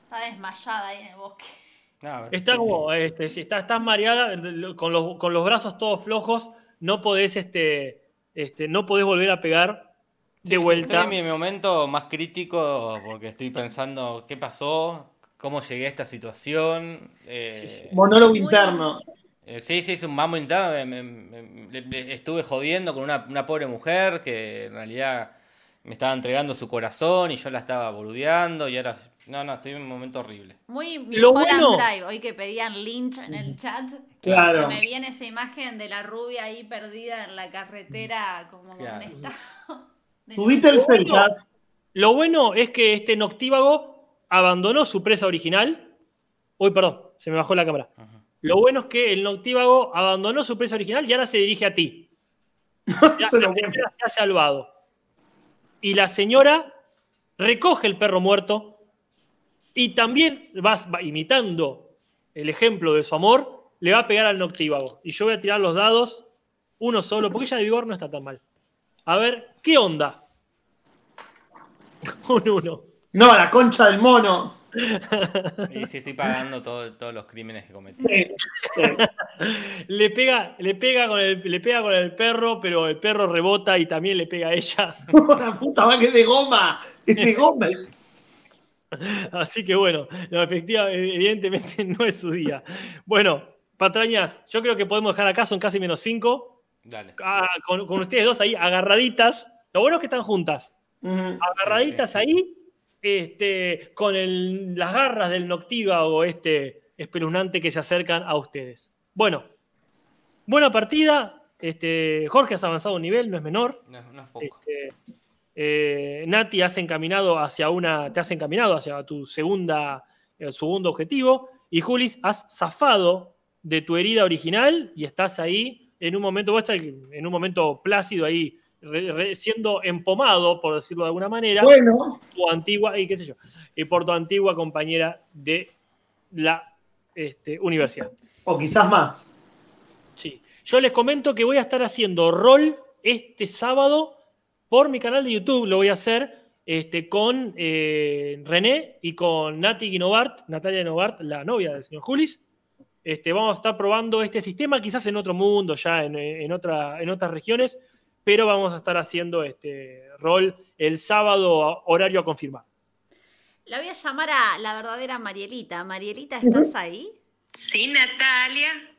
Está desmayada ahí en el bosque. No, Está sí, como, este, sí, está- estás mareada, con los, con los brazos todos flojos, no podés, este, este, no podés volver a pegar de Sí, vuelta. Estoy en mi momento más crítico porque estoy pensando qué pasó, cómo llegué a esta situación. eh, Sí, sí. Monólogo Muy- interno. Eh, sí, sí, es un mambo interno. me- me- me- le- le- estuve jodiendo con una, una pobre mujer que en realidad me estaba entregando su corazón y yo la estaba boludeando y ahora... No, no, estoy en un momento horrible. Muy Lo bueno- Drive, hoy que pedían Lynch en el chat. Claro. Se me viene esa imagen de la rubia ahí perdida en la carretera, como con un Claro. estado. de- [laughs] Tuviste el Celta. Lo bueno es que este noctívago abandonó su presa original. Uy, perdón, se me bajó la cámara. Lo bueno es que el noctívago abandonó su presa original y ahora se dirige a ti. [laughs] Ya, lo la se ha salvado. Y la señora recoge el perro muerto y también vas va imitando el ejemplo de su amor, le va a pegar al noctívago. Y yo voy a tirar los dados, uno solo, porque ella de vigor no está tan mal. A ver, ¿qué onda? [laughs] Un uno. No, la concha del mono. [laughs] Y sí, estoy pagando todo- todos los crímenes que cometí. Sí, sí. Le pega, le, pega con el, le pega con el perro, pero el perro rebota y también le pega a ella. [laughs] La puta va que es de goma. Es de goma. [laughs] Así que bueno, no, efectiva, evidentemente [laughs] no es su día. Bueno, patrañas, yo creo que podemos dejar acá, son casi menos cinco. Dale. Ah, con, con ustedes dos ahí agarraditas. Lo bueno es que están juntas. Agarraditas ahí, este, con el- las garras del noctívago este espeluznante que se acercan a ustedes. Bueno, buena partida. Este, Jorge has avanzado un nivel, no es menor. No, no es poco. Este, eh, Nati has encaminado hacia una, te has encaminado hacia tu segunda, el segundo objetivo. Y Julis, has zafado de tu herida original y estás ahí en un momento, vos estás en un momento plácido ahí, re- re- siendo empomado, por decirlo de alguna manera, Bueno, tu antigua, y qué sé yo, y por tu antigua compañera de la este, universidad. o quizás más. Sí. Yo les comento que voy a estar haciendo rol este sábado por mi canal de YouTube. Lo voy a hacer este, con eh, René y con Nati Guinovart, Natalia Guinovart, la novia del señor Julis. Este, vamos a estar probando este sistema, quizás en otro mundo, ya en, en otra, en otras regiones, pero vamos a estar haciendo este rol el sábado, horario a confirmar. La voy a llamar a la verdadera Marielita. Marielita, ¿estás ahí? Sí, Natalia.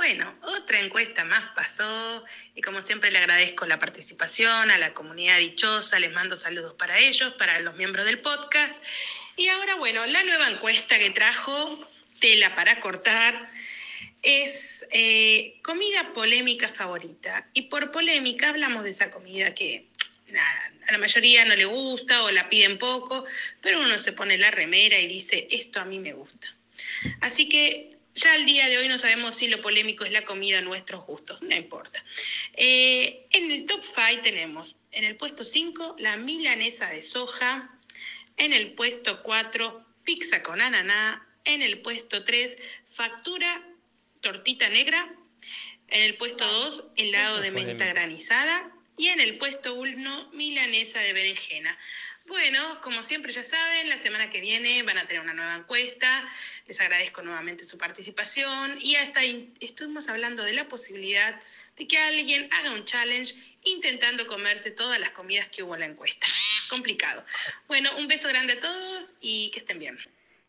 Bueno, otra encuesta más pasó y como siempre le agradezco la participación a la comunidad dichosa, les mando saludos para ellos, para los miembros del podcast. Y ahora, bueno, la nueva encuesta que trajo, tela para cortar, es eh, comida polémica favorita. Y por polémica hablamos de esa comida que a la mayoría no le gusta o la piden poco, pero uno se pone la remera y dice, esto a mí me gusta. Así que ya al día de hoy no sabemos si lo polémico es la comida a nuestros gustos, no importa. Eh, en el top 5 tenemos en el puesto 5 la milanesa de soja, en el puesto 4 pizza con ananá, en el puesto 3 factura tortita negra, en el puesto 2 helado de menta granizada y en el puesto 1 milanesa de berenjena. Bueno, como siempre ya saben, la semana que viene van a tener una nueva encuesta. Les agradezco nuevamente su participación y hasta estuvimos hablando de la posibilidad de que alguien haga un challenge intentando comerse todas las comidas que hubo en la encuesta. Complicado. Bueno, un beso grande a todos y que estén bien.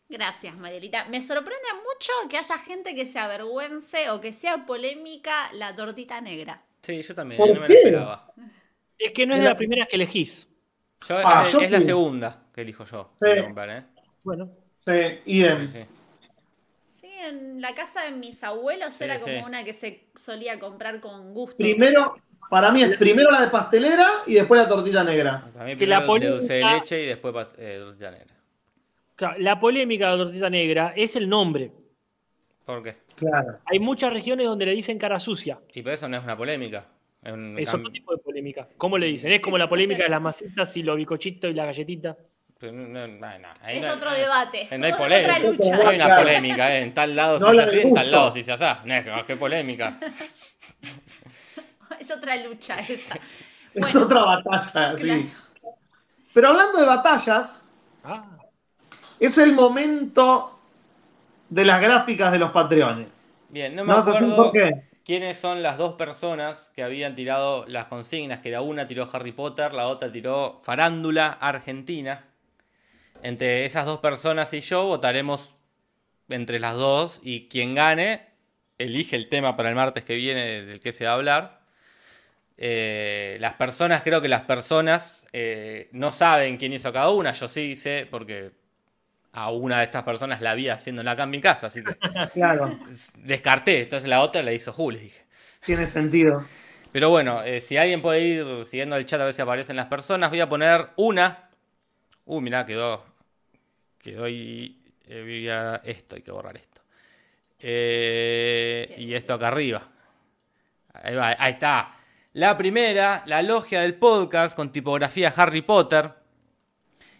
Gracias, Marielita. Me sorprende mucho que haya gente que se avergüence o que sea polémica la tortita negra. Sí, yo también, ¿Por no me lo esperaba. Es que no es de las primeras que elegís. Yo, Ah, es, yo es la segunda que elijo yo. Sí. comprar, ¿eh? Bueno, Sí, Sí, idem. sí. Sí, en la casa de mis abuelos Sí, era como una que se solía comprar con gusto. Primero, para mí es primero la de pastelera y después la tortita negra. Para mí Que la primero de dulce de polémica- leche y después pa- eh, dulce de negra. Claro, La polémica de la tortita negra es el nombre. ¿Por qué? Claro. Hay muchas regiones donde le dicen cara sucia. Y por eso no es una polémica. Es otro tipo de polémica. ¿Cómo le dicen? Es como la polémica de las masitas y los bicochitos y la galletita. pero no- no- no, no, ahí Es no- otro debate. No hay Otra polémica. lucha. No hay una polémica, eh. En tal lado No se hace así, en tal lado se hace así. No es que, qué polémica. [laughs] Es otra lucha [laughs] esa. Es otra batalla, sí. claro. Pero hablando de batallas, Ah, es el momento de las gráficas de los patreones. Bien, no me ¿Me vas a decir acuerdo por qué? Quiénes son las dos personas que habían tirado las consignas, que la una tiró Harry Potter, la otra tiró Farándula Argentina. Entre esas dos personas y yo votaremos entre las dos y quien gane elige el tema para el martes que viene del que se va a hablar. Eh, las personas, creo que las personas eh, no saben quién hizo cada una, yo sí sé porque a una de estas personas la vi haciéndola acá en mi casa, así que [laughs] Claro, descarté, entonces la otra la hizo Jules, dije. tiene sentido. Pero bueno, eh, si alguien puede ir siguiendo el chat a ver si aparecen las personas, voy a poner una. Uh, mirá, quedó. Quedó ahí. eh, esto, hay que borrar esto. Eh, y esto acá arriba. Ahí va, ahí está. La primera, la logia del podcast con tipografía Harry Potter.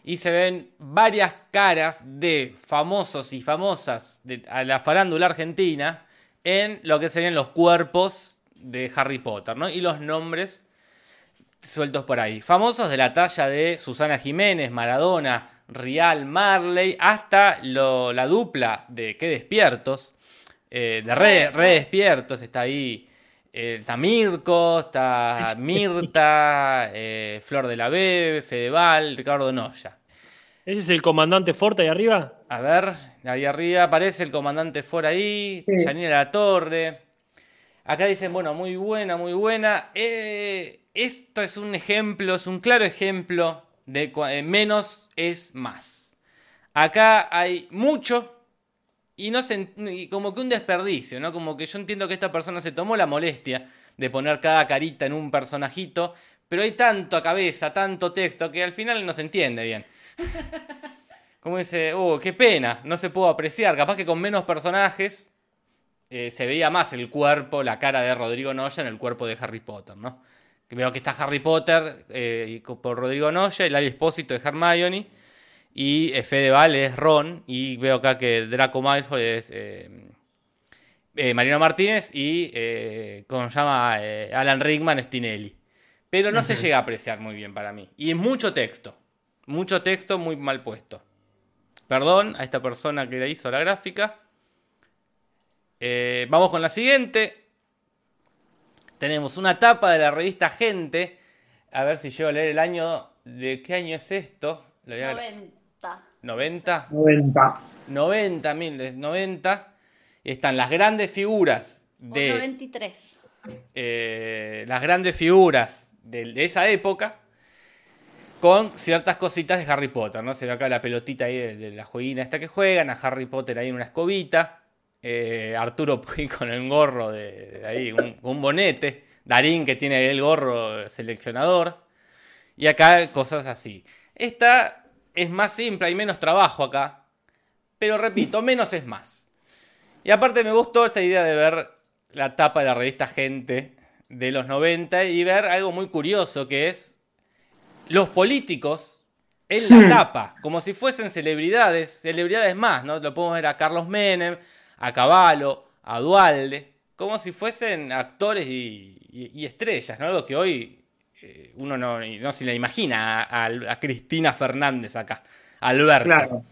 Y se ven varias caras de famosos y famosas a la farándula argentina en lo que serían los cuerpos de Harry Potter, ¿no? Y los nombres sueltos por ahí. Famosos de la talla de Susana Jiménez, Maradona, Rial, Marley, hasta lo- la dupla de Qué Despiertos, eh, de Re, Re Despiertos, está ahí. Eh, está Mirko, está [laughs] Mirta, eh, Flor de la Bebe, Fedeval, Ricardo Noya. ¿Ese es el comandante Forte ahí arriba? A ver, ahí arriba aparece el comandante Ford ahí, Sí. Janine La Torre. Acá dicen, bueno, muy buena, muy buena. Eh, esto es un ejemplo, es un claro ejemplo de eh, menos es más. Acá hay mucho y no se, como que un desperdicio, ¿no? Como que yo entiendo que esta persona se tomó la molestia de poner cada carita en un personajito, pero hay tanto a cabeza, tanto texto que al final no se entiende bien. Como dice, oh, qué pena, no se pudo apreciar. Capaz que con menos personajes eh, se veía más el cuerpo, la cara de Rodrigo Noya en el cuerpo de Harry Potter, ¿no? Veo que está Harry Potter eh, por Rodrigo Noya, el Espósito de Hermione y eh, Fedeval es Ron y veo acá que Draco Malfoy es eh, eh, Marino Martínez y, eh, ¿cómo se llama? Eh, Alan Rickman es Tinelli. Pero no se llega a apreciar muy bien para mí. Y es mucho texto. Mucho texto muy mal puesto. Perdón a esta persona que le hizo la gráfica. Eh, vamos con la siguiente. Tenemos una tapa de la revista Gente. A ver si llego a leer el año. ¿De qué año es esto? Lo voy a- 90. 90. 90. 90, 90. Están las grandes figuras O de 93. eh, las grandes figuras de, de esa época con ciertas cositas de Harry Potter, ¿no? Se ve acá la pelotita ahí de, de la jueguina esta que juegan, a Harry Potter ahí en una escobita, eh, Arturo con el gorro de, de ahí, un, un bonete, Darín que tiene el gorro seleccionador, y acá cosas así. Esta es más simple, hay menos trabajo acá, pero repito, menos es más. Y aparte me gustó esta idea de ver la tapa de la revista Gente de los 90 y ver algo muy curioso que es los políticos en la tapa, como si fuesen celebridades, celebridades más, ¿no? Lo podemos ver a Carlos Menem, a Caballo, a Dualde, como si fuesen actores y, y- y estrellas, ¿no? Algo que hoy eh, uno no, no se le imagina a, a- a Cristina Fernández acá, a Alberto Claro.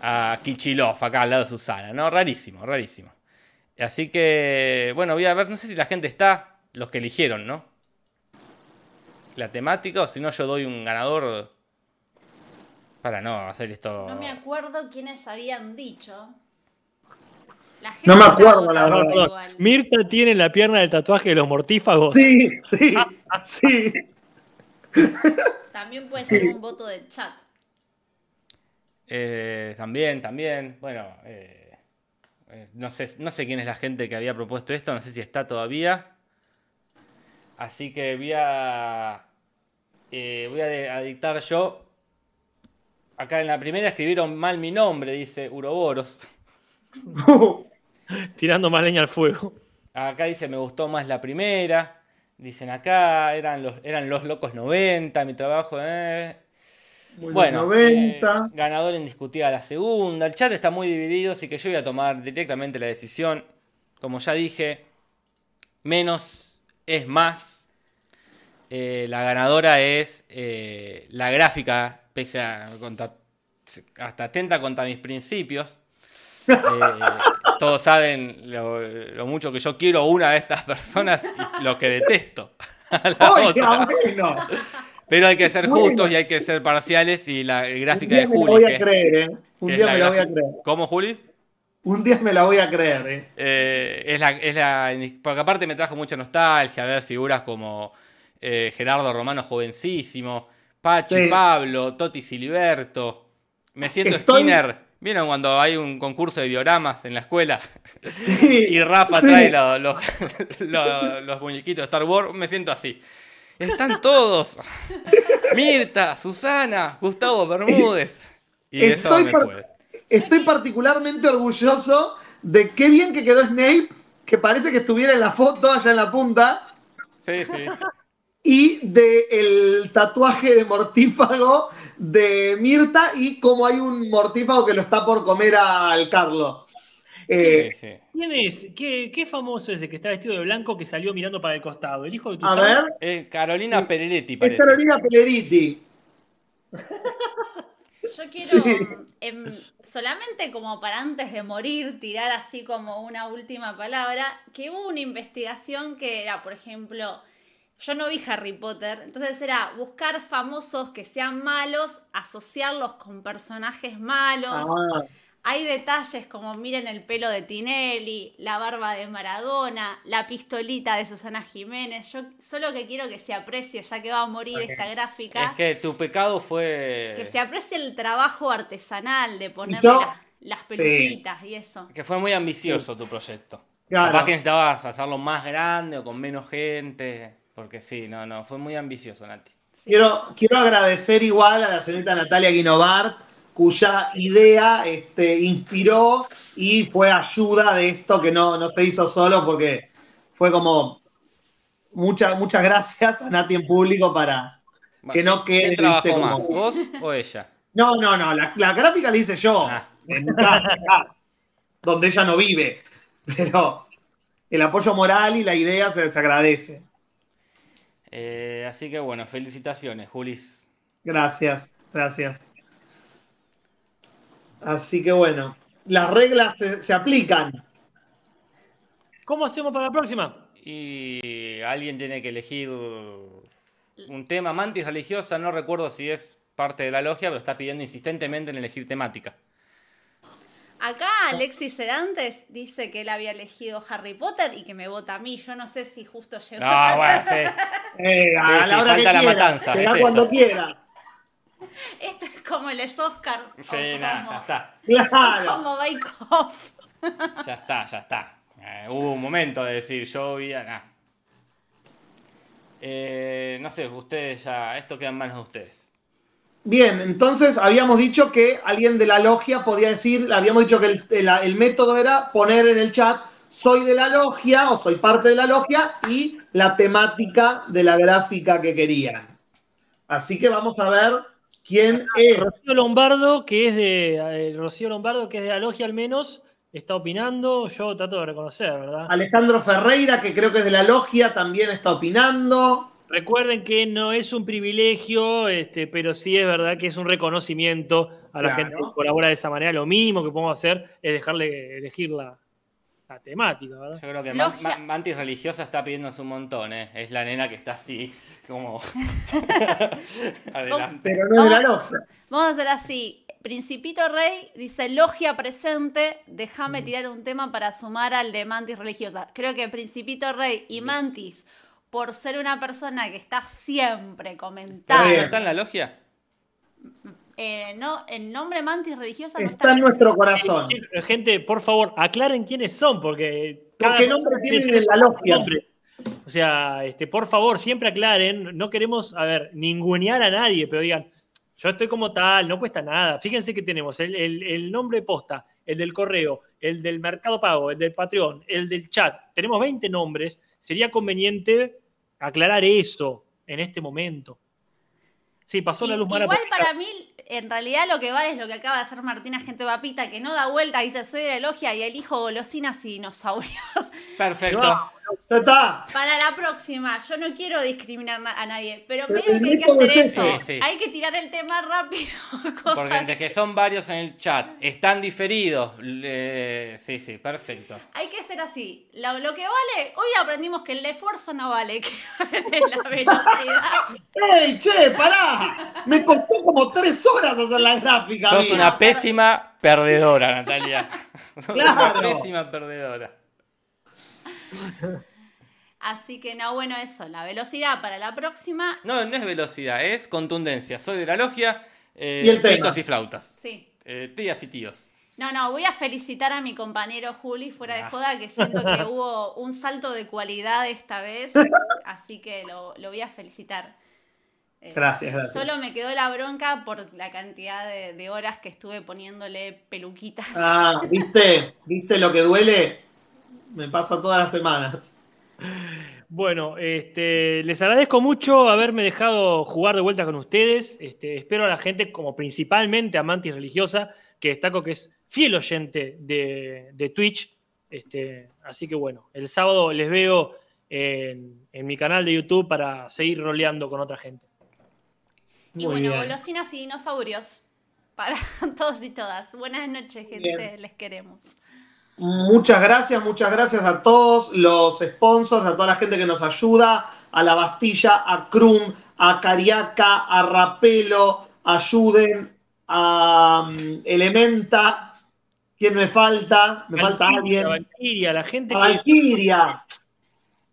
a Kichilov acá al lado de Susana, ¿no? Rarísimo, rarísimo. Así que, bueno, voy a ver, no sé si la gente está, los que eligieron, ¿no? La temática, o si no, yo doy un ganador para no hacer esto. No me acuerdo quiénes habían dicho. No me acuerdo, la verdad. Perdón. Mirta tiene la pierna del tatuaje de los mortífagos. Sí, sí, sí. También puede ser un voto del chat. Eh, también, también, bueno, eh, eh, no, sé, no sé quién es la gente que había propuesto esto, no sé si está todavía. Así que voy a, eh, voy a, de- a dictar yo Acá en la primera escribieron mal mi nombre, dice Uroboros. [laughs] [laughs] Tirando más leña al fuego. Acá dice me gustó más la primera. Dicen acá, eran los, eran los locos 90, mi trabajo. eh. Muy Bueno, 90. eh, ganador indiscutida la segunda. El chat está muy dividido, así que yo voy a tomar directamente la decisión. Como ya dije, menos es más. Eh, la ganadora es eh, la gráfica, pese a contra- hasta atenta contra mis principios. Eh, todos saben lo, lo mucho que yo quiero a una de estas personas y lo que detesto a la otra. bueno. Pero hay que ser Bueno. justos y hay que ser parciales y la gráfica de Juli. voy que a es- creer, ¿eh? Un día me la voy a creer. ¿Cómo, Juli? Un día me la voy a creer, ¿eh? Eh, es la, es la. Porque aparte me trajo mucha nostalgia ver figuras como eh, Gerardo Romano jovencísimo, Pachi Sí. Pablo, Toti Siliberto. Me siento Estoy- Skinner. ¿Vieron cuando hay un concurso de dioramas en la escuela? Sí, [laughs] Y Rafa sí. trae lo- lo- lo- los muñequitos de Star Wars. Me siento así. Están todos. Mirta, Susana, Gustavo Bermúdez. Y de eso me par- puede. Estoy particularmente orgulloso de qué bien que quedó Snape, que parece que estuviera en la foto allá en la punta, Sí, sí. Y de el tatuaje de mortífago de Mirta y cómo hay un mortífago que lo está por comer al Carlos. Eh, sí, sí. ¿Quién es? ¿Qué, qué famoso es ese que está vestido de blanco que salió mirando para el costado? ¿El hijo de tu a ver, Eh, Carolina Pereletti es parece. Carolina Peleriti. Yo [laughs] quiero, Sí. em, solamente como para antes de morir, tirar así como una última palabra, que hubo una investigación que era, por ejemplo, yo no vi Harry Potter, entonces era buscar famosos que sean malos, asociarlos con personajes malos. Ah, Hay detalles como miren el pelo de Tinelli, la barba de Maradona, la pistolita de Susana Jiménez. Yo solo que quiero que se aprecie, ya que va a morir esta gráfica Es que tu pecado fue. que se aprecie el trabajo artesanal de ponerle yo- las, las peluquitas y eso. que fue muy ambicioso tu proyecto. Claro. Capaz que necesitabas hacerlo más grande o con menos gente. Porque sí, no, no, fue muy ambicioso, Nati. Quiero, quiero agradecer igual a la señorita Natalia Guinovart, cuya idea este, inspiró y fue ayuda de esto que no, no se hizo solo porque fue como muchas muchas gracias a Nati en público para que no quede ¿Quién trabajó como- más, vos o ella? No, no, no, la, la gráfica la hice yo, Ah. en casa, acá, donde ella no vive, [laughs] pero el apoyo moral y la idea se, se agradece. Eh, así que bueno, felicitaciones, Julis. Gracias, gracias. Así que bueno, las reglas se, se aplican. ¿Cómo hacemos para la próxima? Y alguien tiene que elegir un tema. Mantis religiosa, no recuerdo si es parte de la logia, pero está pidiendo insistentemente en elegir temática. Acá Alexis Serantes dice que él había elegido Harry Potter y que me vota a mí. Yo no sé si justo llegó. Ah, [laughs] bueno, sí. Eh, a Sí, la sí, hora que falta la quiera, matanza, es cuando eso. Esto quiera. Es como los Oscars. Sí, o nada, como, ya está. Claro. Como Bake Off. Ya está, ya está. Eh, hubo un momento de decir yo vi a- nah. Eh, no sé, ustedes ya. Esto queda en manos de ustedes. Bien, entonces habíamos dicho que alguien de la logia podía decir, habíamos dicho que el, el- el método era poner en el chat soy de la logia o soy parte de la logia y la temática de la gráfica que querían. Así que vamos a ver quién es. Rocío Lombardo, que es de. eh, Rocío Lombardo, que es de la logia al menos, está opinando. Yo trato de reconocer, ¿verdad? Alejandro Ferreira, que creo que es de la logia, también está opinando. Recuerden que no es un privilegio, este, pero sí es verdad que es un reconocimiento a la Claro. gente que colabora de esa manera. Lo mínimo que podemos hacer es dejarle elegir la, la temática, ¿verdad? Yo creo que Man- Logia. Man- Mantis religiosa está pidiéndose un montón, ¿eh? Es la nena que está así, como. [laughs] Adelante. Pero no es la logia. Vamos a hacer así. Principito Rey dice logia presente, déjame Mm. tirar un tema para sumar al de Mantis religiosa. Creo que Principito Rey y Mantis, por ser una persona que está siempre comentando, ¿No bien. está en la logia? eh, no, el nombre Mantis religiosa no está Está en nuestro corazón. Gente, por favor, aclaren quiénes son, porque. ¿Con cada qué nombre tienen tiene en la logia? O sea, este, por favor, siempre aclaren. No queremos, a ver, ningunear a nadie, pero digan, Yo estoy como tal, no cuesta nada. Fíjense que tenemos el, el- el nombre posta, el del correo, el del mercado pago, el del Patreon, el del chat. Tenemos 20 nombres. Sería conveniente aclarar eso en este momento. Sí, pasó la luz mala. Igual para mí, en realidad lo que vale es lo que acaba de hacer Martina Gente Papita, que no da vuelta, dice soy de la logia y elijo golosinas y dinosaurios. [laughs] Perfecto. No. Ya está. Para la próxima, yo no quiero discriminar na- a nadie, pero medio que hay que hacer es eso. ese. Sí, sí. Hay que tirar el tema rápido. [laughs] cosas Porque entre que son varios en el chat, están diferidos. Sí, sí, perfecto. Hay que ser así. Lo, lo que vale, hoy aprendimos que el esfuerzo no vale, [laughs] que vale la velocidad. ¡Ey, che, pará! Me costó como tres horas hacer la gráfica. Sos una pésima perdedora, Natalia. [laughs] Sos una Claro. pésima perdedora. Así que no, bueno, eso, la velocidad para la próxima. No, no es velocidad, es contundencia. Soy de la logia. eh, Y el tema. pitos y flautas. Sí. Eh, tías y tíos. No, no, voy a felicitar a mi compañero Juli fuera de Ah. joda, que siento que [laughs] hubo un salto de cualidad esta vez, [laughs] así que lo, lo voy a felicitar. Eh, Gracias, gracias. Solo me quedó la bronca por la cantidad de, de horas que estuve poniéndole peluquitas. Ah, ¿viste? [laughs] ¿Viste lo que duele? Me pasa todas las semanas. Bueno, este, les agradezco mucho haberme dejado jugar de vuelta con ustedes. Este, espero a la gente, como principalmente a Mantis Religiosa, que destaco que es fiel oyente de, de Twitch. Este, así que bueno, el sábado les veo en, en mi canal de YouTube para seguir roleando con otra gente. y Muy bueno, bien. golosinas y dinosaurios para [laughs] todos y todas. Buenas noches, gente, Bien. les queremos. Muchas gracias, muchas gracias a todos los sponsors, a toda la gente que nos ayuda, a La Bastilla, a Krum, a Cariaca, a Rapelo, ayuden, a mm, Elementa. ¿Quién me falta? Me falta alguien. Valkyria, la gente Valkyria.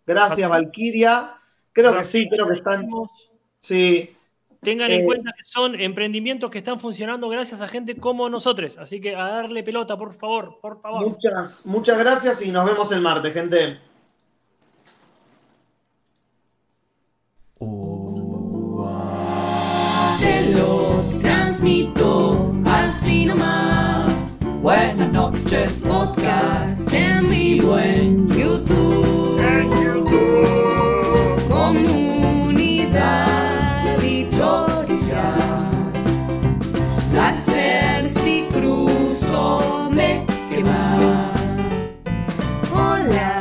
Gracias, Valkyria. Creo que sí, creo que están. Sí, Tengan Eh, en cuenta que son emprendimientos que están funcionando gracias a gente como nosotros. Así que a darle pelota, por favor, por favor. muchas, muchas gracias y nos vemos el martes, gente. Te lo transmito así nomás. Buenas noches, Podcast en vivo en placer si cruzo me quema. Hola.